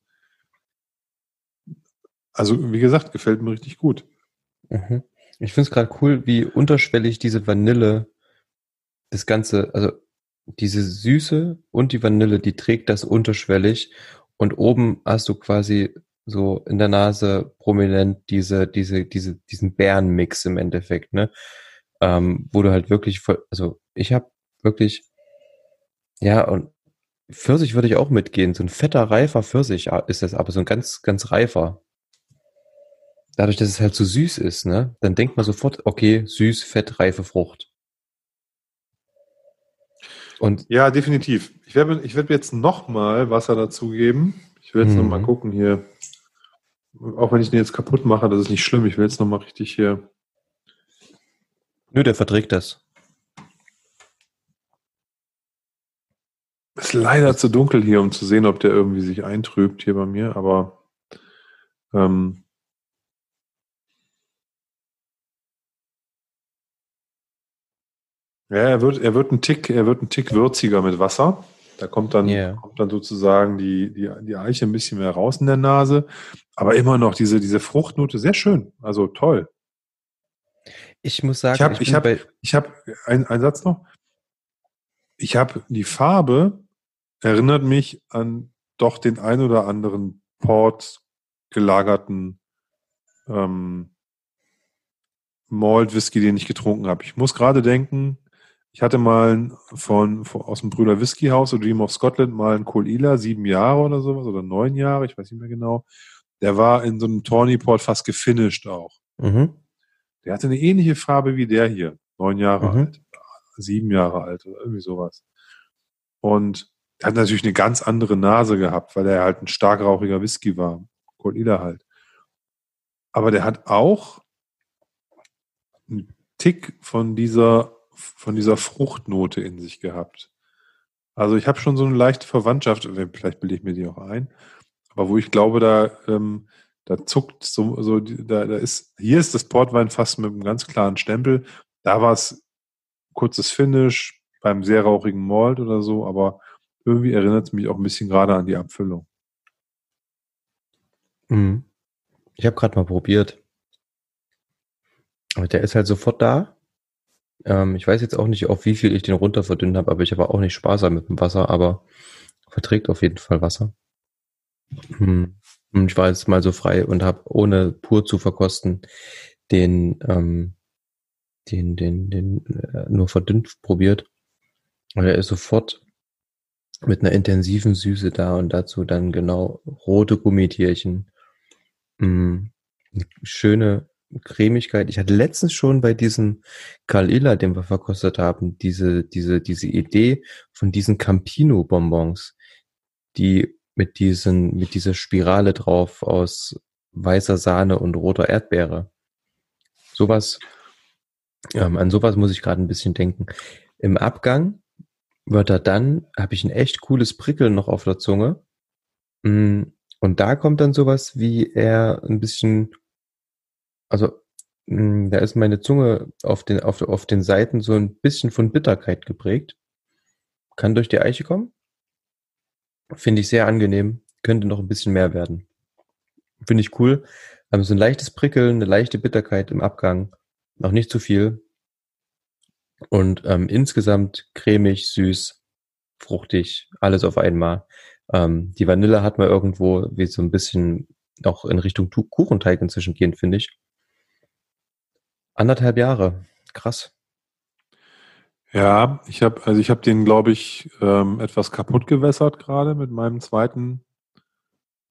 also, wie gesagt, gefällt mir richtig gut. Mhm. Ich finde es gerade cool, wie unterschwellig diese Vanille das Ganze, also diese Süße und die Vanille, die trägt das unterschwellig und oben hast du quasi so in der Nase prominent diese, diese, diese, diesen Bärenmix im Endeffekt, ne? Ähm, wo du halt wirklich, voll, also ich habe wirklich, ja, und Pfirsich würde ich auch mitgehen. So ein fetter, reifer Pfirsich ist das, aber so ein ganz, ganz reifer. Dadurch, dass es halt so süß ist, ne? Dann denkt man sofort, okay, süß, fett, reife Frucht. Und ja, definitiv. Ich werde ich werd jetzt nochmal Wasser dazugeben. Ich will jetzt mhm. nochmal gucken hier. Auch wenn ich den jetzt kaputt mache, das ist nicht schlimm. Ich will jetzt nochmal richtig hier. Nö, der verträgt das. Ist leider zu dunkel hier, um zu sehen, ob der irgendwie sich eintrübt hier bei mir, aber ähm, ja, er wird, er wird ein Tick, er wird ein Tick würziger mit Wasser. Da kommt dann, yeah. kommt dann sozusagen die, die, die Eiche ein bisschen mehr raus in der Nase. Aber immer noch diese, diese Fruchtnote, sehr schön. Also toll. Ich muss sagen, ich habe ich hab, ich hab, ein, ein Satz noch. Ich habe die Farbe erinnert mich an doch den ein oder anderen Port gelagerten ähm, Malt Whisky, den ich getrunken habe. Ich muss gerade denken, ich hatte mal von, von aus dem Brüder Whisky House oder Dream of Scotland mal einen Ila, sieben Jahre oder sowas oder neun Jahre, ich weiß nicht mehr genau. Der war in so einem Tawny Port fast gefinished auch. Mhm. Der hatte eine ähnliche Farbe wie der hier, neun Jahre mhm. alt, sieben Jahre alt oder irgendwie sowas. Und er hat natürlich eine ganz andere Nase gehabt, weil er halt ein stark rauchiger Whisky war. Ila halt. Aber der hat auch einen Tick von dieser von dieser Fruchtnote in sich gehabt. Also ich habe schon so eine leichte Verwandtschaft, vielleicht bilde ich mir die auch ein, aber wo ich glaube, da, ähm, da zuckt so, so da, da ist, hier ist das Portwein fast mit einem ganz klaren Stempel. Da war es kurzes Finish beim sehr rauchigen Malt oder so, aber irgendwie erinnert es mich auch ein bisschen gerade an die Abfüllung. Mhm. Ich habe gerade mal probiert. Aber der ist halt sofort da. Ähm, ich weiß jetzt auch nicht, auf wie viel ich den runter verdünnt habe, aber ich habe auch nicht sparsam mit dem Wasser, aber verträgt auf jeden Fall Wasser. Hm. Und ich war jetzt mal so frei und habe, ohne pur zu verkosten, den, ähm, den, den, den äh, nur verdünnt probiert. Und er ist sofort mit einer intensiven Süße da und dazu dann genau rote Gummitierchen. Mm, schöne Cremigkeit. Ich hatte letztens schon bei diesem Kalila, den wir verkostet haben, diese, diese, diese Idee von diesen Campino-Bonbons, die mit diesen, mit dieser Spirale drauf aus weißer Sahne und roter Erdbeere. Sowas, ähm, an sowas muss ich gerade ein bisschen denken. Im Abgang wird er dann, habe ich ein echt cooles Prickeln noch auf der Zunge. Mm, und da kommt dann sowas wie er ein bisschen, also mm, da ist meine Zunge auf den, auf, auf den Seiten so ein bisschen von Bitterkeit geprägt. Kann durch die Eiche kommen. Finde ich sehr angenehm. Könnte noch ein bisschen mehr werden. Finde ich cool. Ähm, so ein leichtes Prickeln, eine leichte Bitterkeit im Abgang. Noch nicht zu viel. Und ähm, insgesamt cremig, süß, fruchtig, alles auf einmal. Ähm, die Vanille hat man irgendwo wie so ein bisschen auch in Richtung Kuchenteig inzwischen gehen, finde ich. Anderthalb Jahre. Krass. Ja, ich habe also ich habe den glaube ich ähm, etwas kaputt gewässert gerade mit meinem zweiten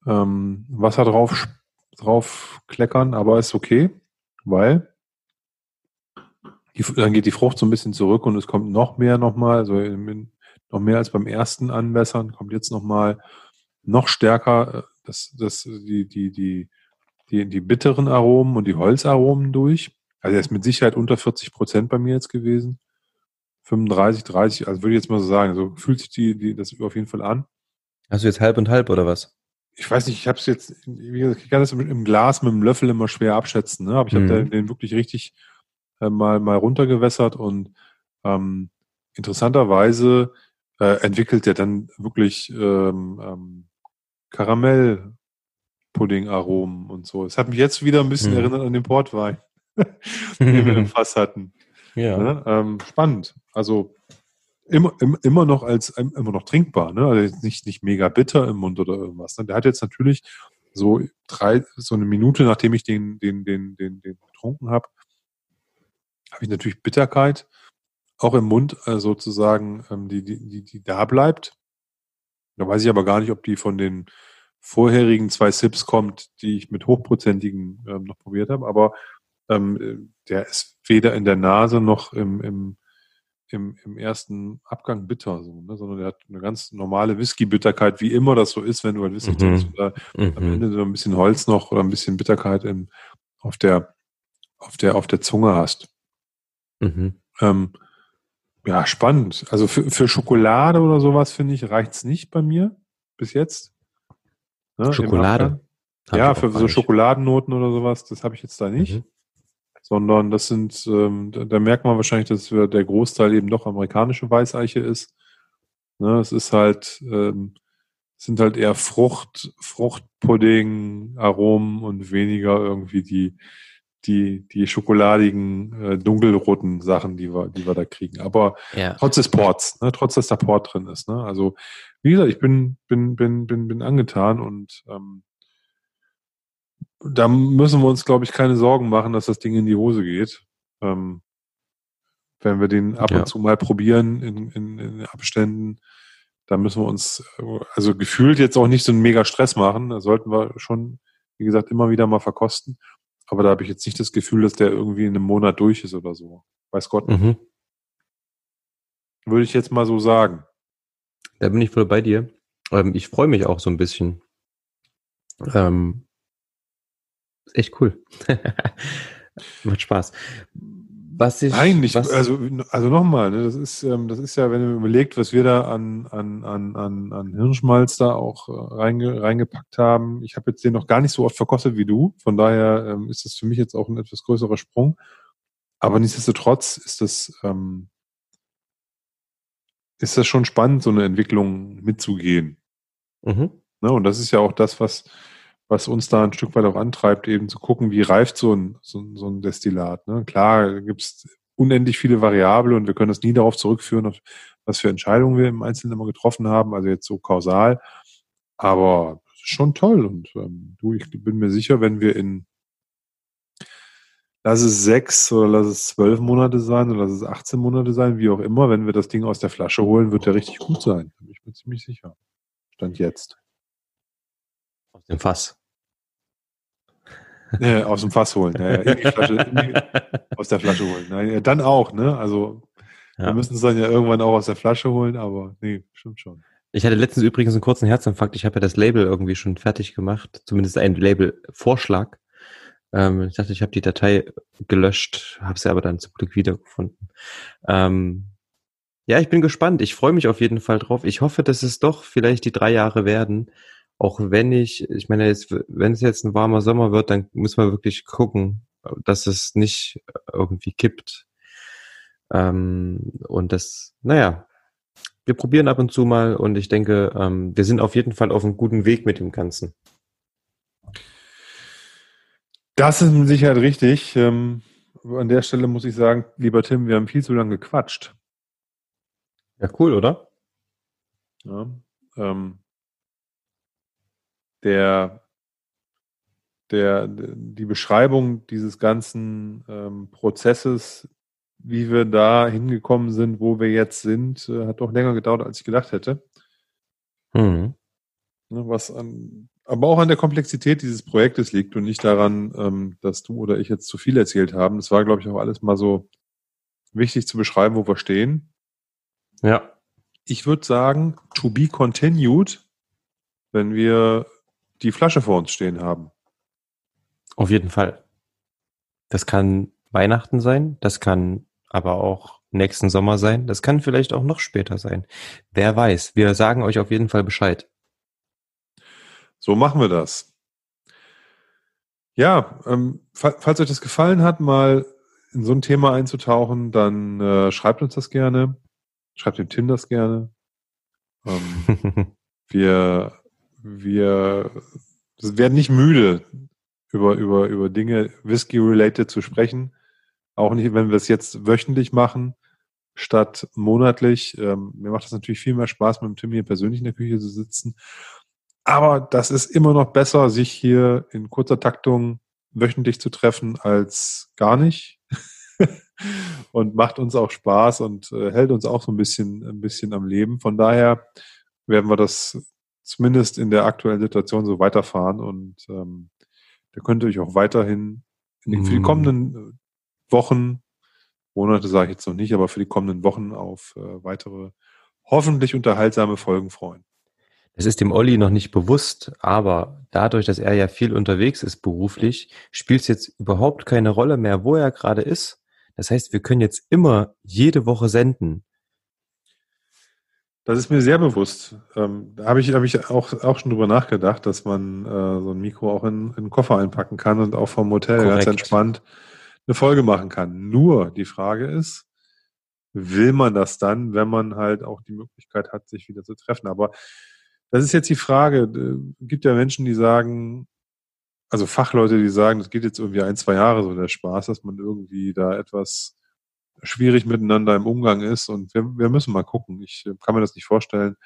ähm, Wasser drauf drauf kleckern, aber ist okay, weil die, dann geht die Frucht so ein bisschen zurück und es kommt noch mehr nochmal, also noch mehr als beim ersten Anwässern, kommt jetzt nochmal noch stärker äh, das, das, die, die, die, die, die bitteren Aromen und die Holzaromen durch. Also er ist mit Sicherheit unter 40 Prozent bei mir jetzt gewesen. 35, 30, also würde ich jetzt mal so sagen, so fühlt sich die, die, das auf jeden Fall an. Hast du jetzt halb und halb oder was? Ich weiß nicht, ich habe es jetzt, wie gesagt, ich kann das im Glas mit dem Löffel immer schwer abschätzen, ne? aber ich habe mhm. den wirklich richtig äh, mal, mal runtergewässert und ähm, interessanterweise äh, entwickelt er dann wirklich ähm, ähm, Karamellpudding-Aromen und so. Es hat mich jetzt wieder ein bisschen mhm. erinnert an den Portwein, [LAUGHS] den wir im [LAUGHS] Fass hatten. Ja. Ne? Ähm, spannend. Also immer, immer noch als immer noch trinkbar, ne? Also nicht, nicht mega bitter im Mund oder irgendwas. Ne? Der hat jetzt natürlich so drei, so eine Minute, nachdem ich den, den, den, den, den getrunken habe, habe ich natürlich Bitterkeit, auch im Mund äh, sozusagen, ähm, die, die, die, die da bleibt. Da weiß ich aber gar nicht, ob die von den vorherigen zwei Sips kommt, die ich mit hochprozentigen ähm, noch probiert habe. Aber ähm, der ist weder in der Nase noch im, im, im, im ersten Abgang bitter, so, ne? sondern der hat eine ganz normale Whisky-Bitterkeit, wie immer das so ist, wenn du ein Whisky mhm. trinkst, oder mhm. am Ende so ein bisschen Holz noch oder ein bisschen Bitterkeit im, auf der auf der auf der Zunge hast. Mhm. Ähm, ja, spannend. Also für, für Schokolade oder sowas, finde ich, reicht's nicht bei mir bis jetzt. Ne, Schokolade? Ja, für so Schokoladennoten oder sowas, das habe ich jetzt da nicht. Mhm. Sondern das sind, ähm, da, da, merkt man wahrscheinlich, dass der Großteil eben doch amerikanische Weißeiche ist. Ne, es ist halt, ähm, sind halt eher Frucht, Fruchtpudding, Aromen und weniger irgendwie die, die, die schokoladigen, äh, dunkelroten Sachen, die wir, die wir da kriegen. Aber ja. trotz des Ports, ne, trotz dass da Port drin ist. Ne? Also, wie gesagt, ich bin, bin, bin, bin, bin angetan und ähm, da müssen wir uns, glaube ich, keine Sorgen machen, dass das Ding in die Hose geht. Ähm, wenn wir den ab ja. und zu mal probieren in, in, in Abständen, da müssen wir uns, also gefühlt jetzt auch nicht so einen mega Stress machen. Da sollten wir schon, wie gesagt, immer wieder mal verkosten. Aber da habe ich jetzt nicht das Gefühl, dass der irgendwie in einem Monat durch ist oder so. Weiß Gott. Mhm. Würde ich jetzt mal so sagen. Da bin ich voll bei dir. Ähm, ich freue mich auch so ein bisschen. Ähm, echt cool. [LAUGHS] Macht Spaß. Was ich, Nein, nicht, was, also, also nochmal, ne, das ist, ähm, das ist ja, wenn man überlegt, was wir da an, an, an, an, an Hirnschmalz da auch äh, reinge, reingepackt haben. Ich habe jetzt den noch gar nicht so oft verkostet wie du, von daher ähm, ist das für mich jetzt auch ein etwas größerer Sprung. Aber nichtsdestotrotz ist das, ähm, ist das schon spannend, so eine Entwicklung mitzugehen. Mhm. Ne, und das ist ja auch das, was, was uns da ein Stück weit auch antreibt, eben zu gucken, wie reift so ein, so, so ein Destillat. Ne? Klar gibt es unendlich viele Variablen und wir können das nie darauf zurückführen, was für Entscheidungen wir im Einzelnen immer getroffen haben, also jetzt so kausal. Aber schon toll und ähm, du, ich bin mir sicher, wenn wir in lass es sechs oder lass es zwölf Monate sein oder lass es 18 Monate sein, wie auch immer, wenn wir das Ding aus der Flasche holen, wird der richtig gut sein. Bin ich mir ziemlich sicher. Stand jetzt. Aus dem Fass. Äh, aus dem Fass holen. Ja, die Flasche, aus der Flasche holen. Ja, dann auch, ne? Also ja. wir müssen es dann ja irgendwann auch aus der Flasche holen, aber nee, stimmt schon. Ich hatte letztens übrigens einen kurzen Herzinfarkt. Ich habe ja das Label irgendwie schon fertig gemacht, zumindest ein Label-Vorschlag. Ähm, ich dachte, ich habe die Datei gelöscht, habe sie aber dann zum Glück wiedergefunden. Ähm, ja, ich bin gespannt. Ich freue mich auf jeden Fall drauf. Ich hoffe, dass es doch vielleicht die drei Jahre werden. Auch wenn ich, ich meine, jetzt, wenn es jetzt ein warmer Sommer wird, dann müssen wir wirklich gucken, dass es nicht irgendwie kippt. Ähm, und das, naja, wir probieren ab und zu mal und ich denke, ähm, wir sind auf jeden Fall auf einem guten Weg mit dem Ganzen. Das ist mit Sicherheit richtig. Ähm, an der Stelle muss ich sagen, lieber Tim, wir haben viel zu lange gequatscht. Ja, cool, oder? Ja, ähm, der, der, die Beschreibung dieses ganzen ähm, Prozesses, wie wir da hingekommen sind, wo wir jetzt sind, äh, hat doch länger gedauert, als ich gedacht hätte. Mhm. Ne, was an aber auch an der Komplexität dieses Projektes liegt und nicht daran, ähm, dass du oder ich jetzt zu viel erzählt haben. Das war, glaube ich, auch alles mal so wichtig zu beschreiben, wo wir stehen. Ja. Ich würde sagen, to be continued, wenn wir die Flasche vor uns stehen haben. Auf jeden Fall. Das kann Weihnachten sein, das kann aber auch nächsten Sommer sein, das kann vielleicht auch noch später sein. Wer weiß. Wir sagen euch auf jeden Fall Bescheid. So machen wir das. Ja, ähm, falls euch das gefallen hat, mal in so ein Thema einzutauchen, dann äh, schreibt uns das gerne. Schreibt dem Tim das gerne. Ähm, [LAUGHS] wir, wir werden nicht müde, über, über, über Dinge Whisky-related zu sprechen. Auch nicht, wenn wir es jetzt wöchentlich machen, statt monatlich. Ähm, mir macht das natürlich viel mehr Spaß, mit dem Tim hier persönlich in der Küche zu sitzen aber das ist immer noch besser, sich hier in kurzer Taktung wöchentlich zu treffen, als gar nicht. [LAUGHS] und macht uns auch Spaß und äh, hält uns auch so ein bisschen, ein bisschen am Leben. Von daher werden wir das zumindest in der aktuellen Situation so weiterfahren und ähm, da könnt ihr euch auch weiterhin den, für die mhm. kommenden Wochen, Monate sage ich jetzt noch nicht, aber für die kommenden Wochen auf äh, weitere hoffentlich unterhaltsame Folgen freuen. Es ist dem Olli noch nicht bewusst, aber dadurch, dass er ja viel unterwegs ist beruflich, spielt es jetzt überhaupt keine Rolle mehr, wo er gerade ist. Das heißt, wir können jetzt immer jede Woche senden. Das ist mir sehr bewusst. Ähm, da habe ich, hab ich auch, auch schon drüber nachgedacht, dass man äh, so ein Mikro auch in, in einen Koffer einpacken kann und auch vom Hotel Korrekt. ganz entspannt eine Folge machen kann. Nur die Frage ist, will man das dann, wenn man halt auch die Möglichkeit hat, sich wieder zu treffen? Aber das ist jetzt die Frage. Es gibt ja Menschen, die sagen, also Fachleute, die sagen, das geht jetzt irgendwie ein, zwei Jahre so der Spaß, dass man irgendwie da etwas schwierig miteinander im Umgang ist und wir, wir müssen mal gucken. Ich äh, kann mir das nicht vorstellen.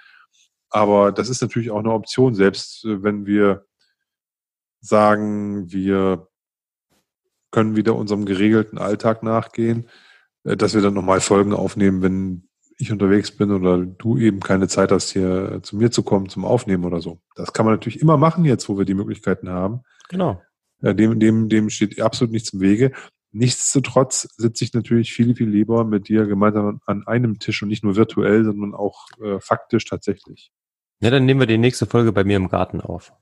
Aber das ist natürlich auch eine Option, selbst äh, wenn wir sagen, wir können wieder unserem geregelten Alltag nachgehen, äh, dass wir dann nochmal Folgen aufnehmen, wenn ich unterwegs bin oder du eben keine Zeit hast, hier zu mir zu kommen zum Aufnehmen oder so. Das kann man natürlich immer machen jetzt, wo wir die Möglichkeiten haben. Genau. Dem, dem, dem steht absolut nichts im Wege. Nichtsdestotrotz sitze ich natürlich viel, viel lieber mit dir gemeinsam an einem Tisch und nicht nur virtuell, sondern auch äh, faktisch tatsächlich. Ja, dann nehmen wir die nächste Folge bei mir im Garten auf.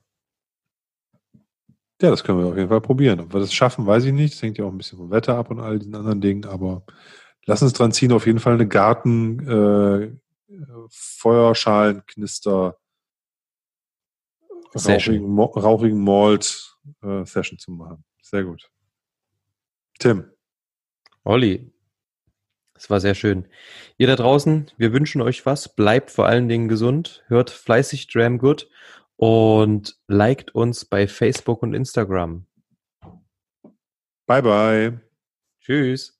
Ja, das können wir auf jeden Fall probieren. Ob wir das schaffen, weiß ich nicht. Das hängt ja auch ein bisschen vom Wetter ab und all diesen anderen Dingen, aber Lass uns dran ziehen, auf jeden Fall eine Garten, äh, Feuerschalen, Knister, rauchigen, rauchigen Malt äh, Session zu machen. Sehr gut. Tim. Olli. Es war sehr schön. Ihr da draußen, wir wünschen euch was. Bleibt vor allen Dingen gesund. Hört fleißig Dram Good. und liked uns bei Facebook und Instagram. Bye bye. Tschüss.